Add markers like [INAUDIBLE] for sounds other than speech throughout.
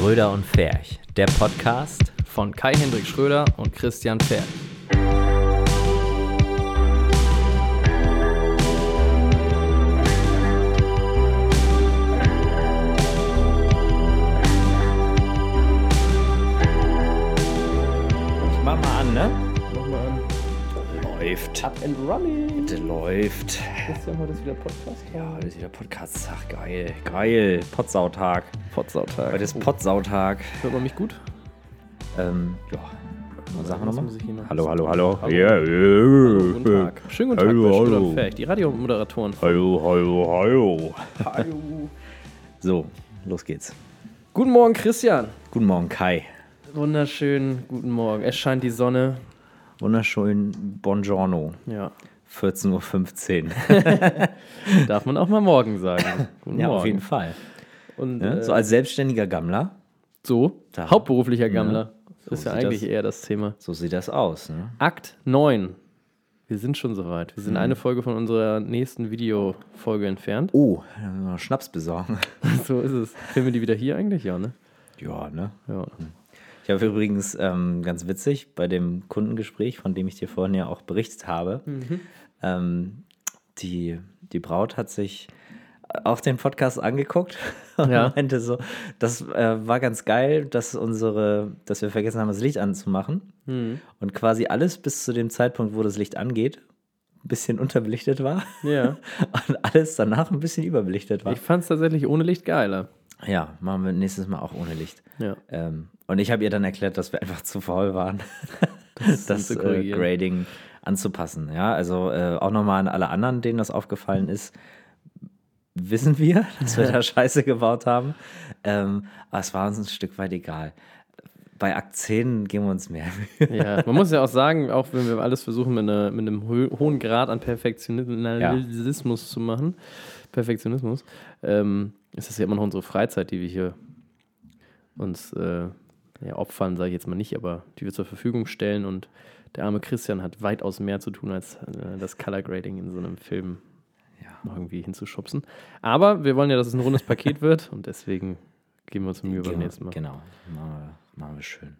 Schröder und Ferch, der Podcast. von Kai-Hendrik Schröder und Christian Pferd. Ich mach mal an, ne? Läuft. Up and running. Der läuft. Christian, heute ist wieder Podcast. Ja, heute ist wieder Podcast-Tag. Geil. Geil. Potsautag. Potsautag. Heute ist Potsautag. Hört man mich gut? Ähm, ja. Was sagen wir nochmal? Hallo, hallo, hallo. Hallo. Ja, ja, Hallo, guten ja. Tag. Schönen guten Tag Hallo, hallo. die Radiomoderatoren. Hallo, hallo, hallo. Hallo. [LAUGHS] So, los geht's. Guten Morgen, Christian. Guten Morgen, Kai. Wunderschönen guten Morgen. Es scheint die Sonne. Wunderschön Buongiorno. Ja, 14.15 Uhr. [LAUGHS] darf man auch mal morgen sagen. [LAUGHS] Guten Ja, Morgen. auf jeden Fall. Und Ne? äh, So als selbstständiger Gammler, so, Da. hauptberuflicher Gammler. So ist ja eigentlich das- eher das Thema. so sieht das aus. Ne? Akt 9. Wir sind schon soweit. Wir sind Mhm. eine Folge von unserer nächsten Videofolge entfernt. Oh, dann müssen wir Schnaps besorgen. [LAUGHS] so ist es. Filmen wir die wieder hier eigentlich? Ja, ne? Ja, ne? Ja. Ich habe übrigens ähm, ganz witzig bei dem Kundengespräch, von dem ich dir vorhin ja auch berichtet habe, ähm, die, die Braut hat sich auch den Podcast angeguckt [LAUGHS] und Ja. meinte so, das äh, war ganz geil, dass unsere, dass wir vergessen haben, das Licht anzumachen Mhm. und quasi alles bis zu dem Zeitpunkt, wo das Licht angeht, ein bisschen unterbelichtet war Ja. [LAUGHS] und alles danach ein bisschen überbelichtet war. Ich fand es tatsächlich ohne Licht geiler. Ja, machen wir nächstes Mal auch ohne Licht. Ja. Ähm, und ich habe ihr dann erklärt, dass wir einfach zu faul waren, [LAUGHS] das, zu äh. Grading anzupassen. Ja, also äh, auch nochmal an alle anderen, denen das aufgefallen ist, wissen wir, [LAUGHS] dass wir da Scheiße gebaut haben. Ähm, aber es war uns ein Stück weit egal. Bei 10 geben wir uns mehr Mühe. Ja, man muss ja auch sagen, auch wenn wir alles versuchen, mit, einer, mit einem hohen Grad an Perfektionismus zu machen, Perfektionismus, ähm, ist das ja immer noch unsere Freizeit, die wir hier uns äh, ja, opfern, sage ich jetzt mal nicht, aber die wir zur Verfügung stellen. Und der arme Christian hat weitaus mehr zu tun, als äh, das Color Grading in so einem Film noch irgendwie hinzuschubsen. Aber wir wollen ja, dass es ein rundes Paket [LAUGHS] wird und deswegen geben wir uns Mühe beim nächsten Mal. Genau, machen wir, machen wir schön.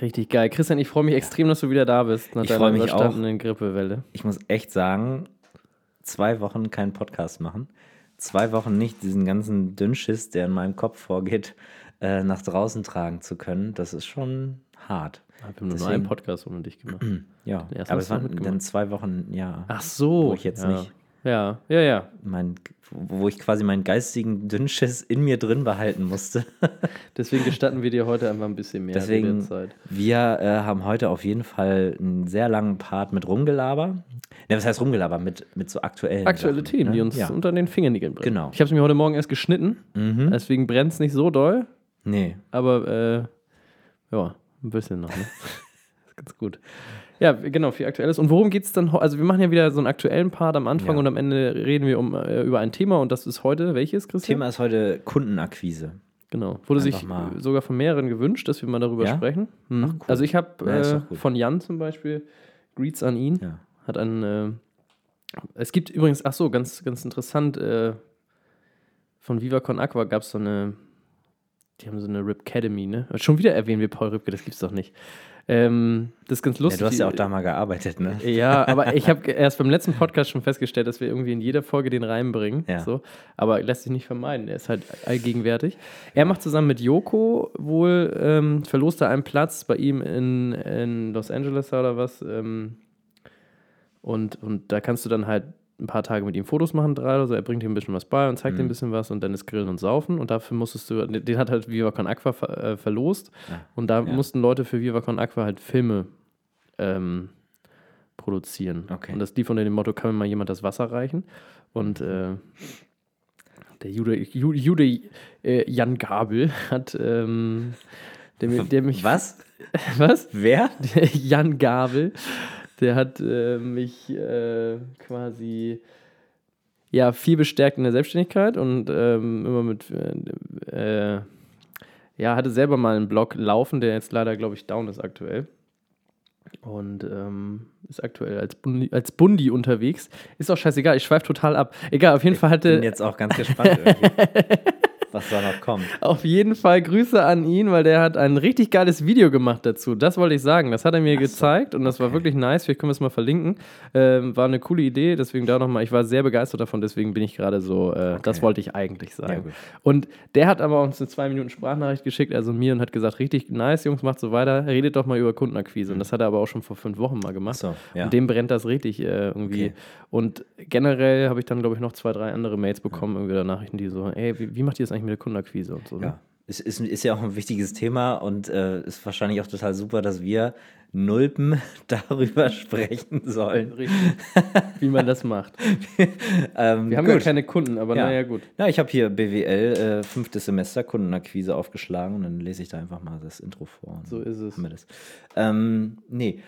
Richtig geil. Christian, ich freue mich extrem, dass du wieder da bist nach Ich deiner mich auch. überstandenen Grippewelle. Ich muss echt sagen, zwei Wochen keinen Podcast machen, zwei Wochen nicht diesen ganzen Dünnschiss, der in meinem Kopf vorgeht, äh, nach draußen tragen zu können, das ist schon hart. Wir haben nur Deswegen- einen Podcast ohne dich gemacht. [CLEARS THROAT] Ja, aber es waren dann zwei Wochen, ja, Ach so. Wo ich jetzt ja. nicht- Ja, ja, ja. mein, wo ich quasi meinen geistigen Dünnschiss in mir drin behalten musste. [LAUGHS] Deswegen gestatten wir dir heute einfach ein bisschen mehr Deswegen, Zeit. wir äh, haben heute auf jeden Fall einen sehr langen Part mit Rumgelaber. Ne, was heißt Rumgelaber? Mit, mit so aktuellen Aktuelle Sachen, Themen, ne? die uns Ja. unter den Fingernägeln brennen. Genau. Ich habe es mir heute Morgen erst geschnitten, Mhm. deswegen brennt es nicht so doll, Nee, aber äh, ja, ein bisschen noch. Ne? [LAUGHS] ist ganz gut. Ja, genau, viel Aktuelles. Und worum geht es dann? Also, wir machen ja wieder so einen aktuellen Part am Anfang Ja. und am Ende reden wir um, äh, über ein Thema und das ist heute welches, Christian? Thema ist heute Kundenakquise. Genau. Wurde sich Einfach mal. sogar von mehreren gewünscht, dass wir mal darüber Ja? sprechen. Hm. Ach, cool. Also ich habe Ja, äh, von Jan zum Beispiel, Greets an ihn, hat einen, äh, es gibt übrigens, ach so, ganz, ganz interessant, äh, von Viva Con Aqua gab es so eine, die haben so eine Rip Academy, ne? Schon wieder erwähnen wir Paul Ripke, das gibt's doch nicht. Ähm, das ist ganz Ja, lustig. du hast ja auch da mal gearbeitet, ne? Ja, aber ich habe erst beim letzten Podcast schon festgestellt, dass wir irgendwie in jeder Folge den reinbringen. Ja. So. Aber lässt sich nicht vermeiden. Er ist halt allgegenwärtig. Er macht zusammen mit Joko wohl, ähm, verlost er einen Platz bei ihm in, in Los Angeles oder was. Ähm, und, und da kannst du dann halt ein paar Tage mit ihm Fotos machen, drei oder so. Er bringt dir ein bisschen was bei und zeigt Mhm. dir ein bisschen was und dann ist Grillen und Saufen. Und dafür musstest du, den hat halt Viva Con Aqua ver, äh, verlost. Ja. Und da Ja. mussten Leute für Viva Con Aqua halt Filme ähm, produzieren. Okay. Und das lief unter dem Motto, kann mir mal jemand das Wasser reichen? Und äh, der Jude, Jude, Jude äh, Jan Gabel hat ähm, der, der mich Was? [LAUGHS] was? Wer? Der [LAUGHS] Jan Gabel, der hat äh, mich äh, quasi ja viel bestärkt in der Selbstständigkeit und ähm, immer mit äh, äh, ja hatte selber mal einen Blog laufen, der jetzt leider glaube ich down ist aktuell und ähm, ist aktuell als Bundi, als Bundi unterwegs. Ist auch scheißegal, ich schweife total ab. Egal, auf jeden Fall bin hatte jetzt auch ganz gespannt. [LAUGHS] [LAUGHS] was da noch kommt. Auf jeden Fall Grüße an ihn, weil der hat ein richtig geiles Video gemacht dazu. Das wollte ich sagen. Das hat er mir so. gezeigt und das war wirklich nice. Vielleicht können wir es mal verlinken. Ähm, war eine coole Idee, deswegen da nochmal. Ich war sehr begeistert davon, deswegen bin ich gerade so, äh, okay. das wollte ich eigentlich sagen. Ja, und der hat aber uns eine zwei Minuten Sprachnachricht geschickt, also mir, und hat gesagt, richtig nice, Jungs, macht so weiter. Redet doch mal über Kundenakquise. Und das hat er aber auch schon vor fünf Wochen mal gemacht. So, ja. Und dem brennt das richtig äh, irgendwie. Okay. Und generell habe ich dann, glaube ich, noch zwei, drei andere Mails bekommen, irgendwie da Nachrichten, die so, ey, wie, wie macht ihr das eigentlich mit der Kundenakquise und so? Ne? Ja. Es ist, ist ja auch ein wichtiges Thema und äh, ist wahrscheinlich auch total super, dass wir Nulpen [LAUGHS] darüber sprechen sollen. Richtig. Wie man das macht. [LAUGHS] ähm, wir haben gut. ja keine Kunden, aber ja. naja, gut. Ja, ich habe hier BWL, äh, fünftes Semester Kundenakquise aufgeschlagen und dann lese ich da einfach mal das Intro vor. So ist es. Haben wir das. Ähm, nee.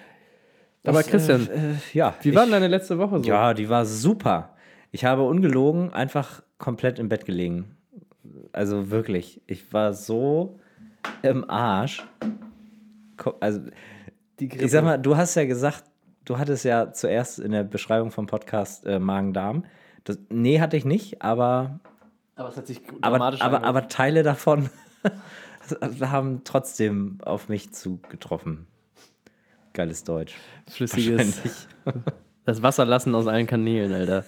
Das, aber Christian, äh, äh, ja, wie war denn deine letzte Woche so? Ja, die war super. Ich habe ungelogen einfach komplett im Bett gelegen. Also wirklich, ich war so im Arsch. Also, ich sag mal, du hast ja gesagt, du hattest ja zuerst in der Beschreibung vom Podcast äh, Magen-Darm. Nee, hatte ich nicht, aber. Aber es hat sich aber, aber, aber Teile davon [LAUGHS] haben trotzdem auf mich zugetroffen. Geiles Deutsch. Flüssiges. Das Wasser lassen aus allen Kanälen, Alter.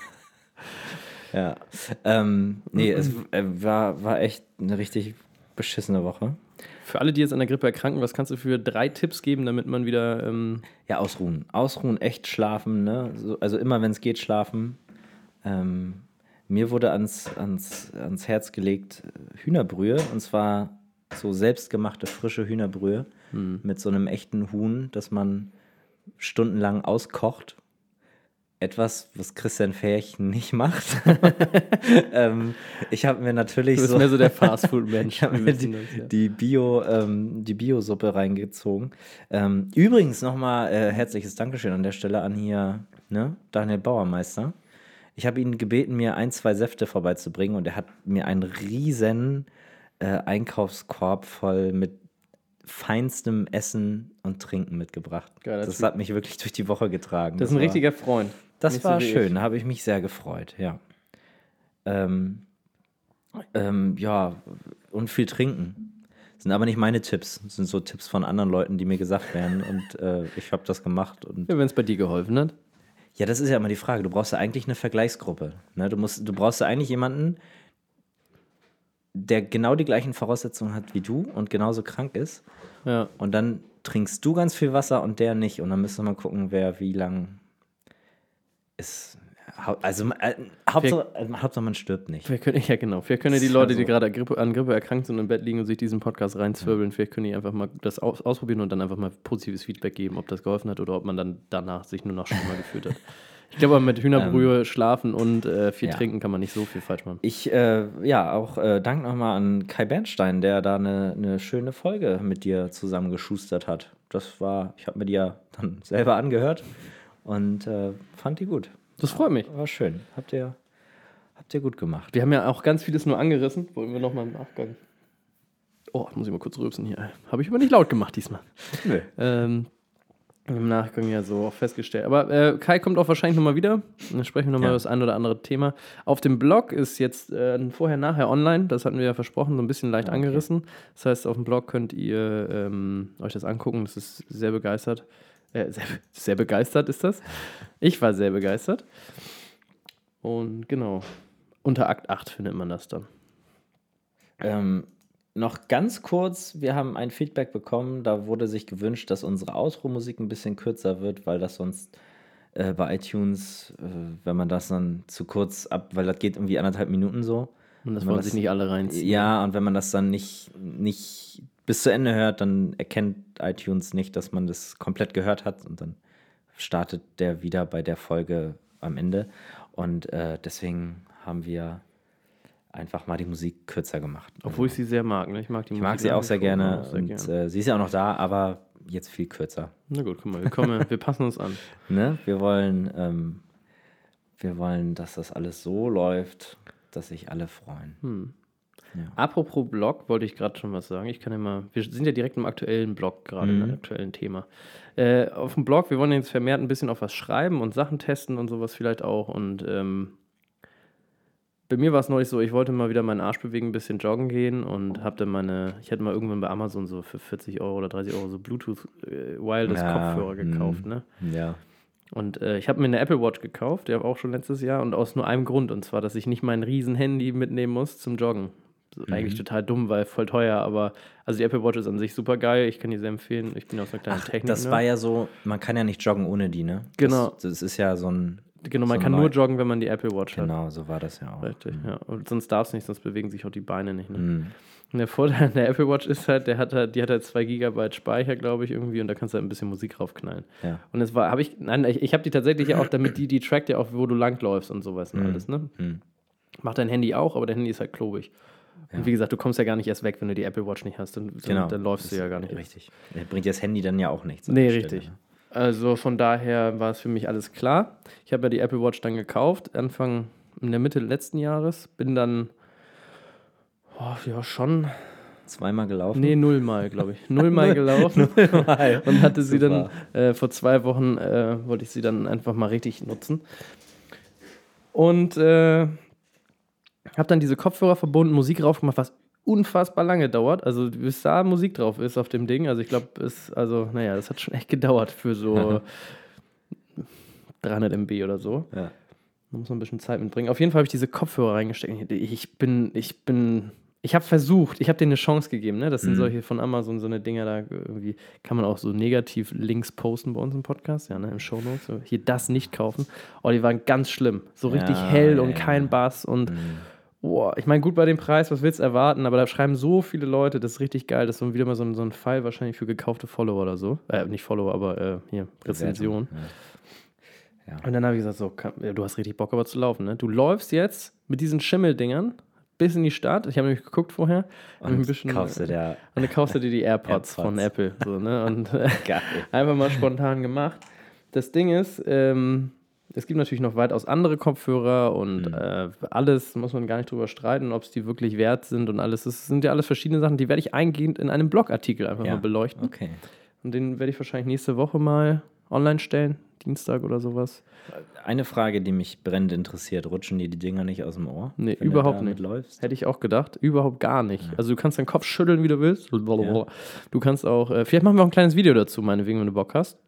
Ja. Ähm, nee, es äh, war, war echt eine richtig beschissene Woche. Für alle, die jetzt an der Grippe erkranken, was kannst du für drei Tipps geben, damit man wieder. Ähm ja, ausruhen. Ausruhen, echt schlafen, ne? So, also immer, wenn es geht, schlafen. Ähm, mir wurde ans, ans, ans Herz gelegt Hühnerbrühe und zwar so selbstgemachte frische Hühnerbrühe hm. mit so einem echten Huhn, das man stundenlang auskocht etwas, was Christian Fähig nicht macht. [LAUGHS] ähm, ich habe mir natürlich. Du bist so, mehr so der [LAUGHS] Fastfood-Mensch. ich habe mir die, ja. die, Bio, ähm, die Bio-Suppe reingezogen. Ähm, übrigens nochmal äh, herzliches Dankeschön an der Stelle an hier ne, Daniel Bauermeister. Ich habe ihn gebeten, mir ein, zwei Säfte vorbeizubringen und er hat mir einen riesen äh, Einkaufskorb voll mit feinstem Essen und Trinken mitgebracht. Geil, das, das hat mich wirklich durch die Woche getragen. Das ist ein richtiger Freund. Das Nicht war so schön, da habe ich mich sehr gefreut, ja. Ähm, ähm, ja, und viel trinken. Das sind aber nicht meine Tipps. Das sind so Tipps von anderen Leuten, die mir gesagt werden. Und äh, ich habe das gemacht. Und ja, wenn es bei dir geholfen hat. Ja, das ist ja immer die Frage. Du brauchst ja eigentlich eine Vergleichsgruppe. Ne? Du, musst, du brauchst ja eigentlich jemanden, der genau die gleichen Voraussetzungen hat wie du und genauso krank ist. Ja. Und dann trinkst du ganz viel Wasser und der nicht. Und dann müssen wir mal gucken, wer wie lang ist. Also, äh, Hauptsache, äh, Hauptsache, man stirbt nicht. Wir können, [LAUGHS] ja, genau. Vielleicht können die Leute, die gerade an Grippe erkrankt sind und im Bett liegen und sich diesen Podcast reinzwirbeln, ja. vielleicht können die einfach mal das aus, ausprobieren und dann einfach mal positives Feedback geben, ob das geholfen hat oder ob man dann danach sich nur noch schlimmer gefühlt hat. [LAUGHS] Ich glaube, mit Hühnerbrühe, ähm, Schlafen und äh, viel ja. Trinken kann man nicht so viel falsch machen. Ich, äh, ja, auch äh, Dank nochmal an Kai Bernstein, der da eine, eine schöne Folge mit dir zusammengeschustert hat. Das war, ich habe mir die ja dann selber angehört und äh, fand die gut. Das freut mich. War schön. Habt ihr, habt ihr gut gemacht. Wir haben ja auch ganz vieles nur angerissen. Wollen wir nochmal im Nachgang. Oh, muss ich mal kurz rülpsen hier. Habe ich aber nicht laut gemacht diesmal. Nee. Ähm, im Nachgang ja so auch festgestellt. Aber äh, Kai kommt auch wahrscheinlich nochmal wieder. Dann sprechen wir nochmal ja. über das ein oder andere Thema. Auf dem Blog ist jetzt äh, vorher-nachher online. Das hatten wir ja versprochen, so ein bisschen leicht okay. angerissen. Das heißt, auf dem Blog könnt ihr ähm, euch das angucken. Das ist sehr begeistert. Äh, sehr, sehr begeistert ist das. Ich war sehr begeistert. Und genau. Unter Akt 8 findet man das dann. Ähm, noch ganz kurz, wir haben ein Feedback bekommen, da wurde sich gewünscht, dass unsere Outro-Musik ein bisschen kürzer wird, weil das sonst äh, bei iTunes, äh, wenn man das dann zu kurz ab, weil das geht irgendwie anderthalb Minuten so. Und das wollen sich nicht alle reinziehen. Ja, und wenn man das dann nicht, nicht bis zu Ende hört, dann erkennt iTunes nicht, dass man das komplett gehört hat und dann startet der wieder bei der Folge am Ende. Und äh, deswegen haben wir einfach mal die Musik kürzer gemacht. Obwohl ich sie sehr mag. Ne? Ich mag die ich Musik. mag sie auch sehr gerne. Auch sehr und gerne. Äh, sie ist ja auch noch da, aber jetzt viel kürzer. Na gut, guck mal, wir, kommen, wir passen uns an. [LAUGHS] Ne? Wir, wollen, ähm, wir wollen, dass das alles so läuft, dass sich alle freuen. Hm. Ja. Apropos Blog, wollte ich gerade schon was sagen. Ich kann mal, wir sind ja direkt im aktuellen Blog, gerade mhm. im aktuellen Thema. Äh, auf dem Blog, wir wollen jetzt vermehrt ein bisschen auf was schreiben und Sachen testen und sowas vielleicht auch. Und ähm, bei mir war es neulich so, ich wollte mal wieder meinen Arsch bewegen, ein bisschen joggen gehen und habe dann meine, ich hatte mal irgendwann bei Amazon so für 40 Euro oder 30 Euro so Bluetooth äh, Wireless Ja, Kopfhörer gekauft, mm. ne? Ja. Und äh, ich habe mir eine Apple Watch gekauft, die habe auch schon letztes Jahr und aus nur einem Grund und zwar, dass ich nicht mein riesen Handy mitnehmen muss zum Joggen. So, Eigentlich total dumm, weil voll teuer, aber also die Apple Watch ist an sich super geil, ich kann die sehr empfehlen. Ich bin aus einer kleinen Ach, Technik. das war ja so, man kann ja nicht joggen ohne die, ne? Genau. Das, das ist ja so ein. Genau, man so kann neu- nur joggen, wenn man die Apple Watch hat. Genau, so war das ja auch. Richtig, ja. Und sonst darf es nicht, sonst bewegen sich auch die Beine nicht. Ne? Mhm. Und der Vorteil an der Apple Watch ist halt, der hat halt, die hat halt 2 GB Speicher, glaube ich, irgendwie, und da kannst du halt ein bisschen Musik raufknallen. Ja. Und es war, habe ich, nein, ich, ich habe die tatsächlich ja auch, damit die, die trackt ja auch, wo du langläufst und sowas und alles, ne? Mhm. Macht dein Handy auch, aber dein Handy ist halt klobig. Und wie gesagt, du kommst ja gar nicht erst weg, wenn du die Apple Watch nicht hast, dann, dann, Genau. dann läufst du ja gar nicht. Richtig. Der bringt das Handy dann ja auch nichts. Nee, richtig. Stelle, Also von daher war es für mich alles klar. Ich habe ja die Apple Watch dann gekauft, Anfang in der Mitte letzten Jahres. Bin dann, oh, ja, schon? Zweimal gelaufen. nee, nullmal, glaube ich. Nullmal [LAUGHS] gelaufen. Nullmal. [LAUGHS] Und hatte sie dann, Super. äh, vor zwei Wochen äh, wollte ich sie dann einfach mal richtig nutzen. Und äh, habe dann diese Kopfhörer verbunden, Musik drauf gemacht, was unfassbar lange dauert. Also bis da Musik drauf ist auf dem Ding. Also ich glaube, es, also, naja, das hat schon echt gedauert für so [LAUGHS] 300 MB oder so. Ja. Da muss man ein bisschen Zeit mitbringen. Auf jeden Fall habe ich diese Kopfhörer reingesteckt. Ich bin, ich bin, ich habe versucht, ich habe denen eine Chance gegeben. Ne? Das sind Mhm. solche von Amazon, so eine Dinger da irgendwie, kann man auch so negativ Links posten bei uns im Podcast, ja, ne, im Shownotes. So, hier das nicht kaufen. Oh, die waren ganz schlimm. So richtig Ja, hell ja, und kein Bass und Mhm. Boah, ich meine, gut bei dem Preis, was willst du erwarten? Aber da schreiben so viele Leute, das ist richtig geil. Das ist wieder mal so ein, so ein Fall wahrscheinlich für gekaufte Follower oder so. Äh, nicht Follower, aber äh, hier, Rezension. Ja. Und dann habe ich gesagt, so, kann, ja, du hast richtig Bock aber zu laufen, ne? Du läufst jetzt mit diesen Schimmeldingern bis in die Stadt. Ich habe nämlich geguckt vorher. hab mich Und kaufst du der. und dann kaufst du dir die AirPods, AirPods. von Apple. So, ne? Und äh, [LAUGHS] Geil. [LAUGHS] einfach mal spontan gemacht. Das Ding ist, ähm, es gibt natürlich noch weitaus andere Kopfhörer und Mhm. äh, alles, muss man gar nicht drüber streiten, ob es die wirklich wert sind und alles. Das sind ja alles verschiedene Sachen, die werde ich eingehend in einem Blogartikel einfach Ja. mal beleuchten. Okay. Und den werde ich wahrscheinlich nächste Woche mal online stellen, Dienstag oder sowas. Eine Frage, die mich brennend interessiert: Rutschen dir die Dinger nicht aus dem Ohr? Nee, überhaupt nicht. läufst? Hätte ich auch gedacht. Überhaupt gar nicht. Also du kannst deinen Kopf schütteln, wie du willst. Du kannst auch, äh, vielleicht machen wir auch ein kleines Video dazu, meinetwegen, wenn du Bock hast.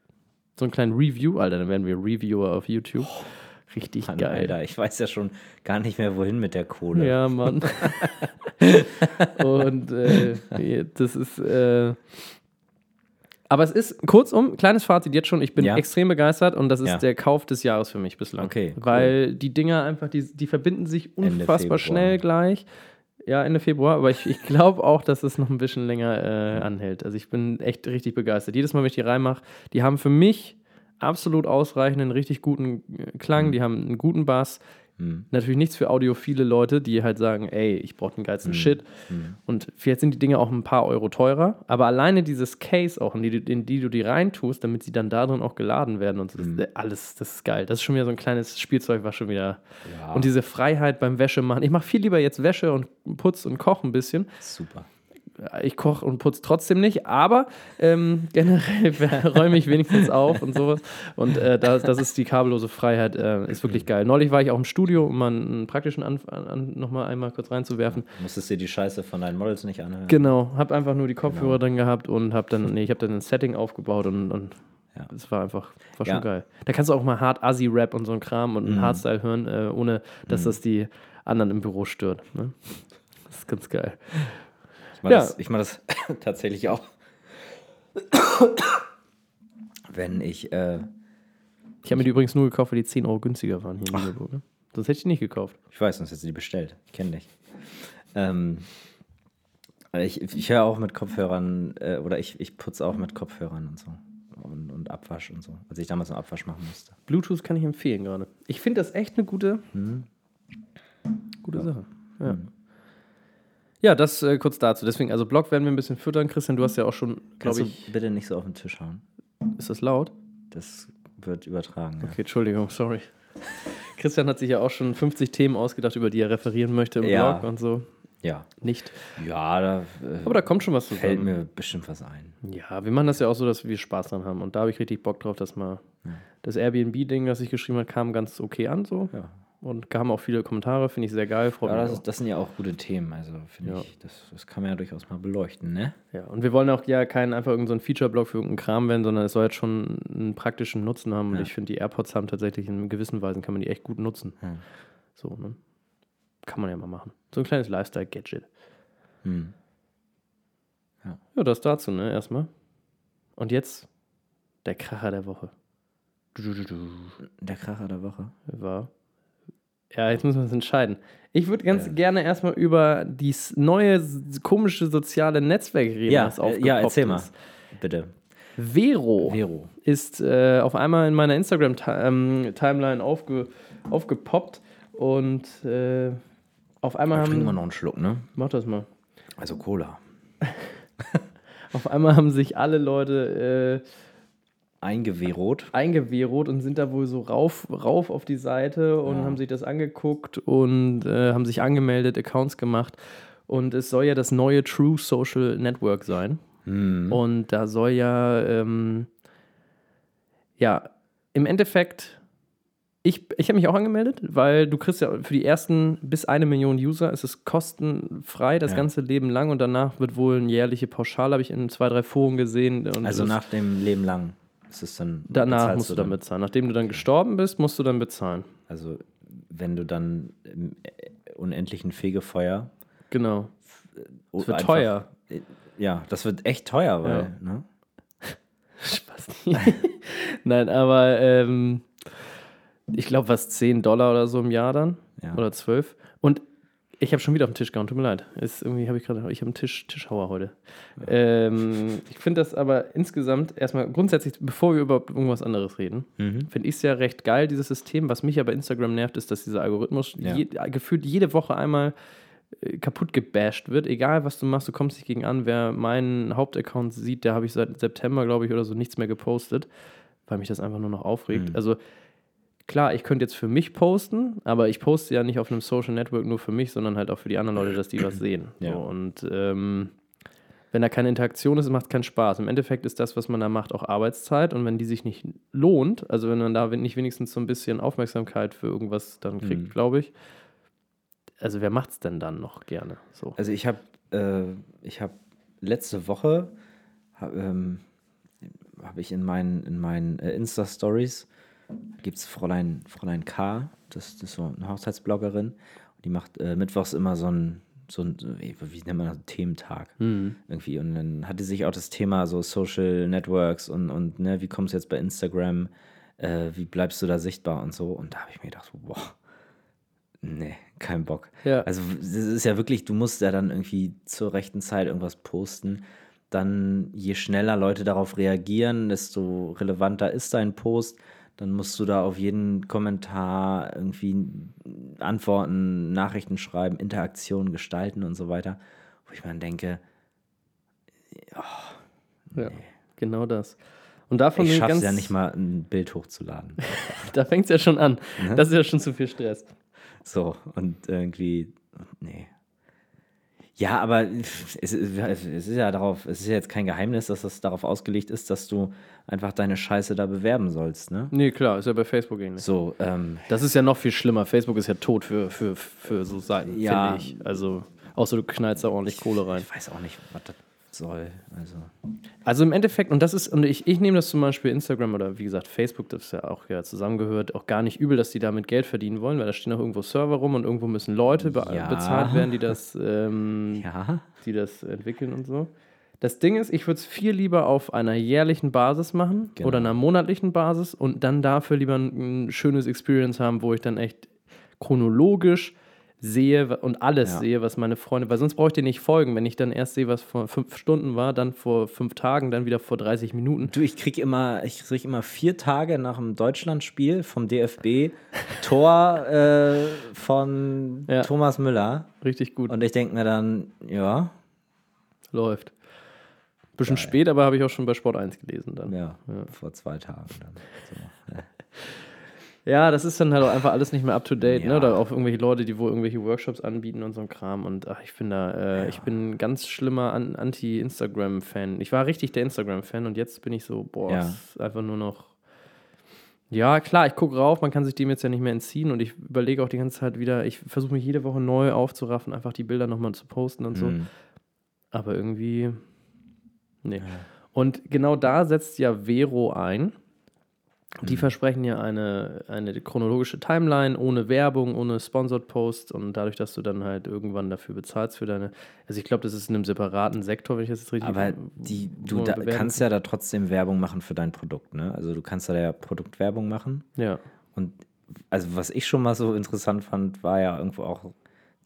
So einen kleinen Review. Alter, dann werden wir Reviewer auf YouTube. Richtig Mann, geil. Alter, ich weiß ja schon gar nicht mehr, wohin mit der Kohle. Ja, Mann. [LAUGHS] Und äh, das ist. Äh, aber es ist, kurzum, kleines Fazit jetzt schon, ich bin Ja. extrem begeistert und das ist Ja. der Kauf des Jahres für mich bislang. Okay, cool. Weil die Dinger einfach, die, die verbinden sich unfassbar schnell gleich. Ja, Ende Februar, aber ich, ich glaube auch, dass es noch ein bisschen länger äh, anhält. Also ich bin echt richtig begeistert. Jedes Mal, wenn ich die reinmache, die haben für mich absolut ausreichenden, richtig guten äh, Klang, die haben einen guten Bass. Hm. Natürlich nichts für audiophile Leute, die halt sagen, ey, ich brauche den geilsten Shit. Und vielleicht sind die Dinge auch ein paar Euro teurer, aber alleine dieses Case auch, in die, du- in die du die reintust, damit sie dann darin auch geladen werden und so, das, ist alles, das ist geil. Das ist schon wieder so ein kleines Spielzeug, was schon wieder. Ja. Und diese Freiheit beim Wäsche machen. Ich mache viel lieber jetzt Wäsche und Putz und Koch ein bisschen. Super. Ich koche und putze trotzdem nicht, aber ähm, [LAUGHS] generell räume ich wenigstens auf und sowas. Und äh, das, das ist die kabellose Freiheit, äh, ist wirklich geil. Neulich war ich auch im Studio, um mal einen praktischen an, an, nochmal einmal kurz reinzuwerfen. Musstest dir die Scheiße von deinen Models nicht anhören? Genau, habe einfach nur die Kopfhörer Genau. drin gehabt und habe dann, nee, ich habe dann ein Setting aufgebaut und, und Ja. es war einfach, war Ja. schon geil. Da kannst du auch mal hart Assi-Rap und so ein Kram und einen Mhm. Hardstyle hören, äh, ohne dass das die anderen im Büro stört. Ne? Das ist ganz geil. Ich mach Ja. das, ich mach das [COUGHS] tatsächlich auch. Wenn ich, äh, Ich habe mir die übrigens nur gekauft, weil die 10 Euro günstiger waren hier in Lüneburg. Ne? Sonst hätte ich die nicht gekauft. ich weiß, sonst hättest du die bestellt. Ich kenne dich. Ähm, ich ich höre auch mit Kopfhörern, äh, oder ich, ich putze auch mit Kopfhörern und so. Und, und Abwasch und so. Als ich damals einen Abwasch machen musste. Bluetooth kann ich empfehlen gerade. Ich finde das echt eine gute, gute Sache. Ja. Ja, das äh, kurz dazu. Deswegen, also Blog werden wir ein bisschen füttern. Christian, du hast ja auch schon, glaube ich, du bitte nicht so auf den Tisch hauen? ist das laut? Das wird übertragen. Ja. Okay, Entschuldigung, sorry. Christian hat sich ja auch schon 50 Themen ausgedacht, über die er referieren möchte im Ja. Blog und so. Ja, Nicht. ja da äh, Aber da kommt schon was fällt zusammen. mir bestimmt was ein. Ja, wir machen das ja auch so, dass wir Spaß dran haben. Und da habe ich richtig Bock drauf, dass mal das Airbnb-Ding, das ich geschrieben habe, kam ganz okay an so. Ja. Und kamen auch viele Kommentare, finde ich sehr geil. Ja, das, ist, das sind ja auch gute Themen, also finde Ja. ich, das, das kann man ja durchaus mal beleuchten, ne? Ja, und wir wollen auch ja keinen einfach irgendeinen so Feature-Blog für irgendeinen Kram werden, sondern es soll jetzt schon einen praktischen Nutzen haben. Und Ja. ich finde, die AirPods haben tatsächlich in gewissen Weisen, kann man die echt gut nutzen. Hm. So, ne? Kann man ja mal machen. So ein kleines Lifestyle-Gadget. Hm. Ja, das dazu, ne, erstmal. Und jetzt der Kracher der Woche. Der Kracher der Woche. War. Ja, jetzt müssen wir uns entscheiden. Ich würde ganz Ja. gerne erstmal über dieses neue komische soziale Netzwerk reden, Ja, das äh, aufgepoppt ja, erzähl mal, ist. bitte. Vero. Vero. ist äh, auf einmal in meiner Instagram-Timeline aufge, aufgepoppt und äh, auf einmal Da trinken wir haben. noch einen Schluck, ne? Mach das mal. Also Cola. [LAUGHS] Auf einmal haben sich alle Leute äh, Eingewehrot. eingewehrot und sind da wohl so rauf, rauf auf die Seite und Ja. haben sich das angeguckt und äh, haben sich angemeldet, Accounts gemacht. Und es soll ja das neue True Social Network sein. Hm. Und da soll ja, ähm, ja, im Endeffekt, ich, ich habe mich auch angemeldet, weil du kriegst ja für die ersten bis eine Million User, ist es kostenfrei das Ja. ganze Leben lang und danach wird wohl eine jährliche Pauschale, habe ich in zwei, drei Foren gesehen. Also nach dem Leben lang ist es dann. danach musst du dann bezahlen. Nachdem du dann gestorben bist, musst du dann bezahlen. Also wenn du dann im äh, unendlichen Fegefeuer. Genau. Es Es wird teuer. Ja, das wird echt teuer, weil. Ja. Ne? [LAUGHS] Spaß. [LAUGHS] Nein, aber ähm, ich glaube, was 10 Dollar oder so im Jahr dann. Ja. Oder 12. Und ich habe schon wieder auf den Tisch gehauen, tut mir leid. Ist irgendwie habe ich gerade, ich habe einen Tisch, Tischhauer heute. Ähm, ich finde das aber insgesamt erstmal grundsätzlich, bevor wir über irgendwas anderes reden, Mhm. finde ich es ja recht geil, dieses System. Was mich aber Instagram nervt, ist, dass dieser Algorithmus Ja. je, gefühlt jede Woche einmal äh, kaputt gebasht wird. Egal, was du machst, du kommst nicht gegen an. Wer meinen Hauptaccount sieht, da habe ich seit September, glaube ich, oder so nichts mehr gepostet, weil mich das einfach nur noch aufregt. Mhm. Also klar, ich könnte jetzt für mich posten, aber ich poste ja nicht auf einem Social Network nur für mich, sondern halt auch für die anderen Leute, dass die was sehen. [CLEARS THROAT] Ja. So, und ähm, wenn da keine Interaktion ist, macht es keinen Spaß. Im Endeffekt ist das, was man da macht, auch Arbeitszeit. Und wenn die sich nicht lohnt, also wenn man da nicht wenigstens so ein bisschen Aufmerksamkeit für irgendwas dann kriegt, Mhm. glaube ich, also wer macht es denn dann noch gerne? So. Also ich habe äh, ich habe letzte Woche hab, ähm, habe ich in meinen in meinen äh, Insta Stories gibt es Fräulein Fräulein K, das, das ist so eine Hochzeitsbloggerin, die macht äh, mittwochs immer so ein so ein wie, nennt man das Thementag Mhm. irgendwie und dann hatte sich auch das Thema so Social Networks und und ne, wie kommst du jetzt bei Instagram, äh, wie bleibst du da sichtbar und so und da habe ich mir gedacht, boah, nee, kein Bock. Ja. Also es ist ja wirklich, du musst ja dann irgendwie zur rechten Zeit irgendwas posten. Dann je schneller Leute darauf reagieren, desto relevanter ist dein Post. Dann musst du da auf jeden Kommentar irgendwie antworten, Nachrichten schreiben, Interaktionen gestalten und so weiter. Wo ich mir dann denke, ja, genau das. Und davon ich schaffe es ja nicht mal, ein Bild hochzuladen. [LAUGHS] Da fängt es ja schon an. Ne? Das ist ja schon zu viel Stress. So, und irgendwie, nee. Ja, aber es, ist- es ist ja darauf, es ist ja jetzt kein Geheimnis, dass das darauf ausgelegt ist, dass du einfach deine Scheiße da bewerben sollst, ne? Nee, klar, ist ja bei Facebook ähnlich. So, ähm, Das ist ja noch viel schlimmer. Facebook ist ja tot für, für, für so Seiten, Ja. finde ich. Also, außer du knallst da ordentlich Kohle rein. ich weiß auch nicht, was das soll. Also, Also im Endeffekt, und das ist, und ich, ich nehme das zum Beispiel Instagram oder wie gesagt Facebook, das ja auch ja zusammengehört, auch gar nicht übel, dass die damit Geld verdienen wollen, weil da stehen auch irgendwo Server rum und irgendwo müssen Leute be Ja. bezahlt werden, die das, ähm, ja. die das entwickeln und so. Das Ding ist, ich würde es viel lieber auf einer jährlichen Basis machen Genau. oder einer monatlichen Basis und dann dafür lieber ein, ein schönes Experience haben, wo ich dann echt chronologisch sehe und alles Ja. sehe, was meine Freunde, weil sonst brauche ich dir nicht folgen. Wenn ich dann erst sehe, was vor fünf Stunden war, dann vor fünf Tagen, dann wieder vor 30 Minuten. Du, ich krieg immer, ich krieg immer vier Tage nach dem Deutschlandspiel vom DFB Tor äh, von [LAUGHS] Ja. Thomas Müller. Richtig gut. Und ich denke mir dann, ja, läuft. Bisschen spät, aber habe ich auch schon bei Sport 1 gelesen dann. ja, vor zwei Tagen dann. So. [LAUGHS] Ja, das ist dann halt auch einfach alles nicht mehr up to date, Ja. ne? Oder auch irgendwelche Leute, die wohl irgendwelche Workshops anbieten und so ein Kram. Und ach, ich bin da, äh, ich bin ein ganz schlimmer An Anti-Instagram-Fan. Ich war richtig der Instagram-Fan und jetzt bin ich so, boah, Ja. es ist einfach nur noch. Ja, klar, ich gucke rauf, man kann sich dem jetzt ja nicht mehr entziehen und ich überlege auch die ganze Zeit wieder, ich versuche mich jede Woche neu aufzuraffen, einfach die Bilder nochmal zu posten und so. Mhm. Aber irgendwie, nee. Und genau da setzt ja Vero ein. Die versprechen ja eine, eine chronologische Timeline ohne Werbung, ohne Sponsored Posts und dadurch, dass du dann halt irgendwann dafür bezahlst für deine. Also ich glaube, das ist in einem separaten Sektor, wenn ich das jetzt richtig Aber die, du da, kannst ja da trotzdem Werbung machen für dein Produkt, ne? Also du kannst da ja Produktwerbung machen. Ja. Und also was ich schon mal so interessant fand, war ja irgendwo auch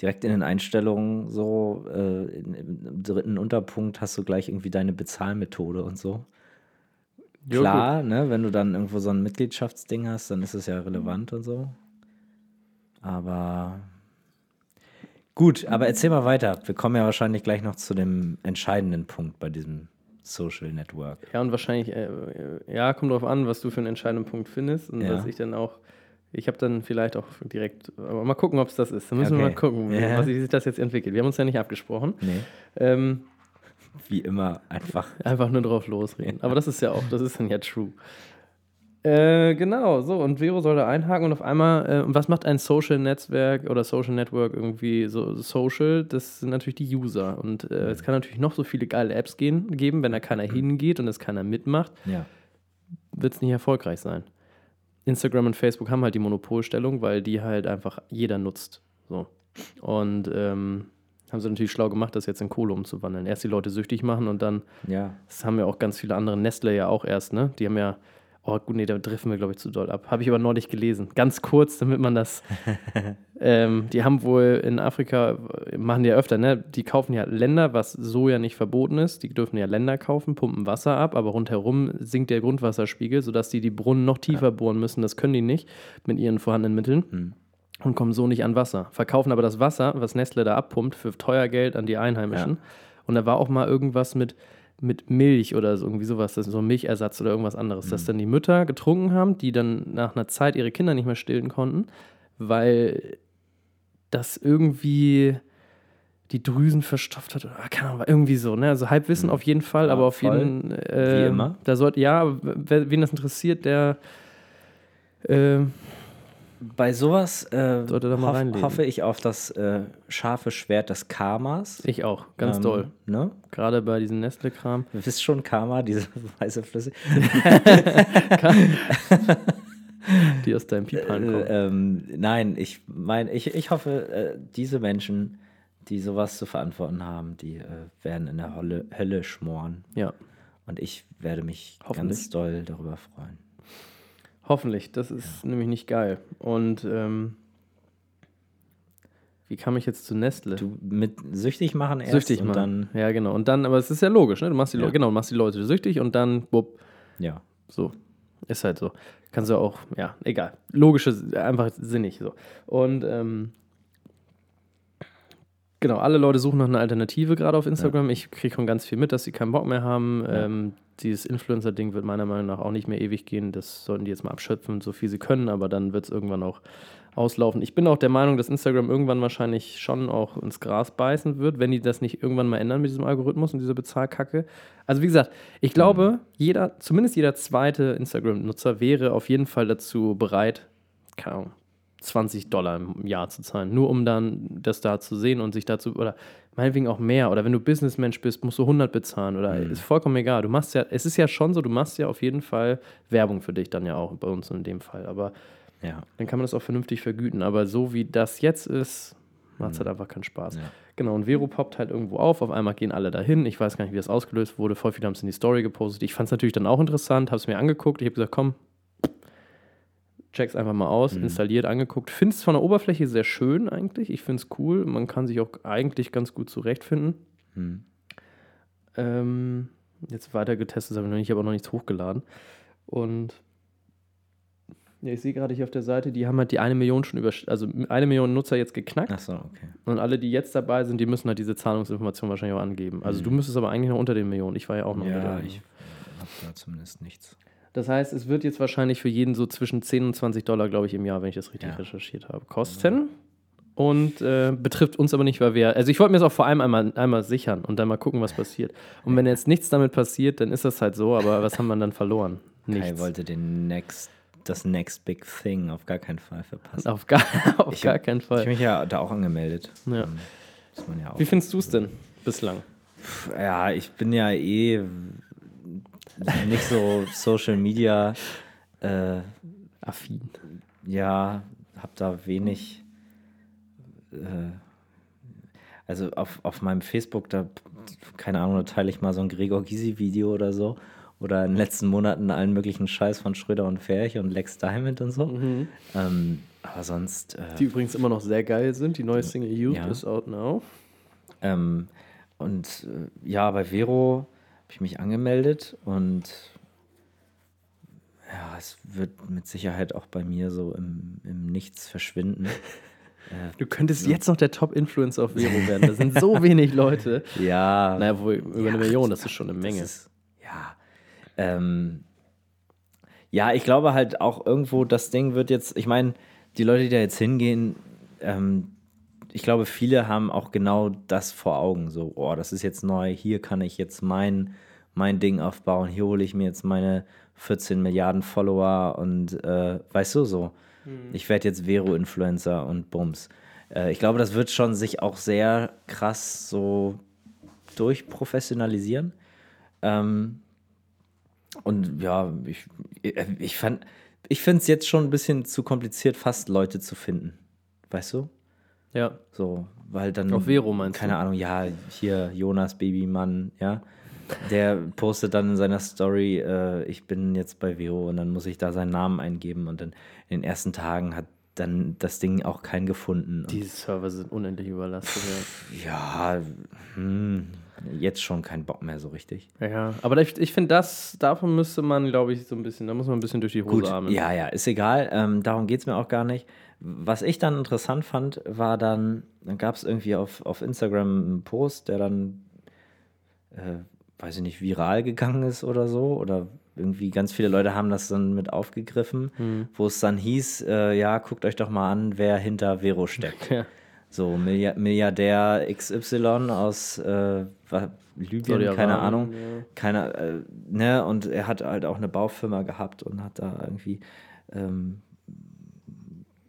direkt in den Einstellungen so, äh, im dritten Unterpunkt hast du gleich irgendwie deine Bezahlmethode und so. Ja, Klar, ne, wenn du dann irgendwo so ein Mitgliedschaftsding hast, dann ist es ja relevant und so. Aber gut, aber erzähl mal weiter. Wir kommen ja wahrscheinlich gleich noch zu dem entscheidenden Punkt bei diesem Social Network. Ja, und wahrscheinlich, äh, äh, ja, kommt drauf an, was du für einen entscheidenden Punkt findest und Ja. was ich dann auch. Ich habe dann vielleicht auch direkt, aber mal gucken, ob es das ist. Dann müssen wir Okay. mal gucken, Ja. was, wie sich das jetzt entwickelt. Wir haben uns ja nicht abgesprochen. Nee, Ähm, wie immer einfach. Einfach nur drauf losreden. Aber das ist ja auch, das ist dann ja true. Äh, genau, so, und Vero soll da einhaken und auf einmal, äh, was macht ein Social Netzwerk oder Social Network irgendwie so social? Das sind natürlich die User. Und äh, es kann natürlich noch so viele geile Apps gehen, geben, wenn da keiner hingeht und es keiner mitmacht, Ja. wird es nicht erfolgreich sein. Instagram und Facebook haben halt die Monopolstellung, weil die halt einfach jeder nutzt. So. Und ähm, haben sie natürlich schlau gemacht, das jetzt in Kohle umzuwandeln. Erst die Leute süchtig machen und dann Ja. das haben ja auch ganz viele andere. Nestle ja auch erst, ne? Die haben ja. Oh, gut, nee, da driften wir, glaube ich, zu doll ab. Habe ich aber neulich gelesen. Ganz kurz, damit man das. [LAUGHS] ähm, die haben wohl in Afrika, machen die ja öfter, ne? Die kaufen ja Länder, was so ja nicht verboten ist. Die dürfen ja Länder kaufen, pumpen Wasser ab, aber rundherum sinkt der Grundwasserspiegel, sodass die die Brunnen noch tiefer bohren müssen. Das können die nicht mit ihren vorhandenen Mitteln. Hm. Und kommen so nicht an Wasser. Verkaufen aber das Wasser, was Nestle da abpumpt, für teuer Geld an die Einheimischen. Und da war auch mal irgendwas mit, mit Milch oder so, irgendwie sowas, das ist so ein Milchersatz oder irgendwas anderes, dass dann die Mütter getrunken haben, die dann nach einer Zeit ihre Kinder nicht mehr stillen konnten, weil das irgendwie die Drüsen verstopft hat. Oder, keine Ahnung, irgendwie so, ne? Also Halbwissen auf jeden Fall, Ja, aber auf voll. jeden äh, Wie immer. Da sollte, ja, wen das interessiert, der äh, Bei sowas äh, hoff, hoffe ich auf das äh, scharfe Schwert des Karmas. ich auch, ganz Ähm, doll. Ne? Gerade bei diesem Nestle-Kram. Du wisst schon Karma, diese [LAUGHS] weiße Flüssig. [LAUGHS] die aus deinem Pipan kommen. Äh, ähm, nein, ich meine, ich, ich hoffe, äh, diese Menschen, die sowas zu verantworten haben, die äh, werden in der Hölle, Hölle schmoren. Ja, Und ich werde mich ganz doll darüber freuen. Hoffentlich. Das ist nämlich nicht geil. Und ähm, wie kam ich jetzt zu Nestle? Du mit süchtig machen erst süchtig und machen. dann, ja, genau. Und dann, aber es ist ja logisch, ne? Du machst die, Ja. Leute, genau, machst die Leute süchtig und dann, bupp, ja. so. Ist halt so. Kannst du auch, ja, egal. Logische, einfach sinnig so. Und ähm, genau, alle Leute suchen nach einer Alternative gerade auf Instagram. Ich kriege schon ganz viel mit, dass sie keinen Bock mehr haben. Ja. Ähm, dieses Influencer-Ding wird meiner Meinung nach auch nicht mehr ewig gehen. Das sollten die jetzt mal abschöpfen, so viel sie können, aber dann wird es irgendwann auch auslaufen. Ich bin auch der Meinung, dass Instagram irgendwann wahrscheinlich schon auch ins Gras beißen wird, wenn die das nicht irgendwann mal ändern mit diesem Algorithmus und dieser Bezahlkacke. Also wie gesagt, ich glaube, jeder, zumindest jeder zweite Instagram-Nutzer wäre auf jeden Fall dazu bereit, keine Ahnung, 20 Dollar im Jahr zu zahlen, nur um dann das da zu sehen und sich dazu, oder meinetwegen auch mehr, oder wenn du Businessmensch bist, musst du 100 bezahlen, oder ist vollkommen egal. Du machst ja, es ist ja schon so, du machst ja auf jeden Fall Werbung für dich dann ja auch, bei uns in dem Fall, aber Ja. dann kann man das auch vernünftig vergüten. Aber so wie das jetzt ist, macht es halt einfach keinen Spaß. Ja. Genau, und Vero poppt halt irgendwo auf, auf einmal gehen alle dahin. Ich weiß gar nicht, wie das ausgelöst wurde. Voll viele haben es in die Story gepostet. Ich fand es natürlich dann auch interessant, habe es mir angeguckt. Ich habe gesagt, komm, check's einfach mal aus, installiert, angeguckt. Finde es von der Oberfläche sehr schön eigentlich. Ich finde es cool. Man kann sich auch eigentlich ganz gut zurechtfinden. Hm. Ähm, jetzt weiter getestet habe ich noch nicht, ich habe auch noch nichts hochgeladen. Und ja, ich sehe gerade hier auf der Seite, die haben halt die eine Million schon über, also eine Million Nutzer jetzt geknackt. Ach so, okay. Und alle, die jetzt dabei sind, die müssen halt diese Zahlungsinformation wahrscheinlich auch angeben. Also du müsstest aber eigentlich noch unter den Millionen. Ich war ja auch noch Ja, ich habe da zumindest nichts. Das heißt, es wird jetzt wahrscheinlich für jeden so zwischen 10 und 20 Dollar, glaube ich, im Jahr, wenn ich das richtig Ja. recherchiert habe, kosten. Und äh, betrifft uns aber nicht, weil wir. Also, ich wollte mir das auch vor allem einmal, einmal sichern und dann mal gucken, was passiert. Und wenn jetzt nichts damit passiert, dann ist das halt so, aber was haben wir dann verloren? Kai Nichts. wollte den Next das Next Big Thing auf gar keinen Fall verpassen. Auf gar, [LAUGHS] auf Ich- gar keinen Ich habe Fall. mich ja da auch angemeldet. Ja. Ähm, ja auch. Wie findest du es denn bislang? Ja, ich bin ja eh nicht so Social Media. Äh, Affin. ja, hab da wenig. Äh, also auf, auf meinem Facebook, da, keine Ahnung, da teile ich mal so ein Gregor Gysi-Video oder so. Oder in den letzten Monaten allen möglichen Scheiß von Schröder und Ferch und Lex Diamond und so. Ähm, aber sonst. Äh, Die übrigens immer noch sehr geil sind. Die neue Single Youth Ja. ist out now. Ähm, und äh, ja, bei Vero habe ich mich angemeldet und ja, es wird mit Sicherheit auch bei mir so im, im Nichts verschwinden. [LAUGHS] Du könntest jetzt noch der Top-Influencer auf Vero werden. Da sind so [LAUGHS] wenig Leute. Ja, Naja, wohl über eine Ja, Million, das ist schon eine Menge. Ist, ja. Ähm, ja, ich glaube halt auch irgendwo, das Ding wird jetzt, ich meine, die Leute, die da jetzt hingehen, ähm, ich glaube, viele haben auch genau das vor Augen. So, oh, das ist jetzt neu, hier kann ich jetzt mein, mein Ding aufbauen, hier hole ich mir jetzt meine 14 Milliarden Follower und äh, weißt du so, ich werde jetzt Vero-Influencer und Bums. Äh, ich glaube, das wird schon sich auch sehr krass so durchprofessionalisieren. Ähm, und ja, ich, ich fand, ich finde es jetzt schon ein bisschen zu kompliziert, fast Leute zu finden. Weißt du? Ja. So, weil dann. Auf Vero meinst Keine du? Ahnung, ja, hier Jonas Babymann, ja. Der postet dann in seiner Story, äh, ich bin jetzt bei Vero und dann muss ich da seinen Namen eingeben und dann in den ersten Tagen hat dann das Ding auch keinen gefunden. Und Die Server sind unendlich überlastet. ja, hm, jetzt schon keinen Bock mehr so richtig. Ja, ja. aber ich, ich finde, das, davon müsste man, glaube ich, so ein bisschen, da muss man ein bisschen durch die Hose Gut, armen. ja, ja, ist egal. Ähm, darum geht es mir auch gar nicht. Was ich dann interessant fand, war dann, dann gab es irgendwie auf, auf Instagram einen Post, der dann, äh, weiß ich nicht, viral gegangen ist oder so. Oder irgendwie ganz viele Leute haben das dann mit aufgegriffen, Hm. wo es dann hieß, äh, ja, guckt euch doch mal an, wer hinter Vero steckt. [LAUGHS] Ja. So, Milliard Milliardär XY aus äh, Libyen, keine Ahnung. ja. Keiner, äh, ne, und er hat halt auch eine Baufirma gehabt und hat da irgendwie, ähm,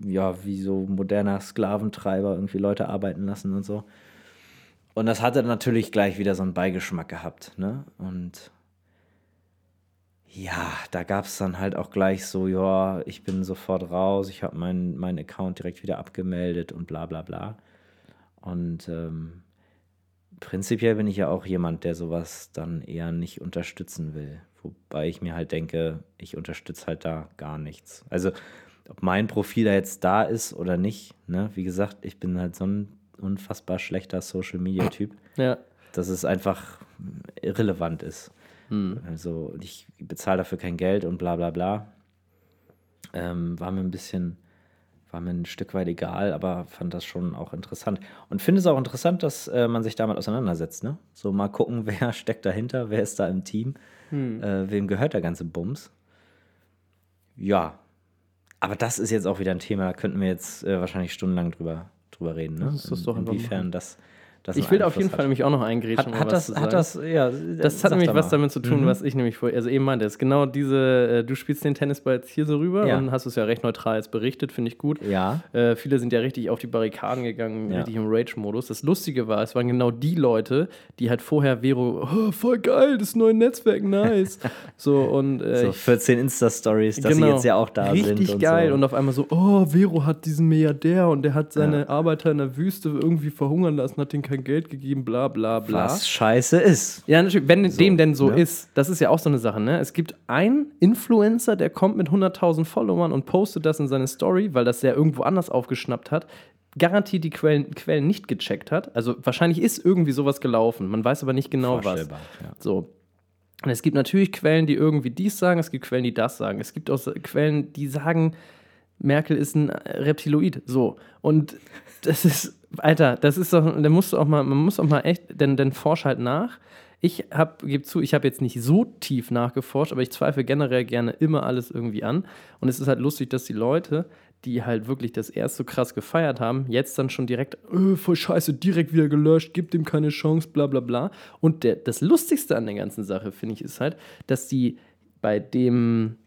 ja, wie so moderner Sklaventreiber irgendwie Leute arbeiten lassen und so. Und das hatte natürlich gleich wieder so einen Beigeschmack gehabt, ne? Und ja, da gab es dann halt auch gleich so, ja, ich bin sofort raus, ich habe meinen meinen Account direkt wieder abgemeldet und bla bla bla. Und ähm, prinzipiell bin ich ja auch jemand, der sowas dann eher nicht unterstützen will. Wobei ich mir halt denke, ich unterstütze halt da gar nichts. Also, ob mein Profil da jetzt da ist oder nicht, ne? Wie gesagt, ich bin halt so ein unfassbar schlechter Social Media [CLEARS THROAT] Typ, ja. dass es einfach irrelevant ist. Also, ich bezahle dafür kein Geld und bla bla bla. Ähm, war mir ein bisschen, war mir ein Stück weit egal, aber fand das schon auch interessant. Und finde es auch interessant, dass äh, man sich damit auseinandersetzt. Ne? So mal gucken, [LAUGHS] wer steckt dahinter, wer ist da im Team, äh, wem gehört der ganze Bums. Ja, aber das ist jetzt auch wieder ein Thema, da könnten wir jetzt äh, wahrscheinlich stundenlang drüber, drüber reden. Ne? Lass uns doch einfach Inwiefern das, das Ich will auf jeden Einfluss Fall nämlich auch noch eingrätschen. hat. Hat, das, hat das, ja. Das hat nämlich was mal. damit zu tun, Mhm. was ich nämlich vorher, also eben meinte, ist genau diese, äh, du spielst den Tennisball jetzt hier so rüber Ja. und hast es ja recht neutral jetzt berichtet, finde ich gut. Ja. Äh, viele sind ja richtig auf die Barrikaden gegangen, Ja. richtig im Rage-Modus. Das Lustige war, es waren genau die Leute, die halt vorher Vero, oh, voll geil, das neue Netzwerk, nice. [LAUGHS] so und äh, So ich- 14 Insta-Stories, dass sie jetzt ja auch da sind. Richtig geil. So. Und auf einmal so, oh, Vero hat diesen Milliardär und der hat seine Arbeiter in der Wüste irgendwie verhungern lassen, hat denen kein Geld gegeben, bla bla bla. was scheiße ist. Ja, natürlich, wenn dem denn so ne? ist, das ist ja auch so eine Sache, ne? Es gibt einen Influencer, der kommt mit 100.000 Followern und postet das in seine Story, weil das der irgendwo anders aufgeschnappt hat, garantiert die Quellen, Quellen nicht gecheckt hat. Also wahrscheinlich ist irgendwie sowas gelaufen, man weiß aber nicht genau was. Ja. So. Und es gibt natürlich Quellen, die irgendwie dies sagen, es gibt Quellen, die das sagen. Es gibt auch so Quellen, die sagen, Merkel ist ein Reptiloid. So. Und das ist, Alter, das ist doch, da musst du auch mal, man muss auch mal echt, denn, denn forsch halt nach. Ich habe, gebe zu, ich habe jetzt nicht so tief nachgeforscht, aber ich zweifle generell gerne immer alles irgendwie an. Und es ist halt lustig, dass die Leute, die halt wirklich das erst so krass gefeiert haben, jetzt dann schon direkt, äh, voll scheiße, direkt wieder gelöscht, gibt dem keine Chance, bla bla bla. Und der, das Lustigste an der ganzen Sache, finde ich, ist halt, dass die bei dem,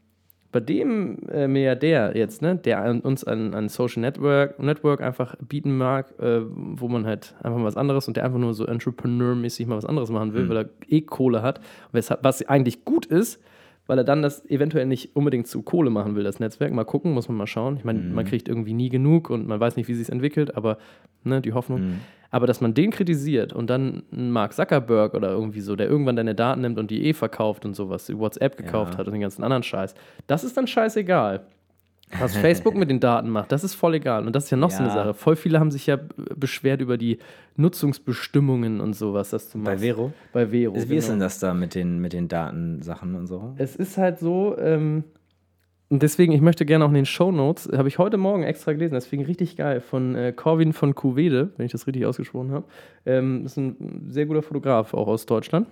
bei dem äh, Milliardär jetzt, ne, der an, uns ein, ein Social Network, Network einfach bieten mag, äh, wo man halt einfach mal was anderes und der einfach nur so Entrepreneur-mäßig mal was anderes machen will, Mhm. weil er eh Kohle hat, was eigentlich gut ist, weil er dann das eventuell nicht unbedingt zu Kohle machen will, das Netzwerk. Mal gucken, muss man mal schauen. Ich meine, Mhm. man kriegt irgendwie nie genug und man weiß nicht, wie sich entwickelt, aber ne, die Hoffnung. Mhm. Aber dass man den kritisiert und dann Mark Zuckerberg oder irgendwie so, der irgendwann deine Daten nimmt und die eh verkauft und sowas, die WhatsApp gekauft Ja. hat und den ganzen anderen Scheiß, das ist dann scheißegal. Was Facebook mit den Daten macht, das ist voll egal. Und das ist ja noch so eine Ja. Sache. Voll viele haben sich ja beschwert über die Nutzungsbestimmungen und sowas, das du Bei machst. Vero? Bei Vero. Wie ist genau. denn das da mit den, mit den Datensachen und so? Es ist halt so, ähm, und deswegen, ich möchte gerne auch in den Show Notes, habe ich heute Morgen extra gelesen, deswegen richtig geil, von äh, Corwin von Cuvede, wenn ich das richtig ausgesprochen habe. Ähm, ist ein sehr guter Fotograf, auch aus Deutschland.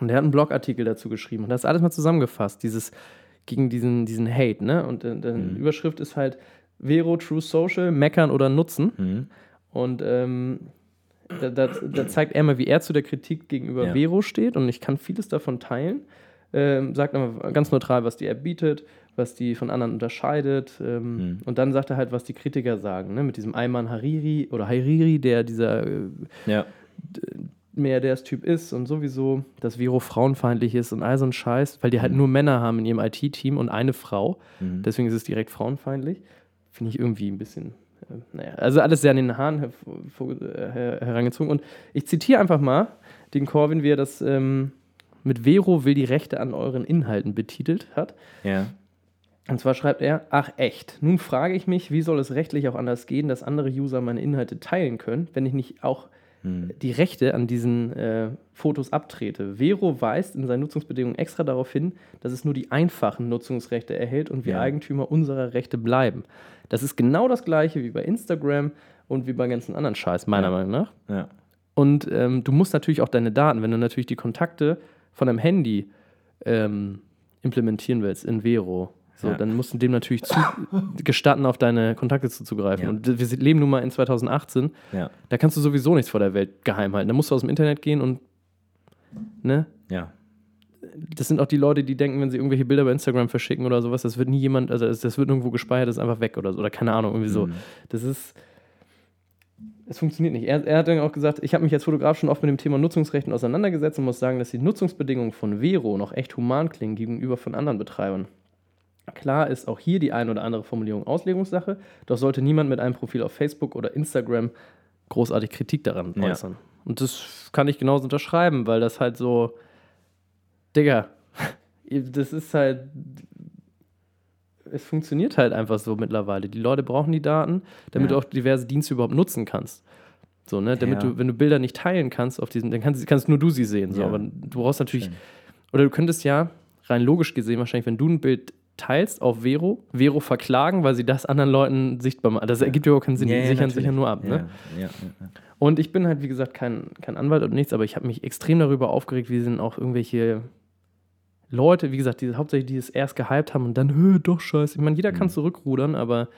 Und der hat einen Blogartikel dazu geschrieben und das ist alles mal zusammengefasst, dieses gegen diesen, diesen Hate, ne? Und äh, die Mhm. Überschrift ist halt Vero True Social, meckern oder nutzen. Mhm. Und ähm, da, da, da zeigt er mal, wie er zu der Kritik gegenüber Ja. Vero steht. Und ich kann vieles davon teilen. Ähm, sagt aber ganz neutral, was die App bietet, was die von anderen unterscheidet. Ähm, Mhm. Und dann sagt er halt, was die Kritiker sagen. Ne? Mit diesem Ayman Hariri oder Hariri, der dieser äh, Ja. Milliardärstyp ist und sowieso, dass Vero frauenfeindlich ist und all so ein Scheiß, weil die halt Mhm. nur Männer haben in ihrem IT-Team und eine Frau. Mhm. Deswegen ist es direkt frauenfeindlich. Finde ich irgendwie ein bisschen, äh, naja, also alles sehr an den Haaren her vor- äh, her herangezogen. Und ich zitiere einfach mal den Corwin, wie er das ähm, mit Vero will die Rechte an euren Inhalten betitelt hat. Ja. Und zwar schreibt er, ach echt, nun frage ich mich, wie soll es rechtlich auch anders gehen, dass andere User meine Inhalte teilen können, wenn ich nicht auch Mhm. die Rechte an diesen äh, Fotos abtrete. Vero weist in seinen Nutzungsbedingungen extra darauf hin, dass es nur die einfachen Nutzungsrechte erhält und wir Ja. Eigentümer unserer Rechte bleiben. Das ist genau das gleiche wie bei Instagram und wie bei ganzen anderen Scheiß, meiner Ja. Meinung nach. Ja. Und ähm, du musst natürlich auch deine Daten, wenn du natürlich die Kontakte von deinem Handy ähm, implementieren willst in Vero, so, Ja. dann musst du dem natürlich [LAUGHS] gestatten, auf deine Kontakte zuzugreifen. Ja. Und wir leben nun mal in 2018. Ja. Da kannst du sowieso nichts vor der Welt geheim halten. Da musst du aus dem Internet gehen und, ne? Ja. Das sind auch die Leute, die denken, wenn sie irgendwelche Bilder bei Instagram verschicken oder sowas, das wird nie jemand, also das, das wird irgendwo gespeichert, das ist einfach weg oder so. Oder keine Ahnung, irgendwie so. Mhm. Das ist. Es funktioniert nicht. Er, er hat dann auch gesagt, ich habe mich als Fotograf schon oft mit dem Thema Nutzungsrechten auseinandergesetzt und muss sagen, dass die Nutzungsbedingungen von Vero noch echt human klingen gegenüber von anderen Betreibern. Klar ist auch hier die eine oder andere Formulierung Auslegungssache, doch sollte niemand mit einem Profil auf Facebook oder Instagram großartig Kritik daran Ja. äußern. Und das kann ich genauso unterschreiben, weil das halt so, Digga, [LAUGHS] das ist halt, es funktioniert halt einfach so mittlerweile. Die Leute brauchen die Daten, damit Ja. du auch diverse Dienste überhaupt nutzen kannst. So, ne? Damit Ja. du, wenn du Bilder nicht teilen kannst auf diesen, dann kannst, kannst nur du sie sehen. So. Aber du brauchst natürlich, Schön. oder du könntest ja rein logisch gesehen wahrscheinlich, wenn du ein Bild teilst auf Vero, Vero verklagen, weil sie das anderen Leuten sichtbar machen. Das ergibt ja überhaupt keinen Sinn. Ja, die ja, sichern sich ja nur ab. Ne? Ja. Ja. Ja. Ja. Und ich bin halt, wie gesagt, kein, kein Anwalt und nichts, aber ich habe mich extrem darüber aufgeregt, wie sind auch irgendwelche Leute, wie gesagt, die hauptsächlich die es erst gehypt haben und dann, Hö, doch scheiße. Ich meine, jeder kann zurückrudern, aber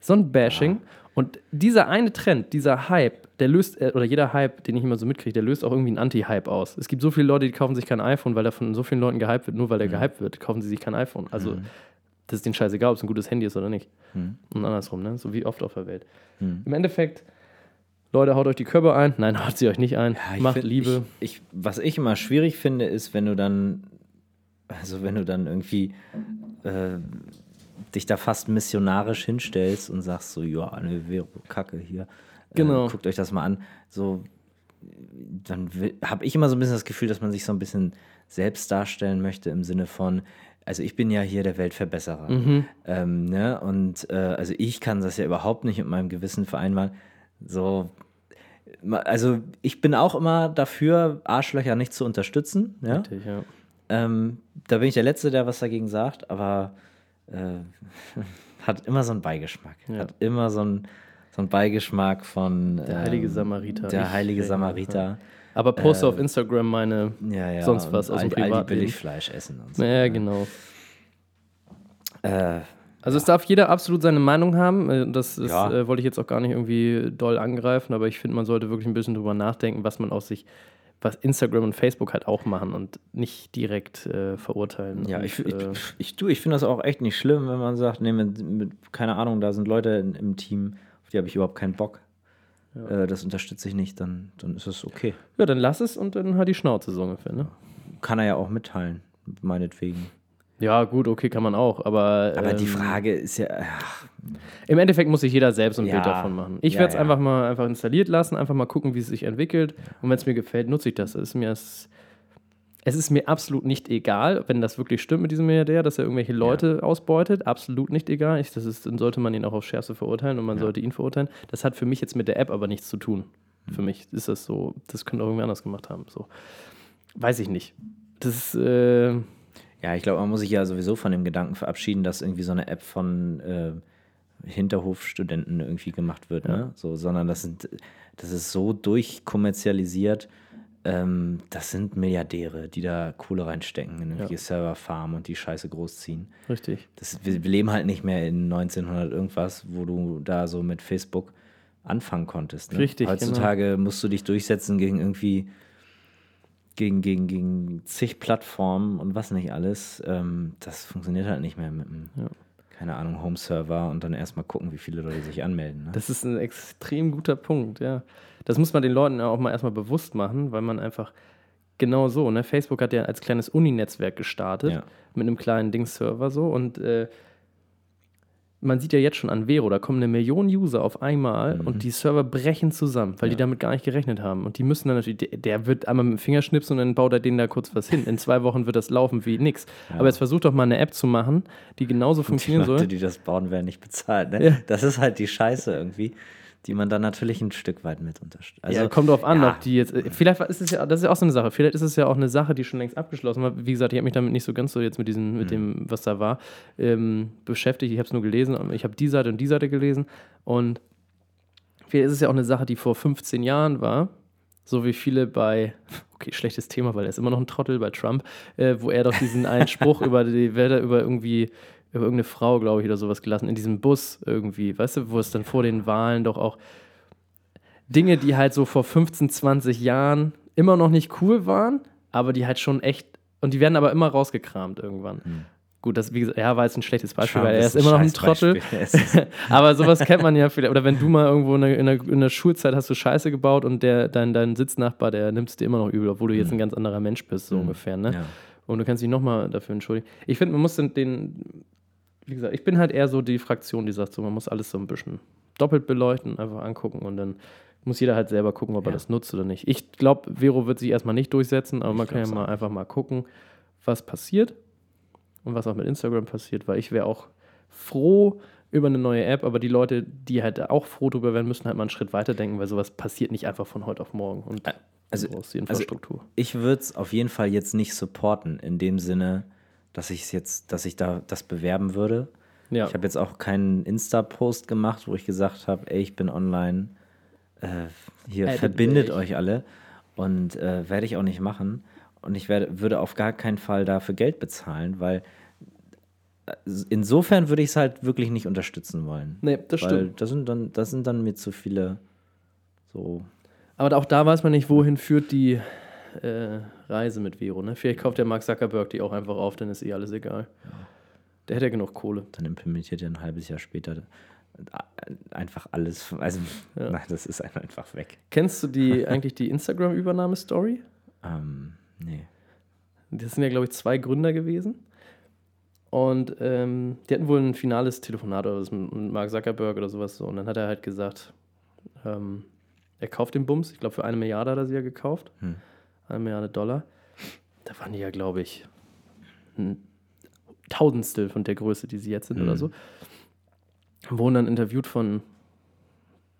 so ein Bashing. Und dieser eine Trend, dieser Hype, der löst, äh, oder jeder Hype, den ich immer so mitkriege, der löst auch irgendwie einen Anti-Hype aus. Es gibt so viele Leute, die kaufen sich kein iPhone, weil da von so vielen Leuten gehypt wird. Nur weil der gehypt wird, kaufen sie sich kein iPhone. Also, das ist denen scheißegal, ob es ein gutes Handy ist oder nicht. Mhm. Und andersrum, ne? So wie oft auf der Welt. Mhm. Im Endeffekt, Leute, haut euch die Körper ein. Nein, [LAUGHS] haut sie euch nicht ein. Ja, Macht find- Liebe. Ich, ich, was ich immer schwierig finde, ist, wenn du dann, also wenn du dann irgendwie äh, dich da fast missionarisch hinstellst und sagst so, ja, eine Vero, Kacke hier. Genau. Äh, guckt euch das mal an. So, dann habe ich immer so ein bisschen das Gefühl, dass man sich so ein bisschen selbst darstellen möchte im Sinne von, also ich bin ja hier der Weltverbesserer. Mhm. Ähm, ne? Und äh, also ich kann das ja überhaupt nicht mit meinem Gewissen vereinbaren. So, also ich bin auch immer dafür, Arschlöcher nicht zu unterstützen. Ja? Richtig, ja. Ähm, da bin ich der Letzte, der was dagegen sagt, aber äh, [LAUGHS] hat immer so einen Beigeschmack. Ja. Hat immer so einen, so einen Beigeschmack von Der heilige Samariter. Der Ich- heilige ja, Samariter. Aber poste auf Instagram meine. Ja, ja. Sonst was aus dem all, all die Privatleben. Billigfleisch essen und so. Ja, genau. Äh, Also es darf jeder absolut seine Meinung haben. Äh, Das ist, Ja. äh, wollte ich jetzt auch gar nicht irgendwie doll angreifen, aber ich finde, man sollte wirklich ein bisschen drüber nachdenken, was man aus sich was Instagram und Facebook halt auch machen und nicht direkt äh, verurteilen. Ja, und, ich, ich, äh, ich, du, ich finde das auch echt nicht schlimm, wenn man sagt, nee, mit, mit, keine Ahnung, da sind Leute in, im Team, auf die habe ich überhaupt keinen Bock. Äh, das unterstütze ich nicht, dann, dann ist es okay. ja, dann lass es und dann halt die Schnauze so ungefähr, ne? Kann er ja auch mitteilen, meinetwegen. Ja, gut, okay, kann man auch, aber. Aber die ähm, Frage ist ja, ach, Im Endeffekt muss sich jeder selbst ein Ja. Bild davon machen. Ich Ja, werde es ja. einfach mal einfach installiert lassen, einfach mal gucken, wie es sich entwickelt. Und wenn es mir gefällt, nutze ich das. Es ist mir, es, es ist mir absolut nicht egal, wenn das wirklich stimmt mit diesem Milliardär, dass er irgendwelche Leute ausbeutet. Absolut nicht egal. Ich, das ist, dann sollte man ihn auch aufs Schärfste verurteilen und man sollte ihn verurteilen. Das hat für mich jetzt mit der App aber nichts zu tun. Für mich ist das so, das könnte auch irgendwie anders gemacht haben. So. Weiß ich nicht. Das ist, äh, ja, ich glaube, man muss sich ja sowieso von dem Gedanken verabschieden, dass irgendwie so eine App von äh, Hinterhofstudenten irgendwie gemacht wird, ne? So, sondern das sind, das ist so durchkommerzialisiert. Ähm, das sind Milliardäre, die da Kohle reinstecken in irgendwelche Serverfarmen und die Scheiße großziehen. richtig. Das, wir, wir leben halt nicht mehr in 1900 irgendwas, wo du da so mit Facebook anfangen konntest. Ne? Richtig, genau. Heutzutage musst du dich durchsetzen gegen irgendwie gegen, gegen, gegen zig Plattformen und was nicht alles. Ähm, das funktioniert halt nicht mehr mit einem, keine Ahnung, Home-Server und dann erstmal gucken, wie viele Leute sich anmelden. Ne? Das ist ein extrem guter Punkt, ja. Das muss man den Leuten auch mal erstmal bewusst machen, weil man einfach genau so, ne? Facebook hat ja als kleines Uni-Netzwerk gestartet Ja. mit einem kleinen Dings-Server so und äh, man sieht ja jetzt schon an Vero, da kommen eine Million User auf einmal Mhm. und die Server brechen zusammen, weil die damit gar nicht gerechnet haben. Und die müssen dann natürlich, der, wird einmal mit dem Finger schnipsen und dann baut er denen da kurz was hin. In zwei Wochen wird das laufen wie nix. Aber jetzt versucht doch mal eine App zu machen, die genauso Die funktionieren Leute, soll. die das bauen, werden nicht bezahlt. Ne? Ja. Das ist halt die Scheiße irgendwie, die man dann natürlich ein Stück weit mit unterstützt. Also, ja, kommt drauf an, ja. ob die jetzt. Vielleicht ist es ja, das ist ja auch so eine Sache. Vielleicht ist es ja auch eine Sache, die schon längst abgeschlossen war. Wie gesagt, ich habe mich damit nicht so ganz so jetzt mit diesem, Mhm. mit dem, was da war, ähm, beschäftigt. Ich habe es nur gelesen ich habe die Seite und die Seite gelesen. Und vielleicht ist es ja auch eine Sache, die vor 15 Jahren war. So wie viele bei, [LAUGHS] okay, schlechtes Thema, weil er ist immer noch ein Trottel bei Trump, äh, wo er doch diesen einen [LAUGHS] Spruch über die Wälder, über irgendwie, über irgendeine Frau, glaube ich, oder sowas gelassen, in diesem Bus irgendwie, weißt du, wo es dann vor den Wahlen doch auch Dinge, die halt so vor 15, 20 Jahren immer noch nicht cool waren, aber die halt schon echt, und die werden aber immer rausgekramt irgendwann. Gut, das, wie gesagt, ja, war jetzt ein schlechtes Beispiel, Trump weil er ist ist immer noch ein. Trottel. [LAUGHS] Aber sowas kennt man ja vielleicht. Oder wenn du mal irgendwo in der, in der, in der Schulzeit hast du Scheiße gebaut und der, dein, dein Sitznachbar, der nimmt es dir immer noch übel, obwohl du jetzt ein ganz anderer Mensch bist, so ungefähr. Ne? Ja. Und du kannst dich nochmal dafür entschuldigen. Ich finde, man muss den, den, wie gesagt, ich bin halt eher so die Fraktion, die sagt so, man muss alles so ein bisschen doppelt beleuchten, einfach angucken und dann muss jeder halt selber gucken, ob er Ja. das nutzt oder nicht. Ich glaube, Vero wird sich erstmal nicht durchsetzen, aber man kann ja mal auch. einfach mal gucken, was passiert und was auch mit Instagram passiert, weil ich wäre auch froh über eine neue App, aber die Leute, die halt auch froh drüber werden, müssen halt mal einen Schritt weiter denken, weil sowas passiert nicht einfach von heute auf morgen und also- die Infrastruktur. ich würde es auf jeden Fall jetzt nicht supporten, in dem Sinne, dass ich es jetzt, dass ich da das bewerben würde. ja. Ich habe jetzt auch keinen Insta-Post gemacht, wo ich gesagt habe, ey, ich bin online, äh, hier Addet verbindet mich. euch alle und äh, werde ich auch nicht machen. Und ich werde, würde auf gar keinen Fall dafür Geld bezahlen, weil äh, insofern würde ich es halt wirklich nicht unterstützen wollen. nee, das weil stimmt. das sind dann, das sind dann mir zu viele so. Aber auch da weiß man nicht, wohin führt die äh, Reise mit Vero. Ne? Vielleicht kauft der Mark Zuckerberg die auch einfach auf, dann ist eh alles egal. Der hat ja genug Kohle. dann implementiert er ein halbes Jahr später einfach alles. Also, [LAUGHS] nein, das ist einfach weg. Kennst du die [LAUGHS] eigentlich die Instagram-Übernahme-Story? Ähm, nee. Das sind ja, glaube ich, zwei Gründer gewesen. Und ähm, die hatten wohl ein finales Telefonat oder was mit mit Mark Zuckerberg oder sowas so. Und dann hat er halt gesagt, ähm, er kauft den Bums. Ich glaube, für eine Milliarde hat er sie ja gekauft. Hm. Eine Milliarde Dollar. Da waren die ja, glaube ich, ein Tausendstel von der Größe, die sie jetzt sind oder Mhm. so. Wurden dann interviewt von,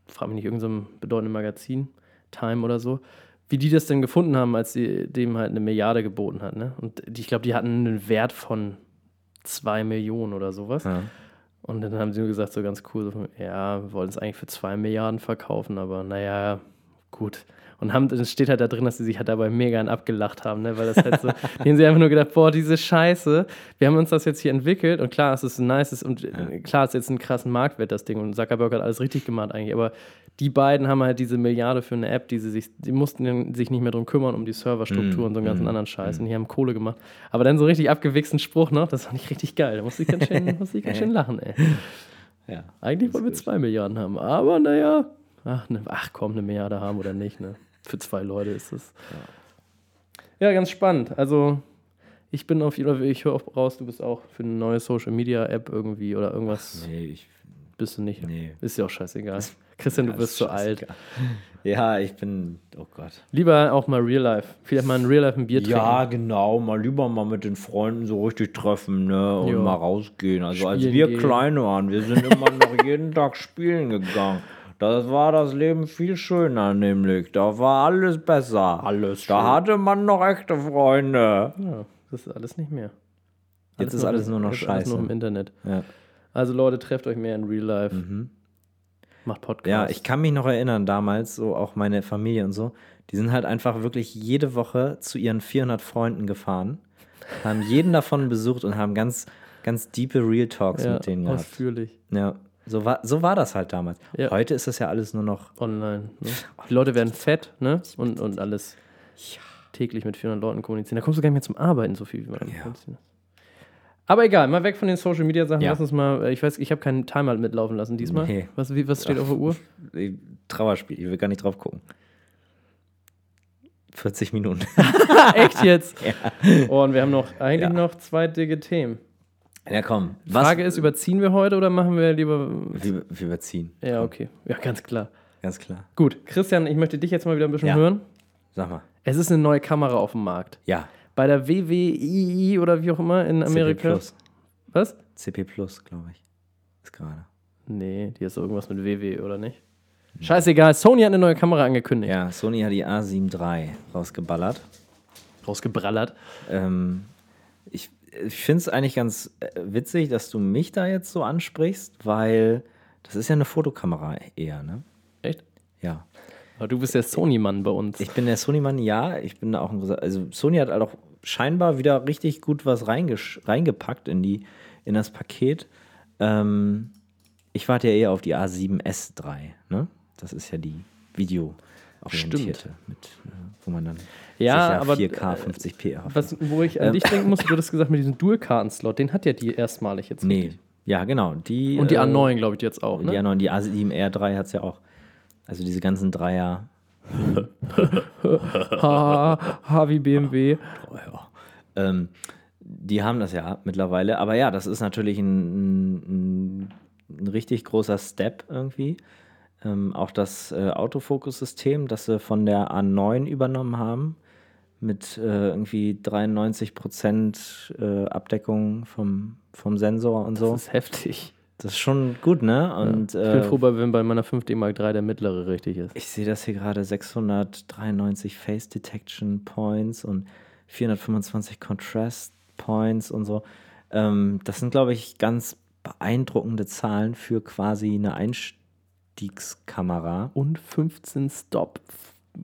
frage mich nicht, irgendeinem bedeutenden Magazin, Time oder so, wie die das denn gefunden haben, als sie dem halt eine Milliarde geboten hat. Ne? Und ich glaube, die hatten einen Wert von zwei Millionen oder sowas. Ja. Und dann haben sie nur gesagt, so ganz cool, so, ja, wir wollten es eigentlich für zwei Milliarden verkaufen, aber naja, gut. Und haben, es steht halt da drin, dass sie sich halt dabei mega abgelacht haben, ne? weil das halt so, [LAUGHS] die haben sich einfach nur gedacht, boah, diese Scheiße, wir haben uns das jetzt hier entwickelt und klar, es ist ein nice und ja. klar, es ist jetzt ein krassen Marktwert, das Ding und Zuckerberg hat alles richtig gemacht eigentlich, aber die beiden haben halt diese Milliarde für eine App, die sie sich, die mussten sich nicht mehr drum kümmern, um die Serverstruktur mm, und so einen ganzen mm, anderen Scheiß mm. und die haben Kohle gemacht. Aber dann so richtig abgewichsten Spruch noch, das fand ich richtig geil, da musste ich ganz schön, [LAUGHS] musste ich ganz schön lachen, ey. Ja, Eigentlich wollen wir zwei Milliarden haben, aber naja, ach, ne, ach komm, eine Milliarde haben oder nicht, ne? Für zwei Leute ist das. Ja, ja ganz spannend. Also, ich bin auf jeden Fall, ich höre auch raus, du bist auch für eine neue Social Media App irgendwie oder irgendwas. Ach, nee, ich. Bist du nicht? Nee. Ist ja auch scheißegal. Christian, du bist zu alt. Ja, ich bin, oh Gott. Lieber auch mal Real Life. Vielleicht mal in Real Life ein Bier trinken. Ja, genau. Mal lieber mal mit den Freunden so richtig treffen ne? und jo. mal rausgehen. Also spielen als wir gehen. klein waren, wir sind immer noch jeden Tag spielen gegangen. Das war das Leben viel schöner, nämlich. Da war alles besser. Alles schön. Da hatte man noch echte Freunde. Ja, das ist alles nicht mehr. Alles Jetzt ist alles nur noch scheiße. Alles nur im Internet. Ja. Also Leute, trefft euch mehr in Real Life. Mhm. Macht Podcast. Ja, ich kann mich noch erinnern, damals, so auch meine Familie und so, die sind halt einfach wirklich jede Woche zu ihren 400 Freunden gefahren, haben jeden [LAUGHS] davon besucht und haben ganz, ganz diepe Real Talks ja, mit denen gehabt. Ausführlich. Ja, so war, so war das halt damals. Ja. Heute ist das ja alles nur noch online. Ne? Die Leute werden fett, ne? Und, und alles ja. täglich mit 400 Leuten kommunizieren. Da kommst du gar nicht mehr zum Arbeiten, so viel wie man ja. kommuniziert. Aber egal, mal weg von den Social Media Sachen. Ja. Lass uns mal, äh, ich weiß, ich habe keinen Timer mitlaufen lassen diesmal. Nee. Was, wie, was steht Ach, auf der Uhr? [LAUGHS] Trauerspiel, ich will gar nicht drauf gucken. 40 Minuten. [LAUGHS] Echt jetzt? [LAUGHS] Ja. Oh, und wir haben noch eigentlich ja. noch zwei dicke Themen. Ja, komm. Was? Frage ist, überziehen wir heute oder machen wir lieber. Wir, wir überziehen. Ja, okay. Ja, ganz klar. Ganz klar. Gut, Christian, ich möchte dich jetzt mal wieder ein bisschen ja. hören. Sag mal. Es ist eine neue Kamera auf dem Markt. Ja bei der WWII oder wie auch immer in Amerika. CP Plus. Was? CP Plus, glaube ich. Ist gerade. Nee, die ist irgendwas mit WW, oder nicht? Scheißegal, Sony hat eine neue Kamera angekündigt. Ja, Sony hat die A7 III rausgeballert. Rausgebrallert. Ähm, ich ich finde es eigentlich ganz äh, witzig, dass du mich da jetzt so ansprichst, weil das ist ja eine Fotokamera eher, ne? Echt? Ja. Aber du bist der Sony-Mann bei uns. Ich bin der Sony-Mann, ja. Ich bin da auch ein Also Sony hat halt auch scheinbar wieder richtig gut was reingepackt in, die, in das Paket. Ähm, ich warte ja eher auf die A7S3, ne? Das ist ja die Video-orientierte, mit, äh, wo man dann ja, aber 4K 50p erhofft. Was, wo ich an ähm, dich denken muss, du hattest [LAUGHS] gesagt, mit diesem Dual-Karten-Slot, den hat ja die erstmalig jetzt. Nee, richtig. ja, genau. Die, Und die A9, äh, glaube ich, jetzt auch, ne? Die A9, die A7R3 hat es ja auch. Also diese ganzen Dreier. H, wie BMW. Oh, ja. ähm, die haben das ja mittlerweile. Aber ja, das ist natürlich ein, ein, ein richtig großer Step irgendwie. Ähm, auch das äh, Autofokus-System, das sie von der A9 übernommen haben, mit äh, irgendwie 93% äh, Abdeckung vom, vom Sensor und so. Das ist heftig. Das ist schon gut, ne? Und, ja. Ich bin äh, froh, wenn bei meiner 5D Mark III der mittlere richtig ist. Ich sehe das hier gerade: 693 Face Detection Points und 425 Contrast Points und so. Ähm, das sind, glaube ich, ganz beeindruckende Zahlen für quasi eine Einstiegskamera. Und 15 Stop.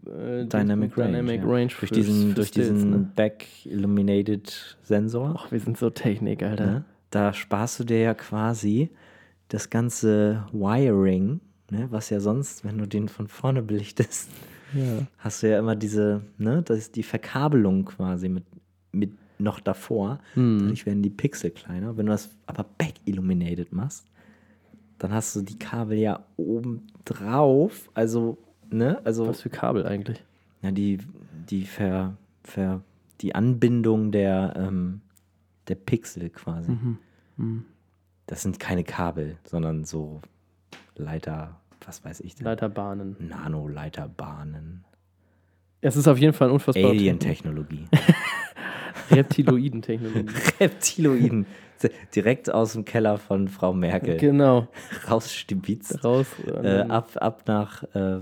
Äh, Dynamic Range. Dynamic Range ja. durch diesen, durch diesen ne? Back Illuminated Sensor. Ach, wir sind so Technik, Alter. Ja? Da sparst du dir ja quasi das ganze Wiring, ne, was ja sonst, wenn du den von vorne [LAUGHS] belichtest, ja. hast du ja immer diese, ne, das ist die Verkabelung quasi mit, mit noch davor. Mhm. Dadurch werden die Pixel kleiner. Wenn du das aber back-illuminated machst, dann hast du die Kabel ja oben drauf. Also, ne, also. Was für Kabel eigentlich? Ja, die, die Ver, Ver, die Anbindung der, ähm, der Pixel quasi. Mhm. Mhm das sind keine Kabel, sondern so Leiter, was weiß ich denn? Leiterbahnen. Nano-Leiterbahnen. Es ist auf jeden Fall unfassbar. Alien-Technologie. [LAUGHS] Reptiloiden-Technologie. [LAUGHS] Reptiloiden. Direkt aus dem Keller von Frau Merkel. Genau. [LAUGHS] Rausstibitzt. Raus. Äh, ab, ab nach. Äh,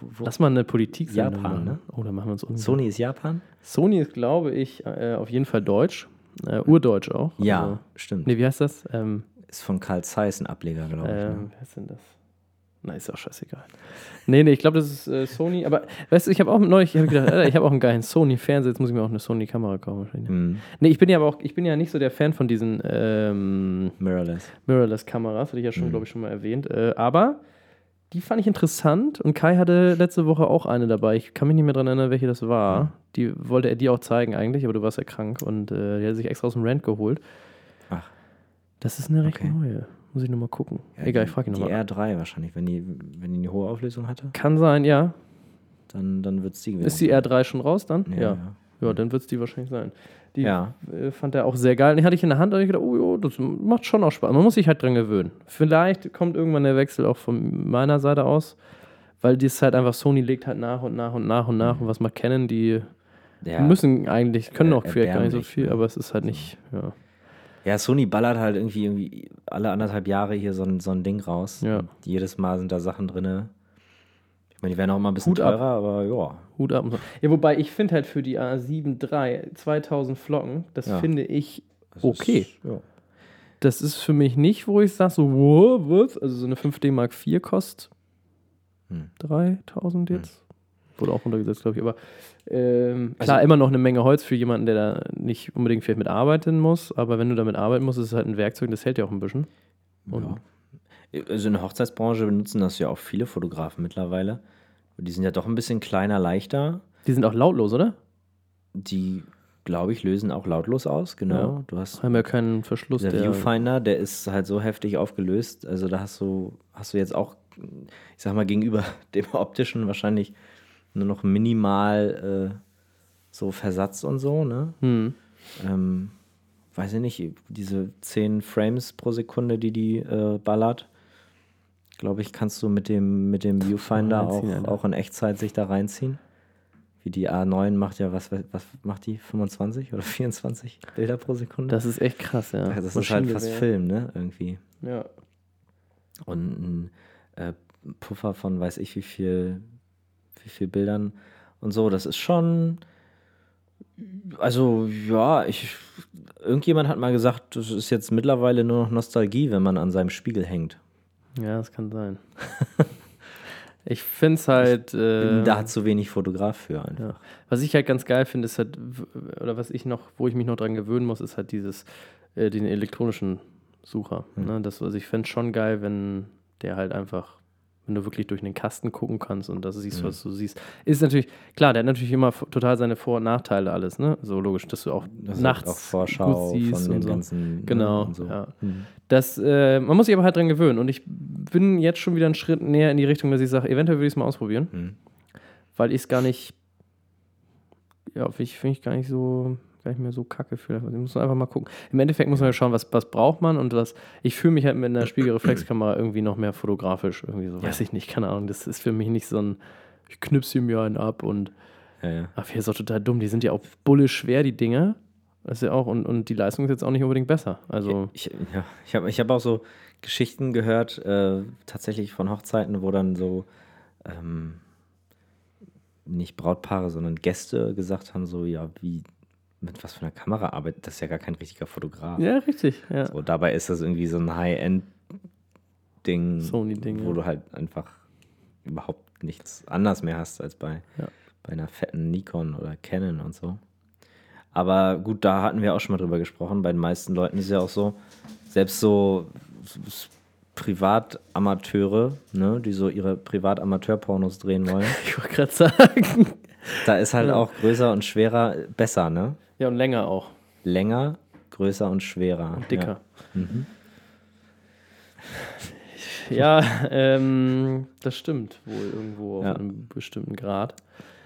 wo? Lass mal eine Politik Japan, ne? Oh, da machen wir uns unsicher. Sony ist Japan? Sony ist, glaube ich, äh, auf jeden Fall deutsch. Äh, Urdeutsch auch. Ja, also, stimmt. Nee, wie heißt das? Ähm, ist von Karl Zeiss ein Ableger, glaube ich. Ähm, ne? Was ist denn das? Na, ist auch scheißegal. Nee, nee, ich glaube, das ist äh, Sony. Aber weißt du, ich habe auch neulich, ich habe gedacht, Alter, ich habe auch einen geilen Sony-Fernseher, jetzt muss ich mir auch eine Sony-Kamera kaufen. Mhm. Nee, ich bin ja aber auch, ich bin ja nicht so der Fan von diesen ähm, Mirrorless. Mirrorless-Kameras, hatte ich ja schon, Mhm. glaube ich, schon mal erwähnt. Äh, aber die fand ich interessant und Kai hatte letzte Woche auch eine dabei. Ich kann mich nicht mehr dran erinnern, welche das war. Mhm. Die wollte er dir auch zeigen eigentlich, aber du warst ja krank und äh, die hat sich extra aus dem Rent geholt. Ach. Das ist eine recht Okay. neue. Muss ich nochmal gucken. Ja, Egal, die- ich frage ihn Die nochmal. R3 wahrscheinlich, wenn die, wenn die eine hohe Auflösung hatte, Kann sein, ja. dann, dann wird es die gewesen. Ist die R3 schon raus dann? Ja. Ja. ja. Ja, dann wird es die wahrscheinlich sein. Die Ja. äh, fand er auch sehr geil. Die hatte ich in der Hand und ich gedacht, oh jo, das macht schon auch Spaß. Man muss sich halt dran gewöhnen. Vielleicht kommt irgendwann der Wechsel auch von meiner Seite aus, weil die ist halt einfach, Sony legt halt nach und nach und nach und nach. Und was man kennen, die Ja. müssen eigentlich, können Äh, auch vielleicht gar nicht so viel, ne? aber es ist halt nicht, ja. Ja, Sony ballert halt irgendwie, irgendwie alle anderthalb Jahre hier so ein, so ein Ding raus. Ja. Jedes Mal sind da Sachen drin. Ich meine, die werden auch mal ein bisschen Hut ab. teurer, aber ja. Hut ab. und so. Ja, wobei ich finde halt für die A7 III 2000 Flocken, das Ja. finde ich Das Okay. Ist, ja. Das ist für mich nicht, wo ich sage, so, wow, was? Also so eine 5D Mark IV kostet Hm. 3000 jetzt. Wurde auch runtergesetzt, glaube ich. Aber ähm, klar, Also- immer noch eine Menge Holz für jemanden, der da nicht unbedingt vielleicht mit arbeiten muss. Aber wenn du damit arbeiten musst, ist es halt ein Werkzeug, das hält ja auch ein bisschen. Und- ja. Also in der Hochzeitsbranche benutzen das ja auch viele Fotografen mittlerweile. Die sind ja doch ein bisschen kleiner, leichter. Die sind auch lautlos, oder? Die, glaube ich, lösen auch lautlos aus, genau. Ja. Du hast Haben ja keinen Verschluss. der Der, Viewfinder, der ist halt so heftig aufgelöst. Also da hast du, hast du jetzt auch, ich sag mal, gegenüber [LAUGHS] dem optischen wahrscheinlich nur noch minimal äh, so Versatz und so, ne? hm. ähm, weiß ich nicht, diese 10 Frames pro Sekunde, die die äh, ballert, glaube ich, kannst du mit dem, mit dem Viewfinder auch, Alter. auch in Echtzeit sich da reinziehen. Wie die A9 macht ja, was, was macht die? 25 oder 24 Bilder pro Sekunde? Das ist echt krass, ja. das ist halt fast. Film, ne? Irgendwie. Ja. Und ein äh, Puffer von weiß ich wie viel, wie viel Bildern und so, das ist schon. Also, ja, ich. Irgendjemand hat mal gesagt, das ist jetzt mittlerweile nur noch Nostalgie, wenn man an seinem Spiegel hängt. ja, das kann sein. [LAUGHS] ich finde es halt. Äh, da hat zu wenig Fotograf für einfach. Ja. Was ich halt ganz geil finde, ist halt, oder was ich noch, wo ich mich noch dran gewöhnen muss, ist halt dieses, äh, den elektronischen Sucher. Hm. Ne? Das, also ich fände schon geil, wenn der halt einfach, wenn du wirklich durch den Kasten gucken kannst und das siehst, Mhm. was du siehst. Ist natürlich, klar, der hat natürlich immer total seine Vor- und Nachteile alles, ne? So logisch, dass du auch Das ist nachts auch Vorschau gut siehst von und den so. ganzen. ne, Genau, und so. ja. Mhm. Das, äh, man muss sich aber halt dran gewöhnen. Und ich bin jetzt schon wieder einen Schritt näher in die Richtung, dass ich sage, eventuell würde ich es mal ausprobieren, Mhm. weil ich es gar nicht, ja, ich finde ich gar nicht so, gar nicht mehr so kacke für. Ich muss einfach mal gucken. Im Endeffekt muss man ja schauen, was, was braucht man und was. Ich fühle mich halt mit einer Spiegelreflexkamera [CLEARS THROAT] irgendwie noch mehr fotografisch, irgendwie so, Ja. weiß ich nicht, keine Ahnung. Das ist für mich nicht so ein, ich knipse mir einen ab und Ja, ja. Ach, hier ist auch total dumm. Die sind ja auch bullisch schwer, die Dinge. Das ist ja auch, und, und die Leistung ist jetzt auch nicht unbedingt besser. Also, Ich, ja, ich habe ich hab auch so Geschichten gehört, äh, tatsächlich von Hochzeiten, wo dann so ähm, nicht Brautpaare, sondern Gäste gesagt haben, so, ja, wie, mit was für einer Kamera arbeitet, das ist ja gar kein richtiger Fotograf. ja, richtig. Ja. So, dabei ist das irgendwie so ein High-End-Ding, Sony-Ding, wo ja. du halt einfach überhaupt nichts anders mehr hast als bei, Ja. bei einer fetten Nikon oder Canon und so. Aber gut, da hatten wir auch schon mal drüber gesprochen. Bei den meisten Leuten ist ja auch so, selbst so Privatamateure, ne, die so ihre Privatamateur-Pornos drehen wollen, [LAUGHS] Ich wollte gerade sagen. Da ist halt Ja. auch größer und schwerer besser, ne? Ja, und länger auch. Länger, größer und schwerer. Und dicker. Ja. Mhm. Ja, ähm, das stimmt wohl irgendwo auf Ja. einem bestimmten Grad.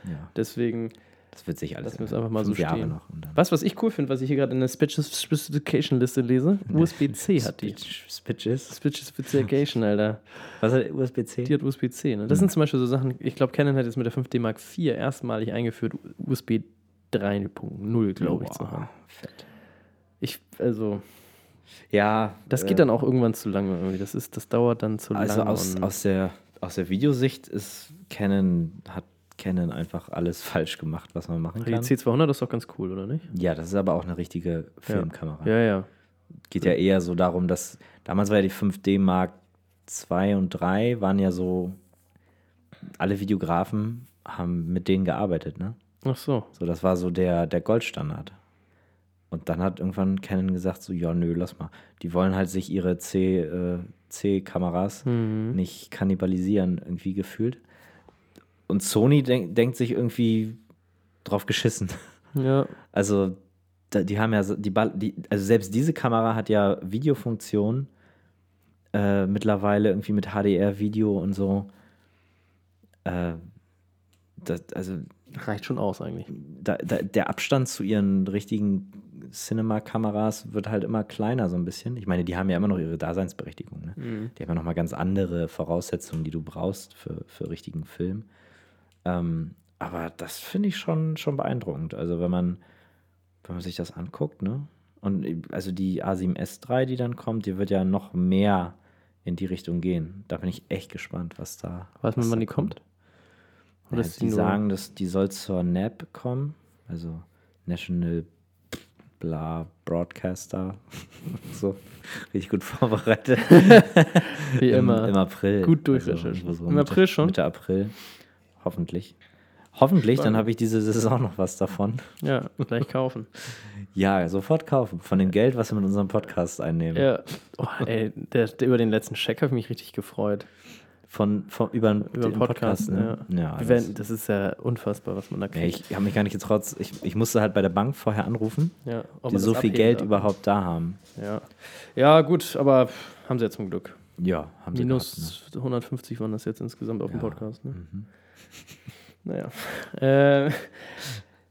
ja. Deswegen, Das wird sich alles es ändern. einfach mal so stehen. was, was ich cool finde, was ich hier gerade in der Speci- Specification Liste lese, USB-C hat die. Spitch- Spitches. Specification, Alter. Was hat USB-C? Die hat USB-C. Ne? Das sind zum Beispiel so Sachen, ich glaube, Canon hat jetzt mit der 5D Mark IV erstmalig eingeführt, USB 3.0, glaube ich, zu haben. Fett. Ich, also, Ja, das äh, geht dann auch irgendwann zu lange irgendwie. Das, ist, das dauert dann zu Also lange. aus, und- aus, der, aus der Videosicht ist Canon, hat Canon einfach alles [LAUGHS] falsch gemacht, was man machen die kann. C200 ist doch ganz cool, oder nicht? Ja, das ist aber auch eine richtige Filmkamera. Ja, ja. Geht ja eher so darum, dass damals war ja die 5D Mark 2 und 3 waren ja so, alle Videografen haben mit denen gearbeitet, ne? Ach so. So, das war so der, der Goldstandard. Und dann hat irgendwann Canon gesagt, so, ja, nö, lass mal. Die wollen halt sich ihre C, äh, C-Kameras nicht kannibalisieren, irgendwie gefühlt. Und Sony denk, denkt sich irgendwie drauf geschissen. Ja. Also, die haben ja, die, Ball- die, also selbst diese Kamera hat ja Videofunktion äh, mittlerweile irgendwie mit HDR-Video und so. Äh, das, also Reicht schon aus eigentlich. da, da, der Abstand zu ihren richtigen Cinema-Kameras wird halt immer kleiner so ein bisschen. Ich meine, die haben ja immer noch ihre Daseinsberechtigung. Ne? Die haben ja noch mal ganz andere Voraussetzungen, die du brauchst für, für richtigen Film. Ähm, aber das finde ich schon, schon beeindruckend. Also wenn man, wenn man sich das anguckt, ne? Und also die A7S3, die dann kommt, die wird ja noch mehr in die Richtung gehen. Da bin ich echt gespannt, was da. Weiß man, wann die kommt? Oder ja, die sagen, dass die soll zur NAB kommen, also National Bla Broadcaster. [LAUGHS] so richtig gut [LAUGHS] vorbereitet. Wie Im, immer. Im April. Gut durchrecherchiert. irgendwo Im Mitte- April schon? Mitte April. Hoffentlich. Hoffentlich, dann Spannend. habe ich diese Saison noch was davon. Ja, gleich kaufen. [LAUGHS] Ja, sofort kaufen. Von dem Geld, was wir mit unserem Podcast einnehmen. Ja. Oh, ey, der, der, über den letzten Check habe ich mich richtig gefreut. Von, von, über, Über den Podcast, ne? ja. ja das, werden, das ist ja unfassbar, was man da ja, kriegt. ich habe mich gar nicht getraut. Ich, ich musste halt bei der Bank vorher anrufen, Ja, ob die so viel Geld darf. überhaupt da haben. Ja. ja, gut, aber haben sie ja zum Glück. Ja, haben sie Minus gehabt, ne? 150 waren das jetzt insgesamt auf dem Ja. Podcast. Ne? Mhm. Naja. Äh,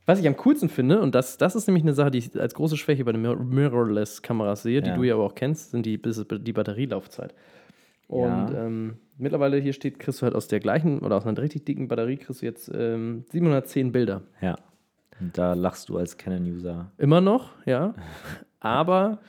was ich am coolsten finde, und das, das ist nämlich eine Sache, die ich als große Schwäche bei den Mir- Mirrorless-Kameras sehe, die Ja. du ja aber auch kennst, sind die, die Batterielaufzeit. Und Ja. ähm, mittlerweile hier steht, kriegst du halt aus der gleichen oder aus einer richtig dicken Batterie kriegst du jetzt ähm, 710 Bilder. Ja. Und da lachst du als Canon-User. Immer noch, ja. [LAUGHS] Aber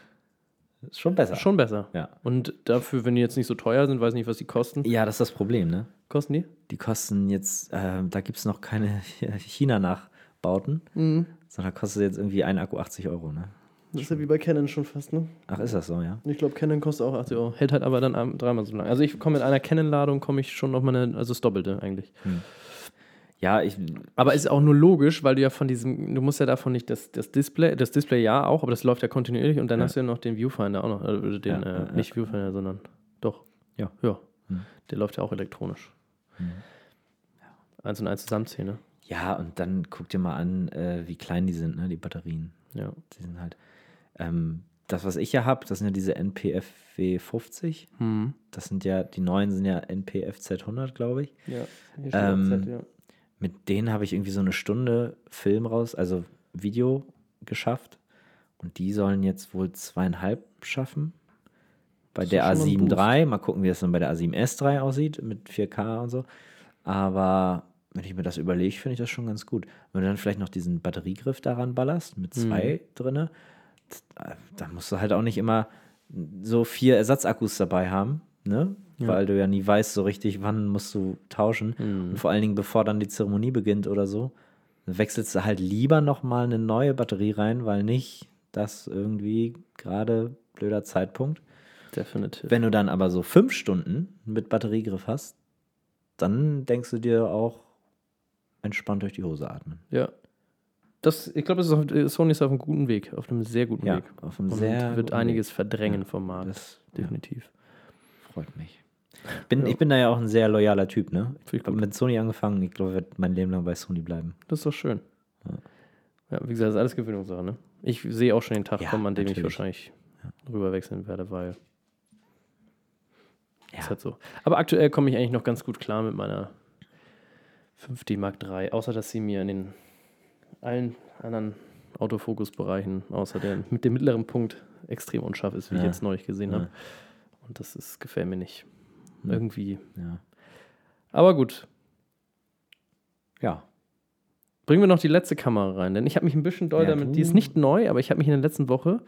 Ist schon besser. schon besser. Ja. Und dafür, wenn die jetzt nicht so teuer sind, weiß nicht, was die kosten. Ja, das ist das Problem, ne? Kosten die? Die kosten jetzt, äh, da gibt es noch keine [LAUGHS] China-Nachbauten, Mhm. sondern kostet jetzt irgendwie ein Akku 80 Euro, ne? Das ist ja wie bei Canon schon fast, ne? Ach, ist das so, ja? Ich glaube, Canon kostet auch 80 Euro. Hält halt aber dann dreimal so lang. Also ich komme mit einer Canon-Ladung, komme ich schon auf meine, also das Doppelte eigentlich. Ja, ich, Aber ist auch nur logisch, weil du ja von diesem, du musst ja davon nicht das, das Display, das Display ja auch, aber das läuft ja kontinuierlich und dann Ja. hast du ja noch den Viewfinder auch noch, äh, den, Ja, äh, ja. nicht Viewfinder, sondern doch. Ja. Ja. Hm. Der läuft ja auch elektronisch. Eins und eins zusammenziehen, ne? ja, und dann guck dir mal an, äh, wie klein die sind, ne, die Batterien. Ja. Die sind halt, ähm, das, was ich ja habe, das sind ja diese NPFW 50. Hm. Das sind ja, die neuen sind ja NPFZ 100, glaube ich. Ja. Hier steht auch ähm, Z, ja. Mit denen habe ich irgendwie so eine Stunde Film raus, also Video geschafft. Und die sollen jetzt wohl zweieinhalb schaffen. Bei Das der schon mal ein A7 Boost. III, mal gucken, wie es dann bei der A7S III aussieht, mit 4K und so. Aber wenn ich mir das überlege, finde ich das schon ganz gut. Wenn du dann vielleicht noch diesen Batteriegriff daran ballerst, mit zwei drinne, d- dann musst du halt auch nicht immer so vier Ersatzakkus dabei haben, ne? Ja. Weil du ja nie weißt so richtig, wann musst du tauschen. Mhm. Und vor allen Dingen, bevor dann die Zeremonie beginnt oder so, wechselst du halt lieber nochmal eine neue Batterie rein, weil nicht das irgendwie gerade blöder Zeitpunkt. Definitiv. Wenn du dann aber so fünf Stunden mit Batteriegriff hast, dann denkst du dir auch entspannt durch die Hose atmen. Ja. Das, ich glaube, äh, Sony ist auf einem guten Weg, auf einem sehr guten Ja, Weg. auf einem Und sehr wird einiges Weg. verdrängen Ja, vom Markt. Das ja, Definitiv. freut mich. Bin, Ja. Ich bin da ja auch ein sehr loyaler Typ, ne? Ich Ich habe mit Sony angefangen, ich glaube, ich werde mein Leben lang bei Sony bleiben. Das ist doch schön. Ja, wie gesagt, das ist alles Gewöhnungssache, ne? Ich sehe auch schon den Tag Ja, kommen, an dem ich natürlich. wahrscheinlich rüberwechseln werde, weil Ja. ist halt so. Aber aktuell komme ich eigentlich noch ganz gut klar mit meiner 5D Mark III, außer dass sie mir in den allen anderen Autofokusbereichen, außer der, mit dem mittleren Punkt, extrem unscharf ist, wie ich Ja. jetzt neulich gesehen Ja. habe. Und das ist, gefällt mir nicht. Hm. Irgendwie. Ja. Aber gut, ja. Bringen wir noch die letzte Kamera rein, denn ich habe mich ein bisschen doll damit, die ist nicht neu, aber ich habe mich in der letzten Woche,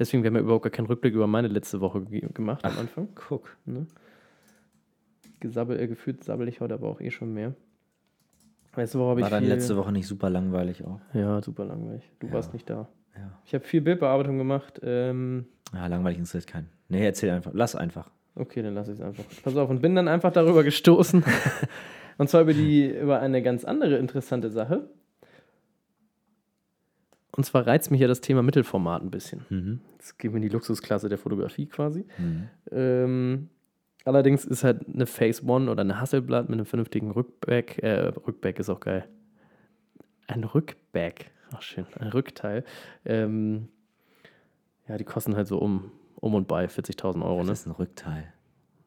deswegen wir haben ja überhaupt gar keinen Rückblick über meine letzte Woche ge gemacht am. Anfang. Guck. Ne? Gesabbel, äh, gefühlt sabbel ich heute aber auch eh schon mehr. Letzte Woche habe ich War dann viel, letzte Woche nicht super langweilig auch? Ja, super langweilig. Du Ja. warst nicht da. Ja. Ich habe viel Bildbearbeitung gemacht. Ähm, Ja, langweilig interessiert keinen. Nee, erzähl einfach. Lass einfach. Okay, dann lasse ich es einfach. Pass auf, und bin dann einfach darüber gestoßen. [LAUGHS] und zwar über, die, über eine ganz andere interessante Sache. Und zwar reizt mich ja das Thema Mittelformat ein bisschen. Mhm. Jetzt gehen wir in die Luxusklasse der Fotografie quasi. Mhm. Ähm, allerdings ist halt eine Phase One oder eine Hasselblatt mit einem vernünftigen Rückback, äh, Rückback ist auch geil. Ein Rückback, ach schön, ein Rückteil. Ähm, ja, die kosten halt so um, um und bei 40.000 Euro, ne? Das ist ein Rückteil.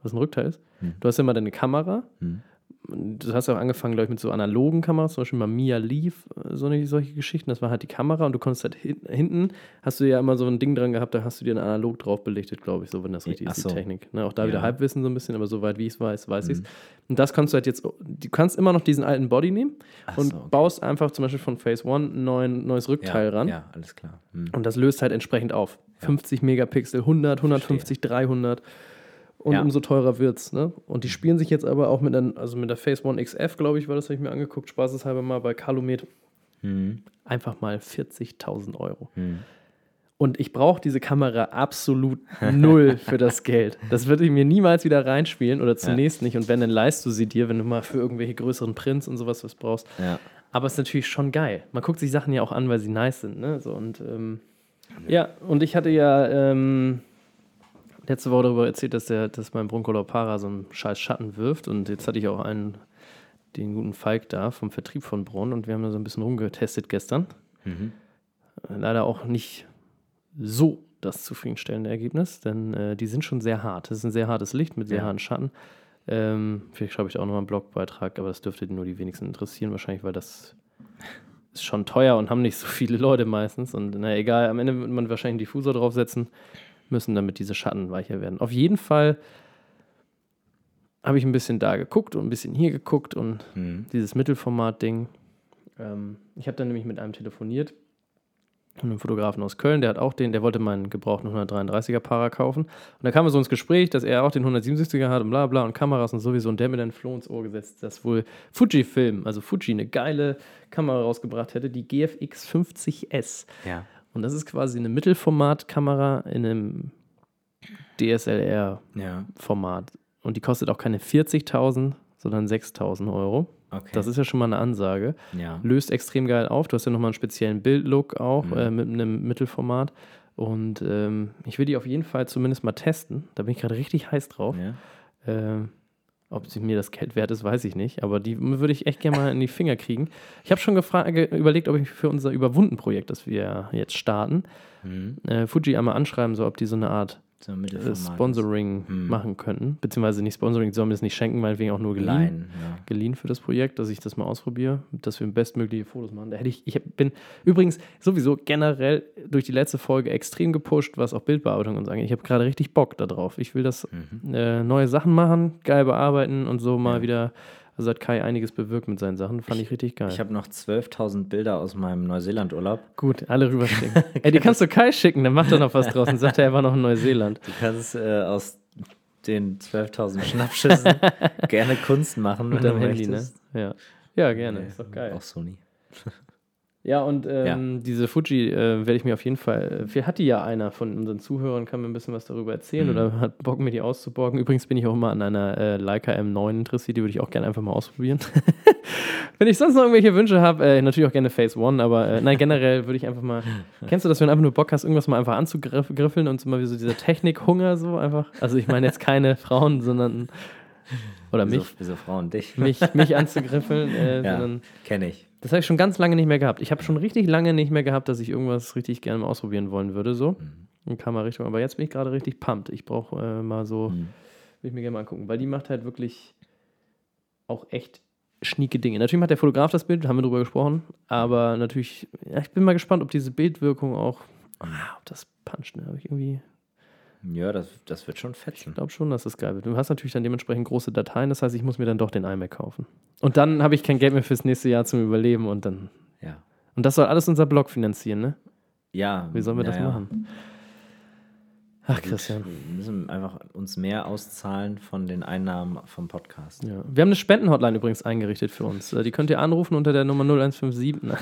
Was ein Rückteil ist? Hm. Du hast ja mal deine Kamera. Hm. Du hast ja auch angefangen, glaube ich, mit so analogen Kameras, zum Beispiel mal Mia Leaf, äh, so eine, solche Geschichten. Das war halt die Kamera und du konntest halt hin, hinten, hast du ja immer so ein Ding dran gehabt, da hast du dir ein analog drauf belichtet, glaube ich, so, wenn das richtig Ach ist, so. die Technik. Ne, auch da Ja. wieder Halbwissen so ein bisschen, aber soweit wie ich es weiß, weiß ich es. Mhm. Und das kannst du halt jetzt, du kannst immer noch diesen alten Body nehmen Ach und so, okay. baust einfach zum Beispiel von Phase One ein neuen, neues Rückteil ja, ran. Ja, alles klar. Hm. Und das löst halt entsprechend auf. Ja. 50 Megapixel, 100, 150, 300. Und Ja. umso teurer wird's. Ne? Und die spielen sich jetzt aber auch mit, einer, also mit der Phase One XF, glaube ich, war das, habe ich mir angeguckt, spaßeshalber mal bei Calumet, Hm. einfach mal 40.000 Euro. Hm. Und ich brauche diese Kamera absolut null [LAUGHS] für das Geld. Das würde ich mir niemals wieder reinspielen oder zunächst nicht. Und wenn, dann leist du sie dir, wenn du mal für irgendwelche größeren Prints und sowas was brauchst. Ja. Aber es ist natürlich schon geil. Man guckt sich Sachen ja auch an, weil sie nice sind. Ne? So, und, ähm, ja, und ich hatte ja ähm, letzte Woche darüber erzählt, dass, der, dass mein Broncolor Para so einen scheiß Schatten wirft. Und jetzt hatte ich auch einen, den guten Falk da vom Vertrieb von Bronn. Und wir haben da so ein bisschen rumgetestet gestern. Mhm. Leider auch nicht so das zufriedenstellende Ergebnis, denn äh, die sind schon sehr hart. Das ist ein sehr hartes Licht mit sehr Ja. harten Schatten. Ähm, vielleicht schreibe ich auch nochmal einen Blogbeitrag, aber das dürfte nur die wenigsten interessieren, wahrscheinlich, weil das ist schon teuer und haben nicht so viele Leute meistens. Und na egal, am Ende wird man wahrscheinlich einen Diffusor draufsetzen müssen, damit diese Schatten weicher werden. Auf jeden Fall habe ich ein bisschen da geguckt und ein bisschen hier geguckt und Hm. dieses Mittelformat-Ding. Ähm, ich habe dann nämlich mit einem telefoniert, einem Fotografen aus Köln, der hat auch den, der wollte meinen gebrauchten 133er Para kaufen. Und da kam so ins Gespräch, dass er auch den 177er hat und bla bla und Kameras und sowieso. Und der mir dann Floh ins Ohr gesetzt, dass wohl Fujifilm, also Fuji, eine geile Kamera rausgebracht hätte, die GFX 50S. Ja. Und das ist quasi eine Mittelformatkamera in einem DSLR-Format. Ja. Und die kostet auch keine 40.000, sondern 6.000 Euro. Okay. Das ist ja schon mal eine Ansage. ja. Löst extrem geil auf. Du hast ja nochmal einen speziellen Bildlook auch Mhm. äh, mit einem Mittelformat. Und ähm, ich will die auf jeden Fall zumindest mal testen. Da bin ich gerade richtig heiß drauf. ja. Ähm, ob sie mir das Geld wert ist, weiß ich nicht. Aber die würde ich echt gerne mal in die Finger kriegen. Ich habe schon überlegt, ob ich für unser Überwunden-Projekt, das wir jetzt starten, Hm. äh, Fuji einmal anschreiben soll, ob die so eine Art So äh. Sponsoring Mhm. machen könnten. Beziehungsweise nicht Sponsoring, die sollen mir das nicht schenken, meinetwegen auch nur geliehen Klein. Ja. geliehen für das Projekt, dass ich das mal ausprobiere, dass wir bestmögliche Fotos machen. Da hätte ich, ich bin übrigens sowieso generell durch die letzte Folge extrem gepusht, was auch Bildbearbeitung und so angeht. Ich habe gerade richtig Bock darauf. Ich will das Mhm. äh, neue Sachen machen, geil bearbeiten und so mal Ja. wieder. Also hat Kai einiges bewirkt mit seinen Sachen, fand ich, richtig geil. Ich habe noch 12.000 Bilder aus meinem Neuseeland-Urlaub. Gut, alle rüberschicken. [LAUGHS] Ey, die kannst du Kai schicken, dann macht er noch was draus und sagt er, er war noch in Neuseeland. Du kannst äh, aus den 12.000 Schnappschüssen [LAUGHS] gerne Kunst machen, Mit deinem Handy, ne? Ja. Ja, gerne. Nee, Ist doch geil. Auch Sony. Ja, und ähm, diese Fuji äh, werde ich mir auf jeden Fall, äh, vielleicht hat die ja einer von unseren Zuhörern, kann mir ein bisschen was darüber erzählen Mhm. oder hat Bock, mir die auszuborgen. Übrigens bin ich auch immer an einer äh, Leica M9 interessiert, die würde ich auch gerne einfach mal ausprobieren. [LAUGHS] Wenn ich sonst noch irgendwelche Wünsche habe, äh, natürlich auch gerne Phase One, aber äh, nein, generell würde ich einfach mal, [LAUGHS] kennst du das, wenn du einfach nur Bock hast, irgendwas mal einfach anzugriffeln und so mal wie so dieser Technikhunger so einfach? Also ich meine jetzt keine [LAUGHS] Frauen, sondern, oder mich, Wieso, wieso Frauen dich? mich, mich anzugriffeln, äh, ja, sondern kenne ich. Das habe ich schon ganz lange nicht mehr gehabt. Ich habe schon richtig lange nicht mehr gehabt, dass ich irgendwas richtig gerne mal ausprobieren wollen würde, so Mhm. in Kamerarichtung. Aber jetzt bin ich gerade richtig pumped. Ich brauche äh, mal so, Mhm. will ich mir gerne mal angucken, weil die macht halt wirklich auch echt schnieke Dinge. Natürlich macht der Fotograf das Bild, haben wir drüber gesprochen, aber natürlich, ja, ich bin mal gespannt, ob diese Bildwirkung auch, ah, ob das puncht, ne? Habe ich irgendwie, Ja, das, das wird schon ich fetzen. glaube schon, dass das geil wird. Du hast natürlich dann dementsprechend große Dateien, das heißt, ich muss mir dann doch den iMac kaufen. Und dann habe ich kein Geld mehr fürs nächste Jahr zum Überleben und dann, Ja. und das soll alles unser Blog finanzieren, ne? Ja. Wie sollen wir das ja. machen? Ach, Gut, Christian. Wir müssen einfach uns mehr auszahlen von den Einnahmen vom Podcast. Ja. Wir haben eine Spendenhotline übrigens eingerichtet für uns. Äh, Die könnt ihr anrufen unter der Nummer 0157. Nein,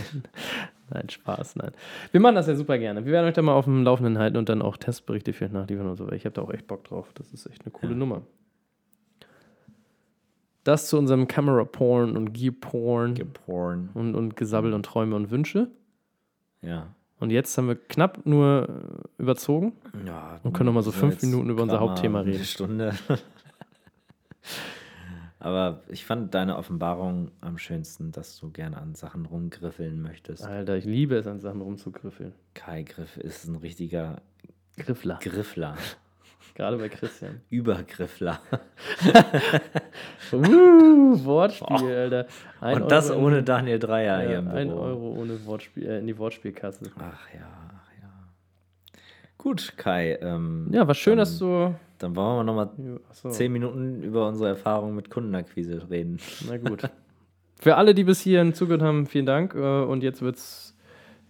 Nein, Spaß, nein. Wir machen das ja super gerne. Wir werden euch da mal auf dem Laufenden halten und dann auch Testberichte für nachliefern und so. Ich habe da auch echt Bock drauf. Das ist echt eine coole Ja. Nummer. Das zu unserem Camera Porn und Gear Porn Geporn. und, und Gesabbel und Träume und Wünsche. Ja. Und jetzt haben wir knapp nur überzogen. ja Und können noch mal so fünf Minuten über unser Hauptthema Eine reden. Stunde. [LAUGHS] Aber ich fand deine Offenbarung am schönsten, dass du gerne an Sachen rumgriffeln möchtest. Alter, ich liebe es, an Sachen rumzugriffeln. Kai Griff ist ein richtiger Griffler. Griffler. [LAUGHS] Gerade bei Christian. Übergriffler. [LAUGHS] Uh, Wortspiel, Alter. Ein Und das Euro in- ohne Daniel Dreier hier Ja, im Büro. ein Euro ohne Wortspiel, äh, in die Wortspielkasse. Ach ja, ach ja. Gut, Kai. Ähm, Ja, war schön, dann, dass du. Dann wollen wir nochmal Achso, zehn Minuten über unsere Erfahrung mit Kundenakquise reden. na gut. [LAUGHS] Für alle, die bis hierhin zugehört haben, vielen Dank. äh, Und jetzt wird's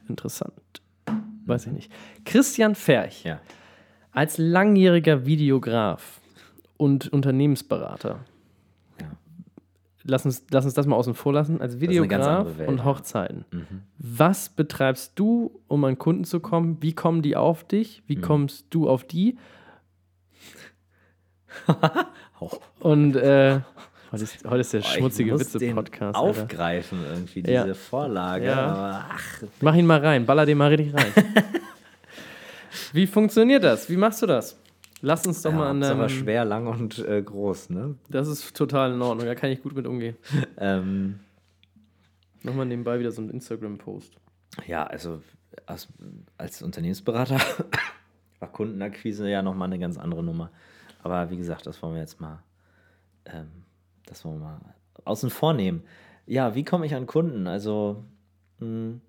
interessant. Weiß ich nicht. Christian Ferch, Ja. als langjähriger Videograf und Unternehmensberater. Ja. Lass uns, lass uns das mal außen vor lassen. Als Videograf und. Hochzeiten. Mhm. Was betreibst du, um an Kunden zu kommen? Wie kommen die auf dich? Wie Mhm. kommst du auf die? [LAUGHS] Und äh, heute, ist, heute ist der schmutzige Witze-Podcast. Alter. Aufgreifen irgendwie, Ja. diese Vorlage. Ja. Aber ach, Mach ihn mal rein, baller den mal richtig rein. [LAUGHS] Wie funktioniert das? Wie machst du das? Lass uns doch ja, mal an ist aber schwer, lang und äh, groß, ne? Das ist total in Ordnung, da kann ich gut mit umgehen. [LAUGHS] Ähm, Nochmal nebenbei wieder so ein Instagram-Post. ja, also als, als Unternehmensberater war Kundenakquise ja nochmal eine ganz andere Nummer. Aber wie gesagt, das wollen wir jetzt mal, ähm, das wollen wir mal außen vor nehmen. Ja, wie komme ich an Kunden? Also, mh,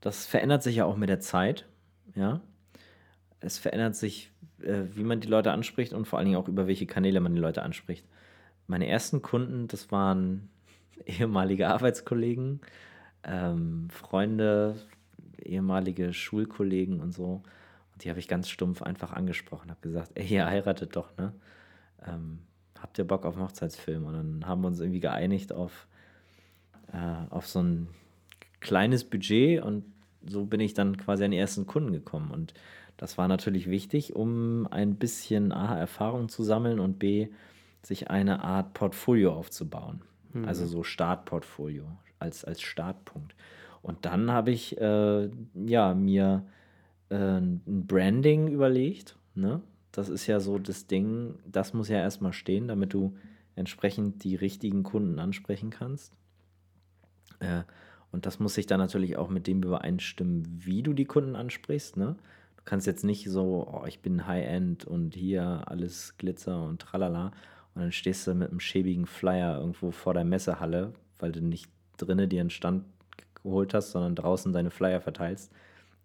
das verändert sich ja auch mit der Zeit, ja. Es verändert sich, äh, wie man die Leute anspricht und vor allen Dingen auch über welche Kanäle man die Leute anspricht. Meine ersten Kunden, das waren [LAUGHS] ehemalige Arbeitskollegen, ähm, Freunde, ehemalige Schulkollegen und so. Die habe ich ganz stumpf einfach angesprochen, habe gesagt, ey, ihr heiratet doch, ne? Ähm, habt ihr Bock auf einen Hochzeitsfilm? Und dann haben wir uns irgendwie geeinigt auf, äh, auf so ein kleines Budget und so bin ich dann quasi an die ersten Kunden gekommen. Und das war natürlich wichtig, um ein bisschen A, Erfahrung zu sammeln und B, sich eine Art Portfolio aufzubauen. Also so Startportfolio als, als Startpunkt. Und dann habe ich äh, ja, mir äh, ein Branding überlegt. Ne? Das ist ja so das Ding, das muss ja erstmal stehen, damit du entsprechend die richtigen Kunden ansprechen kannst. Äh, und das muss sich dann natürlich auch mit dem übereinstimmen, wie du die Kunden ansprichst. Ne? Du kannst jetzt nicht so, oh, ich bin High-End und hier alles Glitzer und tralala. Und dann stehst du mit einem schäbigen Flyer irgendwo vor der Messehalle, weil du nicht drinnen dir einen Stand geholt hast, sondern draußen deine Flyer verteilst.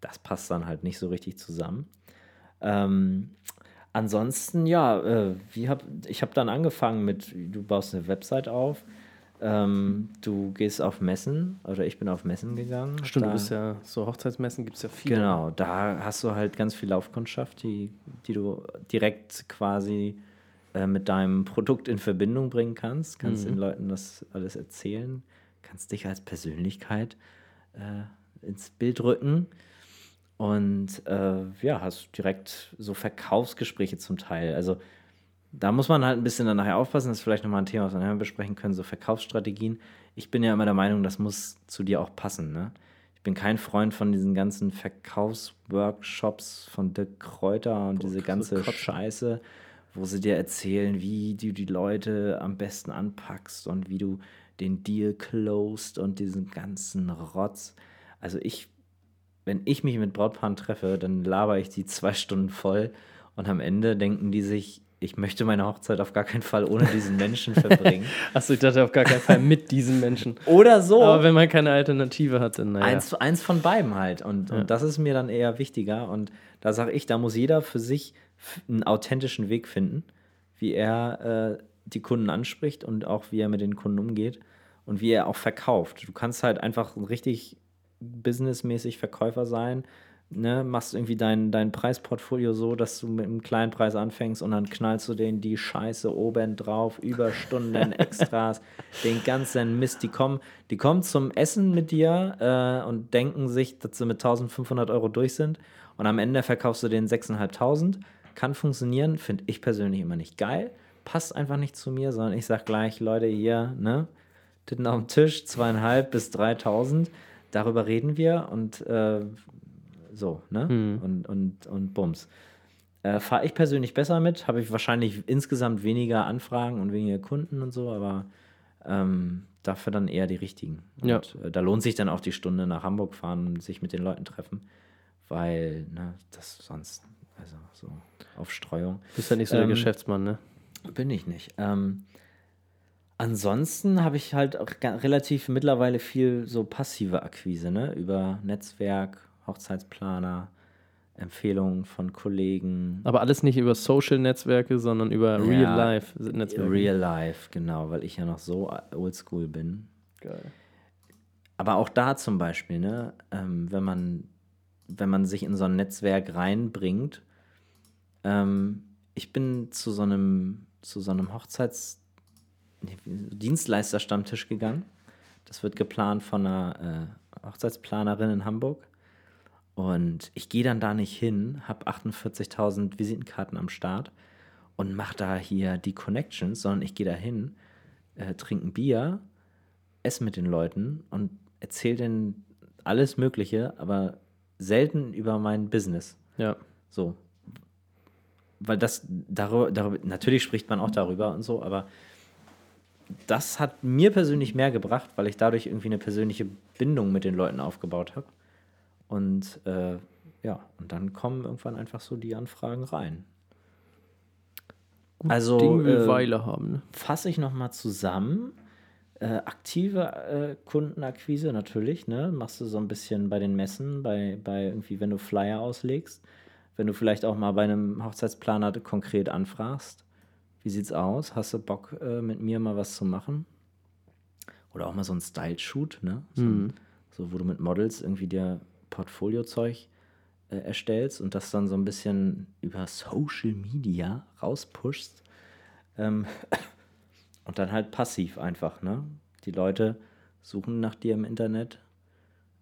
Das passt dann halt nicht so richtig zusammen. Ähm, ansonsten, ja, äh, wie hab, ich habe dann angefangen mit, du baust eine Website auf, ähm, du gehst auf Messen, oder ich bin auf Messen gegangen. Stimmt, da, du bist ja, so Hochzeitsmessen gibt es ja viele. Genau, da hast du halt ganz viel Laufkundschaft, die, die du direkt quasi äh, mit deinem Produkt in Verbindung bringen kannst. Kannst Mhm. den Leuten das alles erzählen, kannst dich als Persönlichkeit äh, ins Bild rücken. Und äh, ja, hast direkt so Verkaufsgespräche zum Teil. Also da muss man halt ein bisschen dann nachher aufpassen. Das ist vielleicht nochmal ein Thema, was wir nachher besprechen können, so Verkaufsstrategien. Ich bin ja immer der Meinung, das muss zu dir auch passen. Ne? Ich bin kein Freund von diesen ganzen Verkaufsworkshops von Dirk Kräuter und diese kriegst du ganze. Scheiße, wo sie dir erzählen, wie du die Leute am besten anpackst und wie du den Deal closed und diesen ganzen Rotz. Also ich, wenn ich mich mit Brautpaaren treffe, dann laber ich die zwei Stunden voll und am Ende denken die sich, ich möchte meine Hochzeit auf gar keinen Fall ohne diesen Menschen [LAUGHS] verbringen. Achso, ich dachte auf gar keinen Fall mit diesen Menschen. Oder so. Aber wenn man keine Alternative hat, dann naja. Eins, eins von beiden halt. Und, Ja. und das ist mir dann eher wichtiger. Und da sage ich, da muss jeder für sich einen authentischen Weg finden, wie er äh, die Kunden anspricht und auch wie er mit den Kunden umgeht und wie er auch verkauft. Du kannst halt einfach ein richtig businessmäßig Verkäufer sein, ne, machst irgendwie dein, dein Preisportfolio so, dass du mit einem kleinen Preis anfängst und dann knallst du denen die Scheiße oben drauf, Überstunden, [LAUGHS] Extras, den ganzen Mist. Die kommen, die kommen zum Essen mit dir äh, und denken sich, dass sie mit 1500 Euro durch sind und am Ende verkaufst du denen 6.500. Kann funktionieren, finde ich persönlich immer nicht geil. Passt einfach nicht zu mir, sondern ich sage gleich, Leute, hier, ne, Titten auf dem Tisch, zweieinhalb bis 3000. Darüber reden wir und äh, so, ne? Mhm. Und, und, und Bums. Äh, Fahre ich persönlich besser mit, habe ich wahrscheinlich insgesamt weniger Anfragen und weniger Kunden und so, aber ähm, dafür dann eher die richtigen. Und Ja. äh, da lohnt sich dann auch die Stunde nach Hamburg fahren und sich mit den Leuten treffen, weil ne, das sonst, also so auf Streuung. Bist ja nicht so der Ähm, Geschäftsmann, ne? Bin ich nicht. Ähm, ansonsten habe ich halt auch relativ mittlerweile viel so passive Akquise, ne? Über Netzwerk, Hochzeitsplaner, Empfehlungen von Kollegen. Aber alles nicht über Social-Netzwerke, sondern über Ja, Real-Life-Netzwerke. Real Life, genau, weil ich ja noch so oldschool bin. Geil. Aber auch da zum Beispiel, ne, ähm, wenn man, wenn man sich in so ein Netzwerk reinbringt, ähm, ich bin zu so einem, zu so einem Hochzeits Dienstleisterstammtisch gegangen. Das wird geplant von einer äh, Hochzeitsplanerin in Hamburg. Und ich gehe dann da nicht hin, habe 48.000 Visitenkarten am Start und mache da hier die Connections, sondern ich gehe da hin, äh, trinke ein Bier, esse mit den Leuten und erzähle denen alles Mögliche, aber selten über mein Business. Ja. So. Weil das, darüber, darüber, natürlich spricht man auch darüber und so, aber das hat mir persönlich mehr gebracht, weil ich dadurch irgendwie eine persönliche Bindung mit den Leuten aufgebaut habe. Und äh, ja, und dann kommen irgendwann einfach so die Anfragen rein. also Ding will äh, Weile haben, ne? fasse ich nochmal zusammen. Äh, aktive äh, Kundenakquise natürlich, ne? Machst du so ein bisschen bei den Messen, bei, bei irgendwie, wenn du Flyer auslegst, wenn du vielleicht auch mal bei einem Hochzeitsplaner konkret anfragst. Wie sieht's aus? Hast du Bock, äh, mit mir mal was zu machen? Oder auch mal so ein Style-Shoot, ne? So, ein- so, wo du mit Models irgendwie dir Portfoliozeug äh, erstellst und das dann so ein bisschen über Social Media rauspushst. Ähm, [COUGHS] und dann halt passiv einfach, ne? Die Leute suchen nach dir im Internet,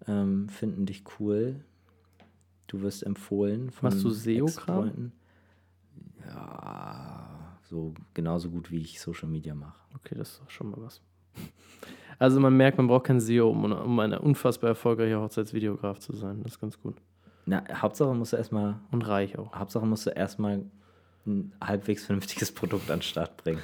ähm, finden dich cool. Du wirst empfohlen von Machst du SEO-Kram? Ja, so genauso gut wie ich Social Media mache. Okay, das ist doch schon mal was. [LAUGHS] Also man merkt, man braucht kein SEO, um, um ein unfassbar erfolgreicher Hochzeitsvideograf zu sein. Das ist ganz gut. Na, Hauptsache musst du erstmal, Und reich auch. Hauptsache musst du erstmal ein halbwegs vernünftiges [LAUGHS] Produkt an den Start bringen.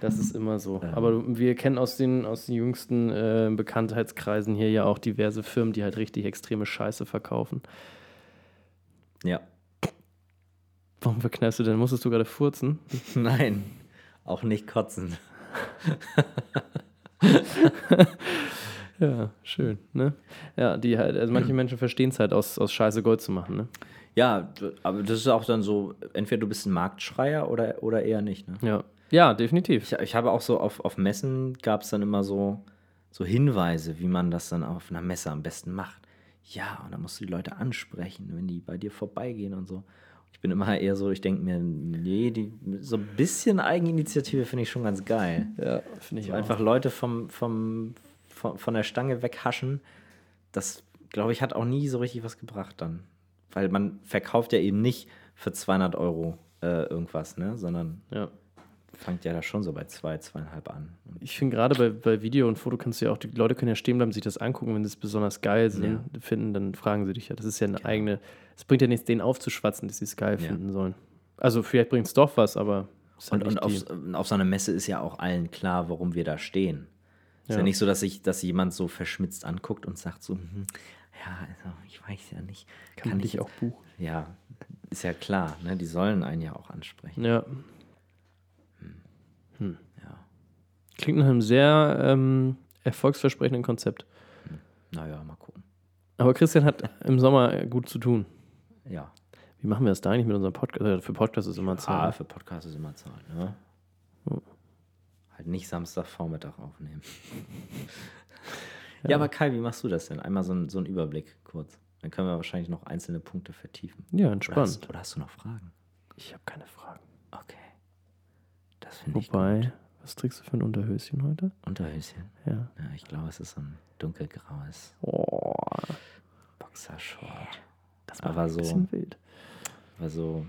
Das ist immer so. Ähm. Aber wir kennen aus den, aus den jüngsten äh, Bekanntheitskreisen hier ja auch diverse Firmen, die halt richtig extreme Scheiße verkaufen. Ja. Warum verkneifst du denn? Musstest du gerade furzen? [LAUGHS] Nein, auch nicht kotzen. [LAUGHS] Ja, schön, ne? Ja, die halt, also manche Menschen verstehen es halt aus, aus Scheiße Gold zu machen, ne? Ja, aber das ist auch dann so, entweder du bist ein Marktschreier oder, oder eher nicht. Ne? Ja. Ja, definitiv. Ich, ich habe auch so auf, auf Messen gab es dann immer so, so Hinweise, wie man das dann auf einer Messe am besten macht. Ja, und dann musst du die Leute ansprechen, wenn die bei dir vorbeigehen und so. Ich bin immer eher so, ich denke mir, nee, die, so ein bisschen Eigeninitiative finde ich schon ganz geil. [LAUGHS] Ja, finde ich So auch. einfach Leute vom, vom, von, von der Stange weghaschen, das, glaube ich, hat auch nie so richtig was gebracht dann. Weil man verkauft ja eben nicht für 200 Euro äh, irgendwas, ne? sondern Ja. fängt ja da schon so bei zwei, zweieinhalb an. Ich finde gerade bei, bei Video und Foto kannst du ja auch, die Leute können ja stehen bleiben, sich das angucken, wenn sie es besonders geil sind, Ja. finden, dann fragen sie dich ja. Das ist ja eine eigene, es bringt ja nichts, denen aufzuschwatzen, dass sie es geil Ja. finden sollen. Also vielleicht bringt es doch was, aber halt Und, und auf, auf so einer Messe ist ja auch allen klar, warum wir da stehen. Ist ja, Ja. nicht so, dass sich dass jemand so verschmitzt anguckt und sagt so, hm, ja, also ich weiß ja nicht. kann, Kann, ich ich auch buchen. Ja, ist ja klar, ne? die sollen einen ja auch ansprechen. Ja. Ja. Klingt nach einem sehr ähm, erfolgsversprechenden Konzept. Naja, mal gucken. Aber Christian hat im Sommer gut zu tun. Ja. Wie machen wir das da eigentlich mit unserem Podcast? Äh, Für Podcast ist immer Ah, Zeit. für Podcast ist immer Zeit, ne? Oh. Halt nicht Samstagvormittag aufnehmen. [LAUGHS] ja. aber Kai, wie machst du das denn? Einmal so ein, so ein Überblick kurz. Dann können wir wahrscheinlich noch einzelne Punkte vertiefen. Ja, Oder entspannt. hast, oder hast du noch Fragen? Ich habe keine Fragen. Okay. Das finde ich gut. Wobei, was trägst du für ein Unterhöschen heute? Unterhöschen. Ja. Ja, ich glaube, es ist so ein dunkelgraues Oh, Boxershort. Das Aber war ein so- bisschen wild. War so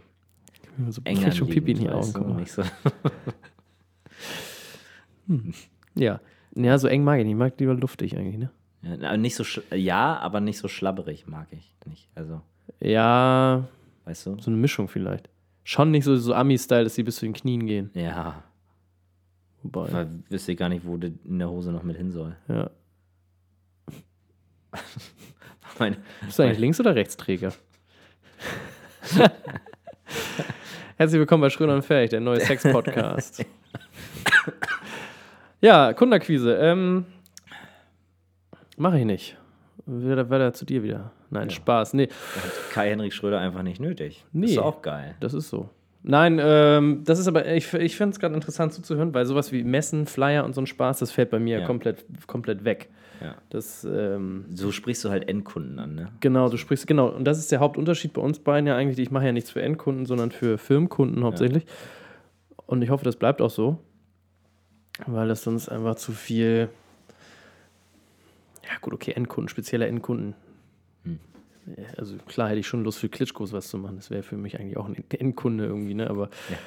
so eng krieg schon Pipi in die Augen. Nicht so, Ja. Ja, so eng mag ich nicht. Ich mag lieber luftig eigentlich, ne? ja, aber nicht so sch- ja, aber nicht so schlabberig mag ich nicht. Also, Ja, weißt du? so eine Mischung vielleicht. Schon nicht so, so Ami-Style, dass sie bis zu den Knien gehen. Ja, Wobei. weil wüsste ich gar nicht, wo das in der Hose noch mit hin soll. Ja. [LAUGHS] Meine, Bist du eigentlich Links- oder Rechtsträger? [LAUGHS] Herzlich willkommen bei Schröder und Fertig, der neue Sex-Podcast. [LAUGHS] ja, Kundenakquise. Ähm, Mache ich nicht. Weiter, weiter zu dir wieder. Nein, Spaß. Nee, Kai-Henrik Schröder einfach nicht nötig. Nee. Ist auch geil. das ist so. Nein, ähm, das ist aber, ich, ich finde es gerade interessant zuzuhören, weil sowas wie Messen, Flyer und so ein Spaß, das fällt bei mir Ja. komplett, komplett weg. Ja. Das, ähm, So sprichst du halt Endkunden an, ne? Genau, du sprichst, genau. Und das ist der Hauptunterschied bei uns beiden ja eigentlich. Ich mache ja nichts für Endkunden, sondern für Firmenkunden hauptsächlich. Und ich hoffe, das bleibt auch so. Weil das sonst einfach zu viel. Ja, gut, okay, Endkunden, spezielle Endkunden. Hm. Ja, Also klar hätte ich schon Lust für Klitschkos was zu machen. Das wäre für mich eigentlich auch ein Endkunde irgendwie, ne? Aber Ja.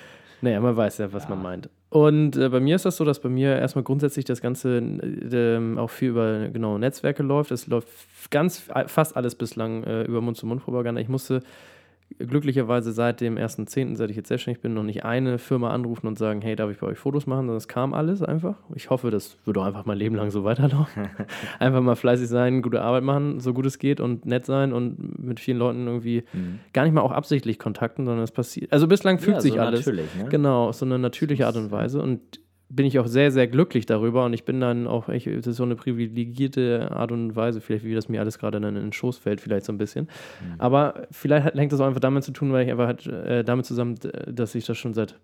naja, man weiß ja, was Ja. man meint. Und äh, bei mir ist das so, dass bei mir erstmal grundsätzlich das Ganze äh, ähm, auch viel über genau Netzwerke läuft. Es läuft ganz fast alles bislang äh, über Mund-zu-Mund-Propaganda. Ich musste glücklicherweise seit dem 1.10., seit ich jetzt selbstständig bin, noch nicht eine Firma anrufen und sagen, hey, darf ich bei euch Fotos machen? Sondern es kam alles einfach. Ich hoffe, das wird auch einfach mein Leben lang so weiterlaufen. [LAUGHS] einfach mal fleißig sein, gute Arbeit machen, so gut es geht und nett sein und mit vielen Leuten irgendwie Mhm. gar nicht mal auch absichtlich Kontakten, sondern es passiert. Also bislang fühlt ja, sich so alles. Natürlich, ne? Genau, so eine natürliche Art und Weise. Und bin ich auch sehr, sehr glücklich darüber. Und ich bin dann auch, echt, das ist so eine privilegierte Art und Weise, vielleicht wie das mir alles gerade dann in den Schoß fällt, vielleicht so ein bisschen. Mhm. Aber vielleicht hat, hängt das auch einfach damit zu tun, weil ich einfach halt, äh, damit zusammen, dass ich das schon seit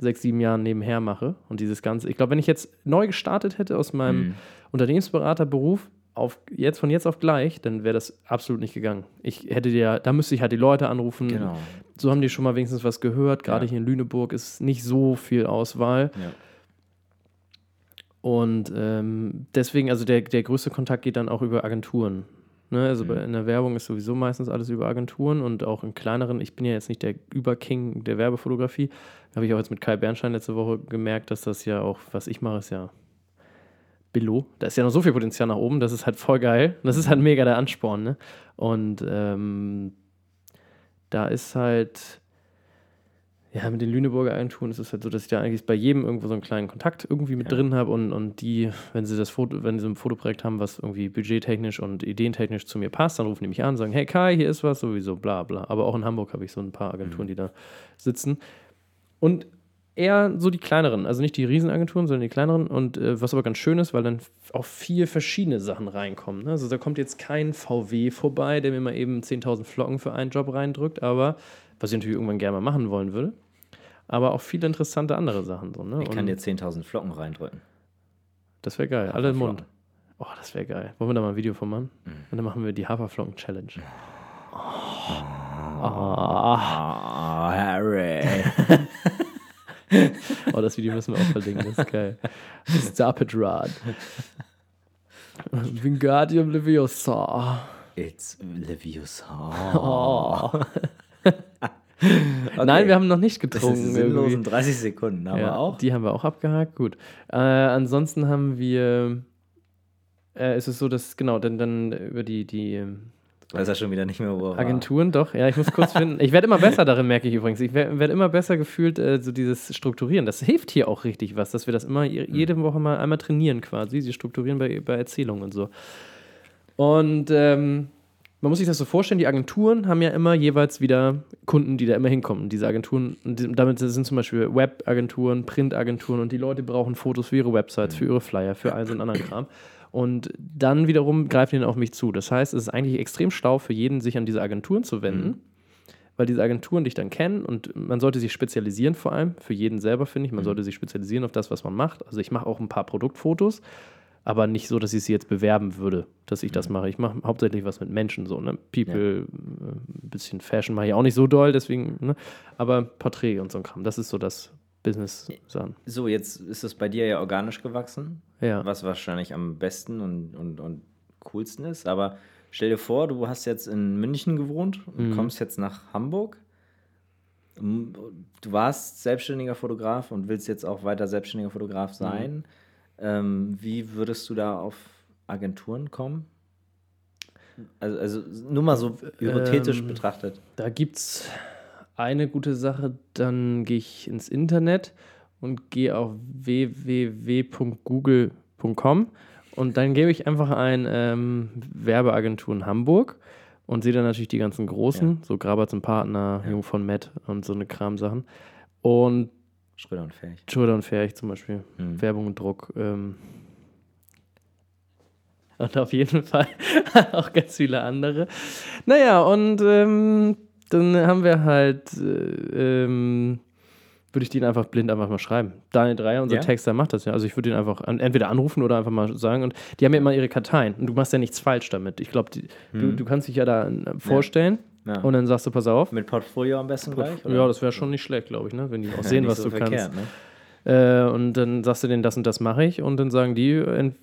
sechs, sieben Jahren nebenher mache. Und dieses Ganze, ich glaube, wenn ich jetzt neu gestartet hätte aus meinem Mhm. Unternehmensberaterberuf, auf jetzt von jetzt auf gleich, dann wäre das absolut nicht gegangen. Ich hätte ja, da müsste ich halt die Leute anrufen, Genau. so haben die schon mal wenigstens was gehört. Gerade Ja. hier in Lüneburg ist nicht so viel Auswahl. Ja. Und ähm, deswegen, also der, der größte Kontakt geht dann auch über Agenturen. Ne? Also Mhm. bei, in der Werbung ist sowieso meistens alles über Agenturen und auch in kleineren. Ich bin ja jetzt nicht der Überking der Werbefotografie. Habe ich auch jetzt mit Kai Bernstein letzte Woche gemerkt, dass das ja auch, was ich mache, ist ja Billo. Da ist ja noch so viel Potenzial nach oben. Das ist halt voll geil. Das ist halt mega der Ansporn. Ne? Und ähm, da ist halt, ja, mit den Lüneburger Agenturen ist es halt so, dass ich da eigentlich bei jedem irgendwo so einen kleinen Kontakt irgendwie mit Ja. drin habe und, und die, wenn sie das Foto, wenn sie so ein Fotoprojekt haben, was irgendwie budgettechnisch und ideentechnisch zu mir passt, dann rufen die mich an und sagen, hey Kai, hier ist was, sowieso, bla bla. Aber auch in Hamburg habe ich so ein paar Agenturen, die da sitzen. Und eher so die kleineren, also nicht die Riesenagenturen, sondern die kleineren. Und äh, was aber ganz schön ist, weil dann auch vier verschiedene Sachen reinkommen. Ne? Also da kommt jetzt kein VW vorbei, der mir mal eben 10.000 Flocken für einen Job reindrückt, aber was ich natürlich irgendwann gerne mal machen wollen würde. Aber auch viele interessante andere Sachen. So, ne? Ich kann dir 10.000 Flocken reindrücken. das wäre geil, alle im Mund. Oh, das wäre geil. Wollen wir da mal ein Video von machen? Mhm. Und dann machen wir die Haferflocken-Challenge. Ah, Harry. [LAUGHS] Oh, das Video müssen wir auch verlinken, das ist geil. Stop it, Rod. Wingardium Leviosa. It's Leviosa. Oh. [LAUGHS] [LAUGHS] Nein, wir haben noch nicht Das getrunken. ist sinnlos in irgendwie. 30 Sekunden, aber ja, auch. Die haben wir auch abgehakt, gut. Äh, ansonsten haben wir, äh, ist es so, dass, genau, dann, dann über die, die ähm, Weiß er schon wieder nicht mehr, wo er. Agenturen, doch, ja, ich muss kurz [LAUGHS] finden. Ich werde immer besser darin, merke ich übrigens. Ich werde werd immer besser gefühlt, äh, so dieses Strukturieren. Das hilft hier auch richtig was, dass wir das immer je- jede Woche mal einmal trainieren quasi, sie strukturieren bei, bei Erzählungen und so. Und ähm, man muss sich das so vorstellen, die Agenturen haben ja immer jeweils wieder Kunden, die da immer hinkommen. Diese Agenturen, damit sind zum Beispiel Webagenturen, Printagenturen und die Leute brauchen Fotos für ihre Websites, für ihre Flyer, für all so einen anderen Kram. Und dann wiederum greifen die dann auf mich zu. Das heißt, es ist eigentlich extrem schlau für jeden, sich an diese Agenturen zu wenden, weil diese Agenturen dich dann kennen und man sollte sich spezialisieren vor allem, für jeden selber finde ich, man sollte sich spezialisieren auf das, was man macht. Also ich mache auch ein paar Produktfotos, Aber nicht so, dass ich sie jetzt bewerben würde, dass ich das mache. Ich mache hauptsächlich was mit Menschen, so, ne? People, äh, ein bisschen Fashion mache ich auch nicht so doll, deswegen, ne? Aber Porträt und so ein Kram, das ist so das Business-Sachen. So, jetzt ist es bei dir ja organisch gewachsen, Ja. was wahrscheinlich am besten und, und, und coolsten ist. Aber stell dir vor, du hast jetzt in München gewohnt und kommst jetzt nach Hamburg. Du warst selbstständiger Fotograf und willst jetzt auch weiter selbstständiger Fotograf sein. Ähm, wie würdest du da auf Agenturen kommen? Also, also nur mal so hypothetisch Ähm, betrachtet. Da gibt es eine gute Sache, dann gehe ich ins Internet und gehe auf www.google.com und dann gebe ich einfach ein ähm, Werbeagentur in Hamburg und sehe dann natürlich die ganzen großen, so Graberts und Partner, Jung von Matt und so eine Kramsachen. Und Schröder und Fähig. Schröder und Ferch zum Beispiel, Mhm. Werbung und Druck. Ähm, [LAUGHS] und auf jeden Fall [LAUGHS] auch ganz viele andere. Naja, und ähm, dann haben wir halt, äh, ähm, würde ich den einfach blind einfach mal schreiben. Daniel Dreier, unser Ja? Texter, macht das ja. Also ich würde ihn einfach an, entweder anrufen oder einfach mal sagen. Und die haben ja immer ihre Karteien. Und du machst ja nichts falsch damit. Ich glaube, du, du kannst dich ja da äh, vorstellen. Mhm. Ja. Und dann sagst du, pass auf. Mit Portfolio am besten gleich? oder? Ja, das wäre schon nicht schlecht, glaube ich, ne? wenn die auch Ja, sehen, nicht was so du verkehrt, kannst. Ne? Äh, und dann sagst du denen, das und das mache ich. Und dann sagen die, können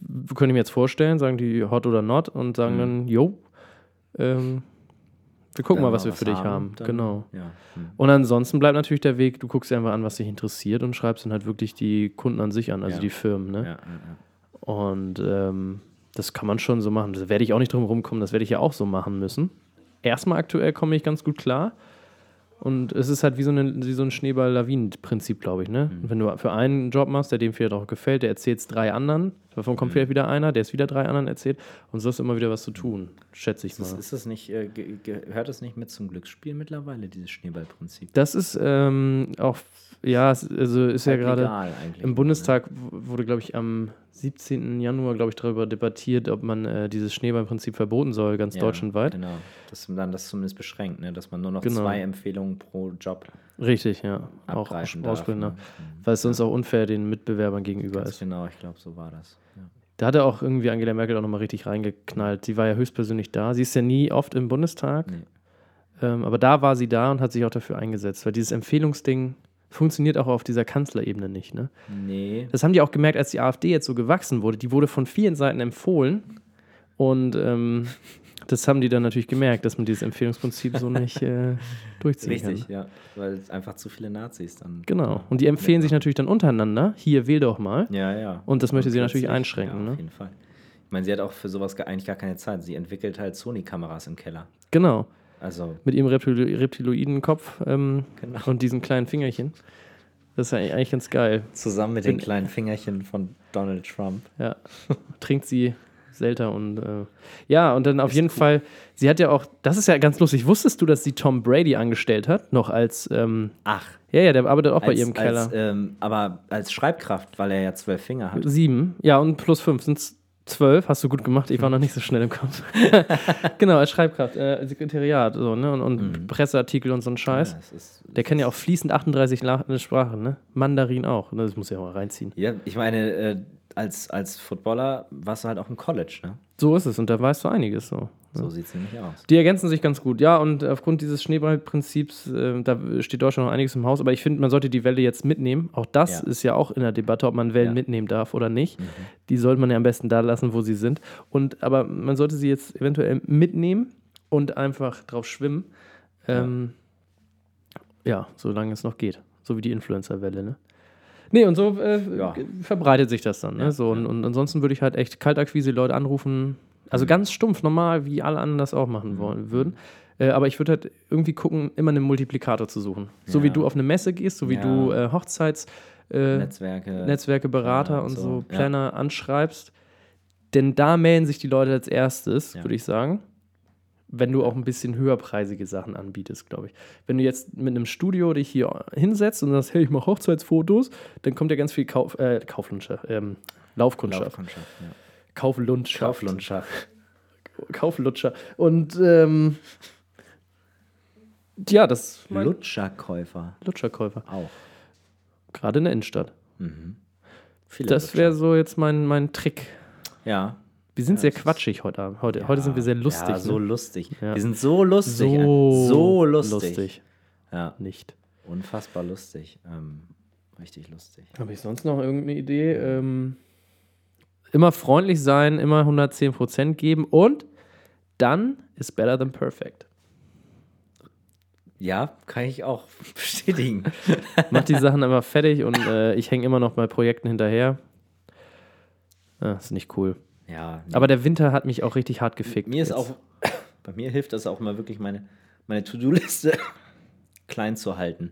die mir jetzt vorstellen, sagen die hot oder not und sagen Mhm. dann, jo, ähm, wir gucken Wenn mal, was wir für dich haben. dann- Genau. Ja. Hm. Und ansonsten bleibt natürlich der Weg, du guckst dir einfach an, was dich interessiert und schreibst dann halt wirklich die Kunden an sich an, also Ja. die Firmen. Ne? Ja, ja, ja. Und ähm, das kann man schon so machen. Da werde ich auch nicht drum rumkommen, das werde ich ja auch so machen müssen. Erstmal aktuell komme ich ganz gut klar. Und es ist halt wie so, eine, wie so ein Schneeball-Lawinen-Prinzip, glaube ich. Ne? Mhm. Wenn du für einen Job machst, der dem vielleicht auch gefällt, der erzählt es drei anderen, davon Mhm. kommt vielleicht wieder einer, der es wieder drei anderen erzählt und so ist immer wieder was zu tun, schätze ich Ist, das, mal. ist das nicht, äh, ge- gehört das nicht mit zum Glücksspiel mittlerweile, dieses Schneeballprinzip? Das ist ähm, auch, ja, es- also ist ja Halt gerade. legal eigentlich Im nur, Bundestag w- wurde, glaube ich, am 17. Januar, glaube ich, darüber debattiert, ob man äh, dieses Schneeballprinzip verboten soll, ganz Ja, deutschlandweit. Genau, dass man dann das zumindest beschränkt, ne? dass man nur noch Genau. zwei Empfehlungen pro Job Richtig, ja. Auch abgreifen aus- darf. ausbringen, ne? ne? Weil es sonst auch unfair den Mitbewerbern gegenüber Ganz ist. genau, ich glaube, so war das. Ja. Da hat er auch irgendwie Angela Merkel auch nochmal richtig reingeknallt. Sie war ja höchstpersönlich da. Sie ist ja nie oft im Bundestag. Nee. Ähm, aber da war sie da und hat sich auch dafür eingesetzt. Weil dieses Empfehlungsding funktioniert auch auf dieser Kanzlerebene nicht. Ne? Nee, Das haben die auch gemerkt, als die AfD jetzt so gewachsen wurde. Die wurde von vielen Seiten empfohlen. Und ähm, das haben die dann natürlich gemerkt, dass man dieses Empfehlungsprinzip so nicht äh, [LAUGHS] durchziehen kann. richtig, ja. Weil es einfach zu viele Nazis dann. Genau. Und die empfehlen sich natürlich dann untereinander. Hier, wähl doch mal. Ja, ja. Und das möchte sie plötzlich- natürlich einschränken, Ja, ne? auf jeden Fall. Ich meine, sie hat auch für sowas ge- eigentlich gar keine Zeit. Sie entwickelt halt Sony-Kameras im Keller. Genau. Also, Mit ihrem Reptil Reptiloidenkopf ähm, Genau. und diesen kleinen Fingerchen. Das ist ja eigentlich ganz geil. zusammen mit den kleinen Fingerchen von Donald Trump. Ja. Trinkt sie selter und äh, ja, und dann auf jeden Fall, sie hat ja auch, das ist ja ganz lustig, wusstest du, dass sie Tom Brady angestellt hat, noch als, ähm, Ach, ja, ja, der arbeitet auch bei als, ihrem Keller. Als, ähm, aber als Schreibkraft, weil er ja zwölf Finger hat. Sieben, ja, und plus fünf sind es zwölf, hast du gut gemacht, ich war noch nicht so schnell im Kopf. [LAUGHS] genau, als Schreibkraft, äh, Sekretariat, so, ne, und, und Presseartikel und so ein Scheiß. Ja, ist, Der kann ja auch fließend 38 La Sprachen, ne? Mandarin auch. ne? Das muss ja mal reinziehen. ja, ich meine, äh, als, als Footballer warst du halt auch im College, ne? So ist es und da weißt du einiges so. So sieht es nämlich aus. Die ergänzen sich ganz gut, ja, und aufgrund dieses Schneeballprinzips, äh, da steht Deutschland noch einiges im Haus, aber ich finde, man sollte die Welle jetzt mitnehmen. Auch das Ja. ist ja auch in der Debatte, ob man Wellen Ja. mitnehmen darf oder nicht. Die sollte man ja am besten da lassen, wo sie sind. Und aber man sollte sie jetzt eventuell mitnehmen und einfach drauf schwimmen. Ähm, ja. solange es noch geht. So wie die Influencer-Welle, ne? Nee, und so äh, Ja. verbreitet sich das dann. Ne? So, und, und ansonsten würde ich halt echt Kaltakquise Leute anrufen. Also ganz stumpf, normal, wie alle anderen das auch machen wollen, würden. Äh, aber ich würde halt irgendwie gucken, immer einen Multiplikator zu suchen. So wie du auf eine Messe gehst, so wie du äh, Hochzeits, äh, Netzwerke. Netzwerke, Berater und so, so. Planner anschreibst. Denn da melden sich die Leute als erstes, würde ich sagen. Wenn du auch ein bisschen höherpreisige Sachen anbietest, glaube ich. Wenn du jetzt mit einem Studio dich hier hinsetzt und sagst, hey, ich mache Hochzeitsfotos, dann kommt ja ganz viel Kauf, äh, Kauflandschaft, ähm, Laufkundschaft. Laufkundschaft, ja. Kauflundschaft. Kauflandschaft. Kauflutscher. Und ähm, ja, das Lutscherkäufer Lutscherkäufer. auch. Gerade in der Innenstadt. Viele Das wäre so jetzt mein, mein Trick. Ja. Wir sind Ja, sehr quatschig heute Abend. Heute, heute sind wir sehr lustig. Ja, so ne? lustig. Ja. Wir sind so lustig. so, so lustig. Ja, Nicht. unfassbar lustig. Ähm, richtig lustig. Habe ich sonst noch irgendeine Idee? Ähm, immer freundlich sein, immer 110% geben und dann ist better than perfect. Ja, kann ich auch [LAUGHS] bestätigen. [LAUGHS] Mach die Sachen einfach fertig und äh, ich hänge immer noch bei Projekten hinterher. Ah, ist nicht cool. Ja. Aber der Winter hat mich auch richtig hart gefickt. mir ist jetzt. auch, [COUGHS] bei mir hilft das auch mal wirklich meine, meine To-Do-Liste [COUGHS] klein zu halten.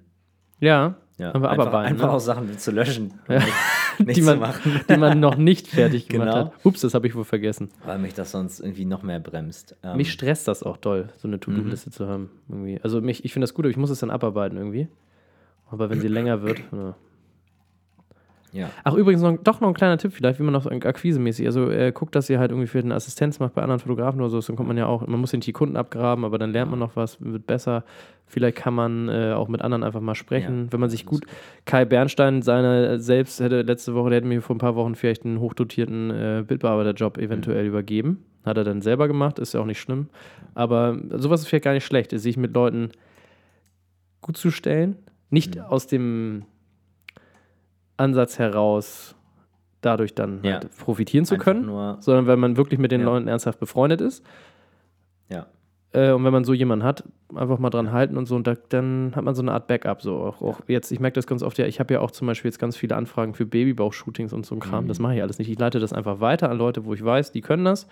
Ja, Ja, haben wir einfach, abarbeiten. einfach ne? auch Sachen zu löschen. [LAUGHS] Ja. Die, man, machen, [LAUGHS] die man noch nicht fertig [LAUGHS] gemacht Genau. hat. Ups, das habe ich wohl vergessen. weil mich das sonst irgendwie noch mehr bremst. Ähm, Mich stresst das auch doll, so eine To-Do-Liste zu haben. Irgendwie. Also mich, ich finde das gut, aber ich muss es dann abarbeiten irgendwie. Aber wenn sie [COUGHS] länger wird. Ja. Ja. Ach, übrigens noch, doch noch ein kleiner Tipp vielleicht, wie man noch so akquisemäßig, also äh, guckt, dass ihr halt irgendwie für eine Assistenz macht bei anderen Fotografen oder so, dann kommt man ja auch, man muss nicht die Kunden abgraben, aber dann lernt man noch was, wird besser. Vielleicht kann man äh, auch mit anderen einfach mal sprechen, Ja, wenn man sich gut, Kai Bernstein seine selbst hätte letzte Woche, der hätte mir vor ein paar Wochen vielleicht einen hochdotierten äh, Bildbearbeiterjob eventuell übergeben. Hat er dann selber gemacht, ist ja auch nicht schlimm. Aber sowas ist vielleicht gar nicht schlecht, sich mit Leuten gut zu stellen. Nicht aus dem Ansatz heraus, dadurch dann Ja. halt profitieren zu Einfach können, sondern weil man wirklich mit den Ja. Leuten ernsthaft befreundet ist. ja. Äh, und wenn man so jemanden hat, einfach mal dran halten und so, und da, dann hat man so eine Art Backup. So auch, auch jetzt, ich merke das ganz oft, ja, ich habe ja auch zum Beispiel jetzt ganz viele Anfragen für Babybauch-Shootings und so ein Kram. Mhm. Das mache ich alles nicht. Ich leite das einfach weiter an Leute, wo ich weiß, die können das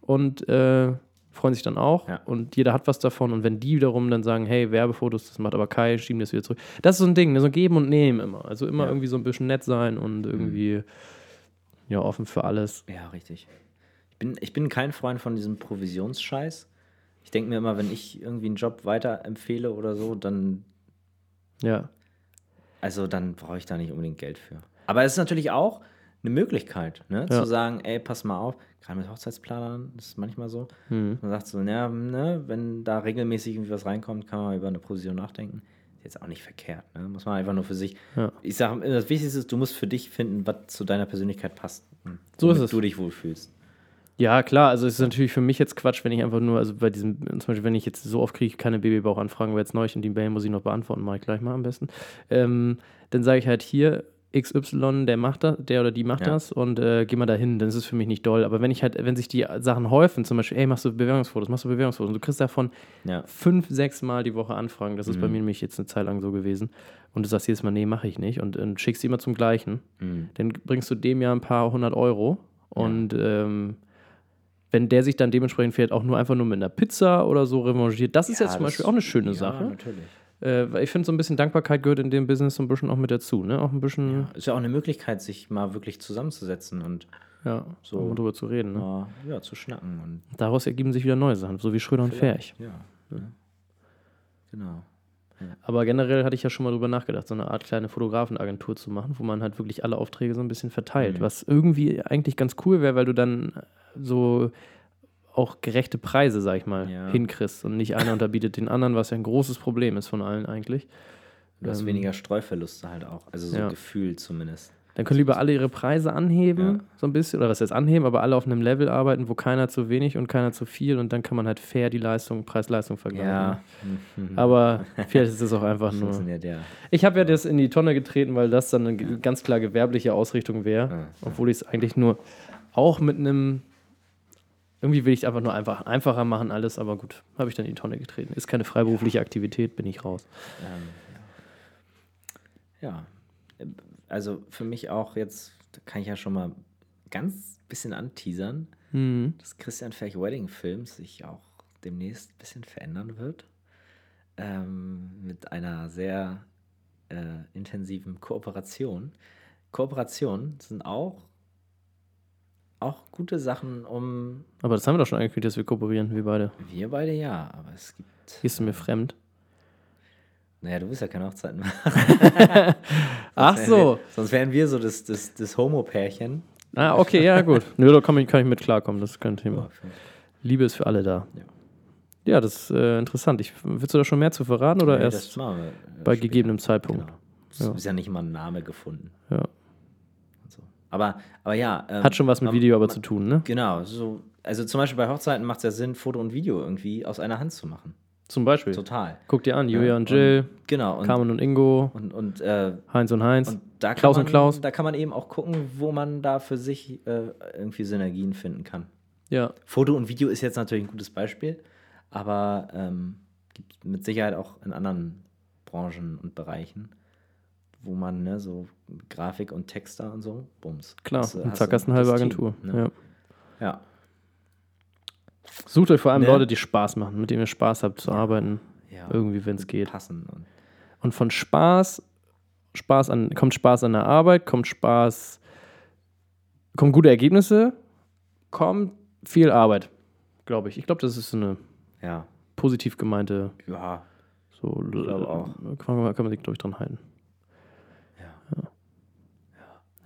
und äh, freuen sich dann auch. Ja. Und jeder hat was davon. Und wenn die wiederum dann sagen, hey, Werbefotos, das macht aber Kai, schieben das wieder zurück. Das ist so ein Ding, ne, so geben und nehmen immer. Also immer Ja. irgendwie so ein bisschen nett sein und irgendwie ja, offen für alles. Ja, richtig. Ich bin, ich bin kein Freund von diesem Provisionsscheiß. Ich denke mir immer, wenn ich irgendwie einen Job weiterempfehle oder so, dann, Ja. also dann brauche ich da nicht unbedingt Geld für. Aber es ist natürlich auch eine Möglichkeit, ne? Ja. zu sagen, ey, pass mal auf, gerade mit Hochzeitsplanern, das ist manchmal so. Hm. Man sagt so, ja, ne, wenn da regelmäßig irgendwie was reinkommt, kann man über eine Provision nachdenken. Ist jetzt auch nicht verkehrt, ne? Muss man einfach nur für sich. Ja. Ich sage, das Wichtigste ist, du musst für dich finden, was zu deiner Persönlichkeit passt. und So ist es. du dich wohlfühlst. Ja, klar, also es ist natürlich für mich jetzt Quatsch, wenn ich einfach nur, also bei diesem, zum Beispiel, wenn ich jetzt so oft kriege keine Babybauchanfragen, weil jetzt neu und die Mail muss ich noch beantworten, mache ich gleich mal am besten. Ähm, dann sage ich halt hier, XY, der macht das, der oder die macht Ja. das und äh, geh mal dahin, dann ist es für mich nicht doll. Aber wenn ich halt, wenn sich die Sachen häufen, zum Beispiel, ey, machst du Bewerbungsfotos, machst du Bewerbungsfotos, und du kriegst davon Ja. fünf, sechs Mal die Woche Anfragen, das ist Mhm. bei mir nämlich jetzt eine Zeit lang so gewesen. Und du sagst jedes Mal, nee, mache ich nicht. Und, und schickst die immer zum gleichen Mhm. dann bringst du dem ja ein paar hundert Euro. Und ähm, wenn der sich dann dementsprechend vielleicht auch nur einfach nur mit einer Pizza oder so revanchiert, das ist ja, zum das- Beispiel auch eine schöne ja, Sache. natürlich. Äh, weil ich finde, so ein bisschen Dankbarkeit gehört in dem Business so ein bisschen auch mit dazu. Ne? Auch ein bisschen, Ja, ist ja auch eine Möglichkeit, sich mal wirklich zusammenzusetzen und ja, So. mal drüber zu reden. Ne? ja, zu schnacken. Und Daraus ergeben sich wieder neue Sachen, so wie Schröder und Ferch. Ja. ja. Genau. Aber generell hatte ich ja schon mal drüber nachgedacht, so eine Art kleine Fotografenagentur zu machen, wo man halt wirklich alle Aufträge so ein bisschen verteilt. Mhm. Was irgendwie eigentlich ganz cool wäre, weil du dann so auch gerechte Preise, sag ich mal, Ja. hinkriegst und nicht einer unterbietet den anderen, was ja ein großes Problem ist von allen eigentlich. Du hast Ähm, weniger Streuverluste halt auch. Also so ja. Gefühl zumindest. Dann können lieber alle ihre Preise anheben, Ja. so ein bisschen, oder was heißt anheben, aber alle auf einem Level arbeiten, wo keiner zu wenig und keiner zu viel und dann kann man halt fair die Leistung, Preis-Leistung vergleichen. Ja. [LAUGHS] Aber vielleicht ist es auch einfach nur. Ja. Ich habe ja das in die Tonne getreten, weil das dann eine ganz klar gewerbliche Ausrichtung wäre. Obwohl ich es eigentlich nur auch mit einem. Irgendwie will ich es einfach nur einfach einfacher machen, alles, aber gut, habe ich dann in die Tonne getreten. Ist keine freiberufliche Aktivität, bin ich raus. Ähm, ja. ja. Also für mich auch jetzt, da kann ich ja schon mal ganz bisschen anteasern, Mhm. dass Christian Ferch Wedding Films sich auch demnächst ein bisschen verändern wird. Ähm, mit einer sehr äh, intensiven Kooperation. Kooperationen sind auch, auch gute Sachen, um Aber das haben wir doch schon angekündigt, dass wir kooperieren, wir beide. wir beide ja, aber es gibt. Gehst du mir fremd? Naja, du bist ja keine Hochzeiten machen. [LAUGHS] Ach so. Wir, sonst wären wir so das, das, das Homo-Pärchen. Ah, okay, ja, gut. [LAUGHS] Nö, da kann ich, kann ich mit klarkommen, das ist kein Thema. Für- Liebe ist für alle da. Ja. Ja, das ist äh, interessant. Ich, willst du da schon mehr zu verraten oder Nee, erst äh, bei später. gegebenem Zeitpunkt? Genau. Ja. ist ja nicht mal ein Name gefunden. Ja. Und. Aber, aber ja. ähm, Hat schon was mit man- Video aber man- zu tun, ne? Genau. So, also zum Beispiel bei Hochzeiten macht es ja Sinn, Foto und Video irgendwie aus einer Hand zu machen. Zum Beispiel. Total. Guck dir an, Ja, Julia und Jill, Genau. Und, Carmen und Ingo, und, und, äh, Heinz und Heinz. und Klaus man, und Klaus. Da kann man eben auch gucken, wo man da für sich äh, irgendwie Synergien finden kann. ja, Foto und Video ist jetzt natürlich ein gutes Beispiel, aber ähm, gibt mit Sicherheit auch in anderen Branchen und Bereichen, wo man ne, so Grafik und Texter und so, bums. klar. Hast du- und hast zack, hast eine halbe das Team, Agentur. ne? Ja. Ja, Sucht euch vor allem Ne? Leute, die Spaß machen, mit denen ihr Spaß habt zu arbeiten. ja. Irgendwie, wenn es geht. Passen und Und von Spaß, Spaß an, kommt Spaß an der Arbeit, kommt Spaß, kommen gute Ergebnisse, kommt viel Arbeit, glaube ich. Ich glaube, das ist so eine ja, positiv gemeinte, ja, so glaube auch. Kann, man, kann man sich, glaube ich, dran halten.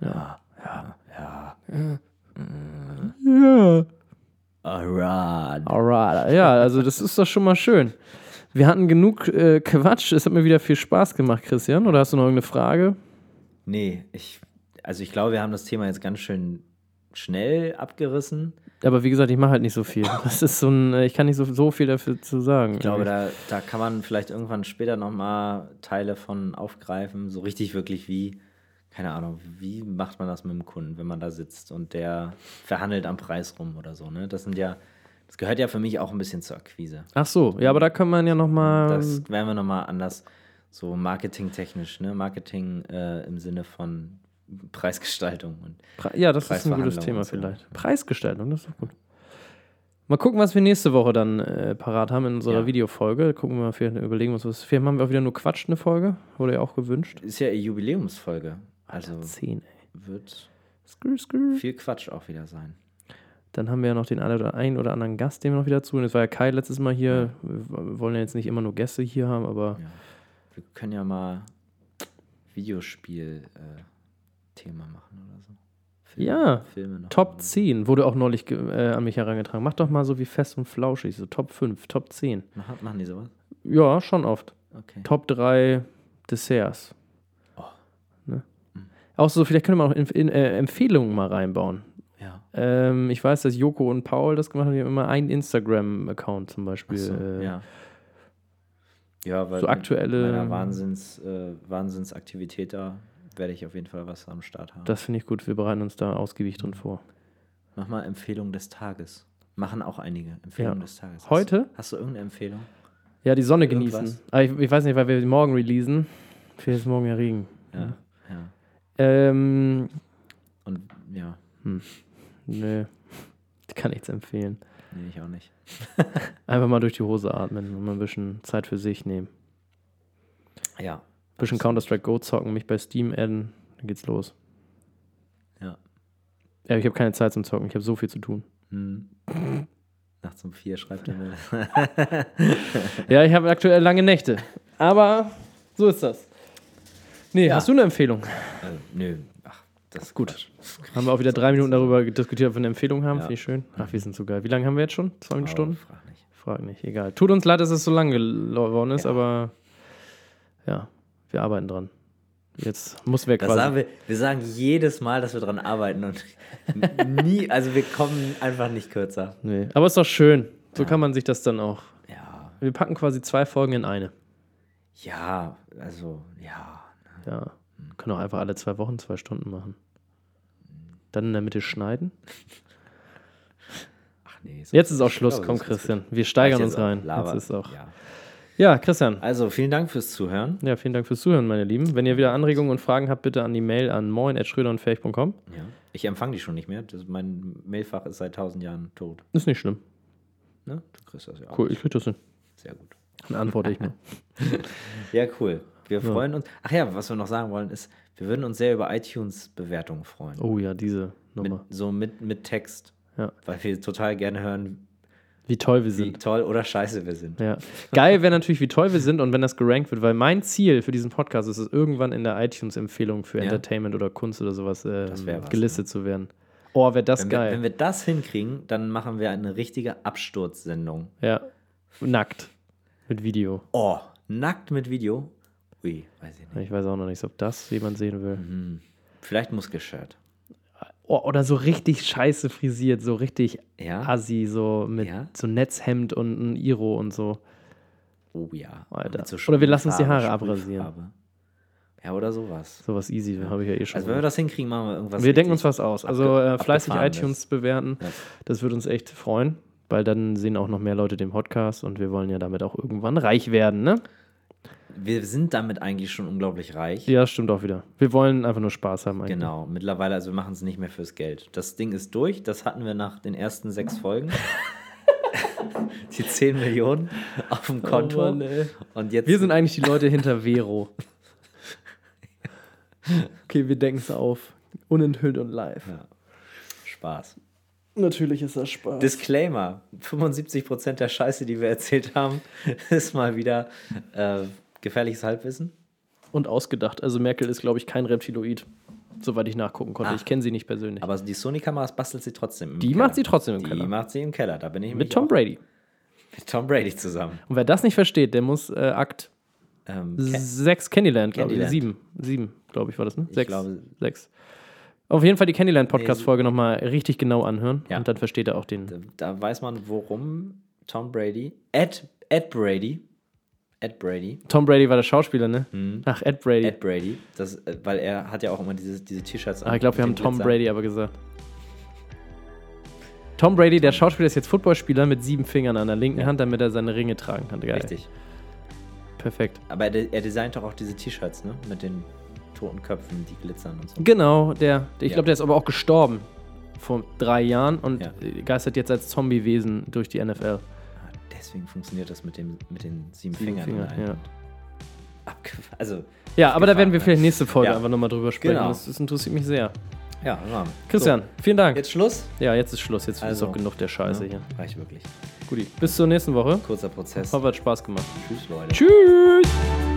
Ja, ja, ja. Ja. Alright. Alright. Ja, also das ist doch schon mal schön. Wir hatten genug äh, Quatsch. Es hat mir wieder viel Spaß gemacht, Christian. Oder hast du noch irgendeine Frage? Nee, ich, also ich glaube, wir haben das Thema jetzt ganz schön schnell abgerissen. Aber wie gesagt, ich mache halt nicht so viel. Das ist so ein, äh, ich kann nicht so, so viel dafür zu sagen. Ich glaube, da, da kann man vielleicht irgendwann später nochmal Teile von aufgreifen. So richtig wirklich wie, keine Ahnung, wie macht man das mit dem Kunden, wenn man da sitzt und der verhandelt am Preis rum oder so. Ne? Das sind ja, das gehört ja für mich auch ein bisschen zur Akquise. Ach so, ja, aber da kann man ja nochmal. Das werden wir nochmal anders, so marketingtechnisch, ne? Marketing äh, im Sinne von Preisgestaltung und Ja, das ist ein gutes Thema so. vielleicht. Preisgestaltung, das ist doch gut. Mal gucken, was wir nächste Woche dann äh, parat haben in unserer Ja. Videofolge. Gucken wir mal, vielleicht überlegen wir uns was. Vielleicht haben wir auch wieder nur Quatsch eine Folge. Wurde ja auch gewünscht. ist ja eine Jubiläumsfolge. Also Zehn, ey. wird Skrr, skrr. viel Quatsch auch wieder sein. Dann haben wir ja noch den einen oder, anderen Gast, den wir noch wieder zu. Und es war ja Kai letztes Mal hier. Wir wollen ja jetzt nicht immer nur Gäste hier haben, aber Ja. Wir können ja mal Videospiel-Thema machen oder so. Filme, Ja, Filme Top mal. 10 wurde auch neulich äh, an mich herangetragen. Mach doch mal so wie fest und flauschig, so Top 5, Top 10. Machen, machen die sowas? Ja, schon oft. Okay. Top 3 Desserts. Auch so, vielleicht könnte man auch in, in, äh, Empfehlungen mal reinbauen. Ja. Ähm, ich weiß, dass Joko und Paul das gemacht haben, die haben immer einen Instagram-Account zum Beispiel. So, äh, ja. Ja, weil so aktuelle- meiner Wahnsinns, äh, Wahnsinnsaktivität da werde ich auf jeden Fall was am Start haben. Das finde ich gut, wir bereiten uns da ausgiebig drin vor. Mach mal Empfehlung des Tages. Machen auch einige Empfehlungen Ja. des Tages. Hast, Heute? Hast du irgendeine Empfehlung? Ja, die Sonne genießen. Aber ich, ich weiß nicht, weil wir morgen releasen. Vielleicht ist morgen ja Regen. Ja. ja. Ähm, Und ja, nö, ich kann nichts empfehlen. nee, ich auch nicht. [LAUGHS] [LAUGHS] Einfach mal durch die Hose atmen und mal ein bisschen Zeit für sich nehmen. Ja. Ein bisschen. Counter-Strike Go zocken, mich bei Steam adden, dann geht's los. Ja. Ja, ich habe keine Zeit zum Zocken, ich habe so viel zu tun. Hm. Nachts um vier schreibt er mir. [LAUGHS] Ja, ich habe aktuell lange Nächte. Aber so ist das. Nee, Ja. hast du eine Empfehlung? äh, nö, ach, das ist Gut. Quatsch. Haben wir auch wieder drei Minuten darüber diskutiert, ob wir eine Empfehlung haben. Ja. Finde ich schön. Ach, wir sind so geil. Wie lange haben wir jetzt schon? Zwei Aber Stunden? Frag nicht. Frag nicht, egal. Tut uns leid, dass es so lang geworden ist, Ja. aber ja, wir arbeiten dran. Jetzt muss wir Das sagen wir, wir sagen jedes Mal, dass wir dran arbeiten und [LAUGHS] nie, also wir kommen einfach nicht kürzer. nee. Aber ist doch schön. So Ja. kann man sich das dann auch. Ja, Wir packen quasi zwei Folgen in eine. ja, also, ja. Ja. Können auch einfach alle zwei Wochen zwei Stunden machen. Dann in der Mitte schneiden. Ach nee. so- Jetzt ist auch Schluss, glaube, komm Christian. Wir steigern uns rein. Jetzt ist auch. Ja. Ja, Christian. Also, vielen Dank fürs Zuhören. Ja, vielen Dank fürs Zuhören, meine Lieben. Wenn ihr wieder Anregungen und Fragen habt, bitte an die Mail an moin.schröderundfähig.com. Ja. Ich empfange die schon nicht mehr. Das, mein Mailfach ist seit tausend Jahren tot. Ist nicht schlimm. Ne? Du kriegst das ja auch. Cool, ich krieg das hin. Sehr gut. Dann antworte ich mal. [LAUGHS] Ja, cool. Wir freuen uns. Ach ja, was wir noch sagen wollen, ist, wir würden uns sehr über iTunes-Bewertungen freuen. Oh ja, diese mit, Nummer. so mit, mit Text. Ja. Weil wir total gerne hören, Wie toll wir wie sind. toll oder scheiße wir sind. Ja. Geil wäre natürlich, wie toll wir sind und wenn das gerankt wird, weil mein Ziel für diesen Podcast ist es, irgendwann in der iTunes-Empfehlung für Ja. Entertainment oder Kunst oder sowas ähm, was, gelistet zu werden. Oh, wäre das Wenn wir, geil. wenn wir das hinkriegen, dann machen wir eine richtige Absturzsendung. ja. Nackt. Mit Video. Oh, nackt mit Video? Ui, weiß ich nicht. Ich weiß auch noch nicht, ob das jemand sehen will. Hm. Vielleicht Muskelshirt. Oh, oder so richtig scheiße frisiert, so richtig Ja? assi, so mit Ja? so Netzhemd und ein Iro und so. Oh ja. Alter. So Oder wir lassen uns die Haare abrasieren. Ja, oder sowas. Sowas easy, habe ich ja eh schon. Also wenn wir das hinkriegen, machen wir irgendwas. wir denken uns was aus. Also äh, fleißig iTunes bewerten. Ja. Das würde uns echt freuen, weil dann sehen auch noch mehr Leute den Podcast und wir wollen ja damit auch irgendwann reich werden, ne? Wir sind damit eigentlich schon unglaublich reich. Ja, stimmt auch wieder. Wir wollen einfach nur Spaß haben eigentlich. Genau, mittlerweile, also wir machen es nicht mehr fürs Geld. Das Ding ist durch, das hatten wir nach den ersten sechs [LAUGHS] Folgen. [LAUGHS] die 10 Millionen auf dem Konto. Oh Mann. Und jetzt Wir sind eigentlich die Leute hinter [LAUGHS] Vero. Okay, wir denken es auf. Unenthüllt und live. Ja. Spaß. Natürlich ist das Spaß. Disclaimer: 75% der Scheiße, die wir erzählt haben, ist mal wieder äh, gefährliches Halbwissen. und ausgedacht. Also Merkel ist, glaube ich, kein Reptiloid, soweit ich nachgucken konnte. Ah. Ich kenne sie nicht persönlich. Aber die Sony-Kameras bastelt sie trotzdem. Im die Keller. macht sie trotzdem im Die Keller. macht sie im Keller. Da bin ich Mit Tom Brady. [LAUGHS] Mit Tom Brady zusammen. Und wer das nicht versteht, der muss äh, Akt Ähm, Ken- sechs Candyland, glaube ich. Sieben. Sieben, glaube ich, war das, ne? Ich Sechs. glaube- Sechs. Auf jeden Fall die Candyland-Podcast-Folge nochmal richtig genau anhören. Ja. Und dann versteht er auch den. Da, da weiß man, worum Tom Brady, Ed, Ed Brady, Ed Brady, Tom Brady war der Schauspieler, ne? Ach, Ed Brady. Mhm. Ed Brady, das, äh, weil er hat ja auch immer diese, diese T-Shirts Ah, ich glaube, wir haben Tom Glitzern. Brady aber gesagt. Tom Brady, der Schauspieler, ist jetzt Footballspieler mit sieben Fingern an der linken Ja. Hand, damit er seine Ringe tragen kann. Geil. Richtig. Perfekt. Aber er, er designt doch auch diese T-Shirts, ne? Mit den toten Köpfen, die glitzern und so. Genau, der, der ich Ja. glaube, der ist aber auch gestorben vor drei Jahren und Ja. geistert jetzt als Zombiewesen durch die NFL. Deswegen funktioniert das mit, dem, mit den sieben, Sieben Fingern. Finger, ja. Also, Ja, aber da werden wir vielleicht ne? nächste Folge Ja. einfach nochmal drüber sprechen. Genau. Das, das interessiert mich sehr. ja, ja. Christian, vielen Dank. So, jetzt Schluss? Ja, jetzt ist Schluss. Jetzt ist Also, auch genug der Scheiße hier. Reicht wirklich. Guti. Bis zur nächsten Woche. Kurzer Prozess. Hoffe, hat Spaß gemacht. Tschüss, Leute. Tschüss.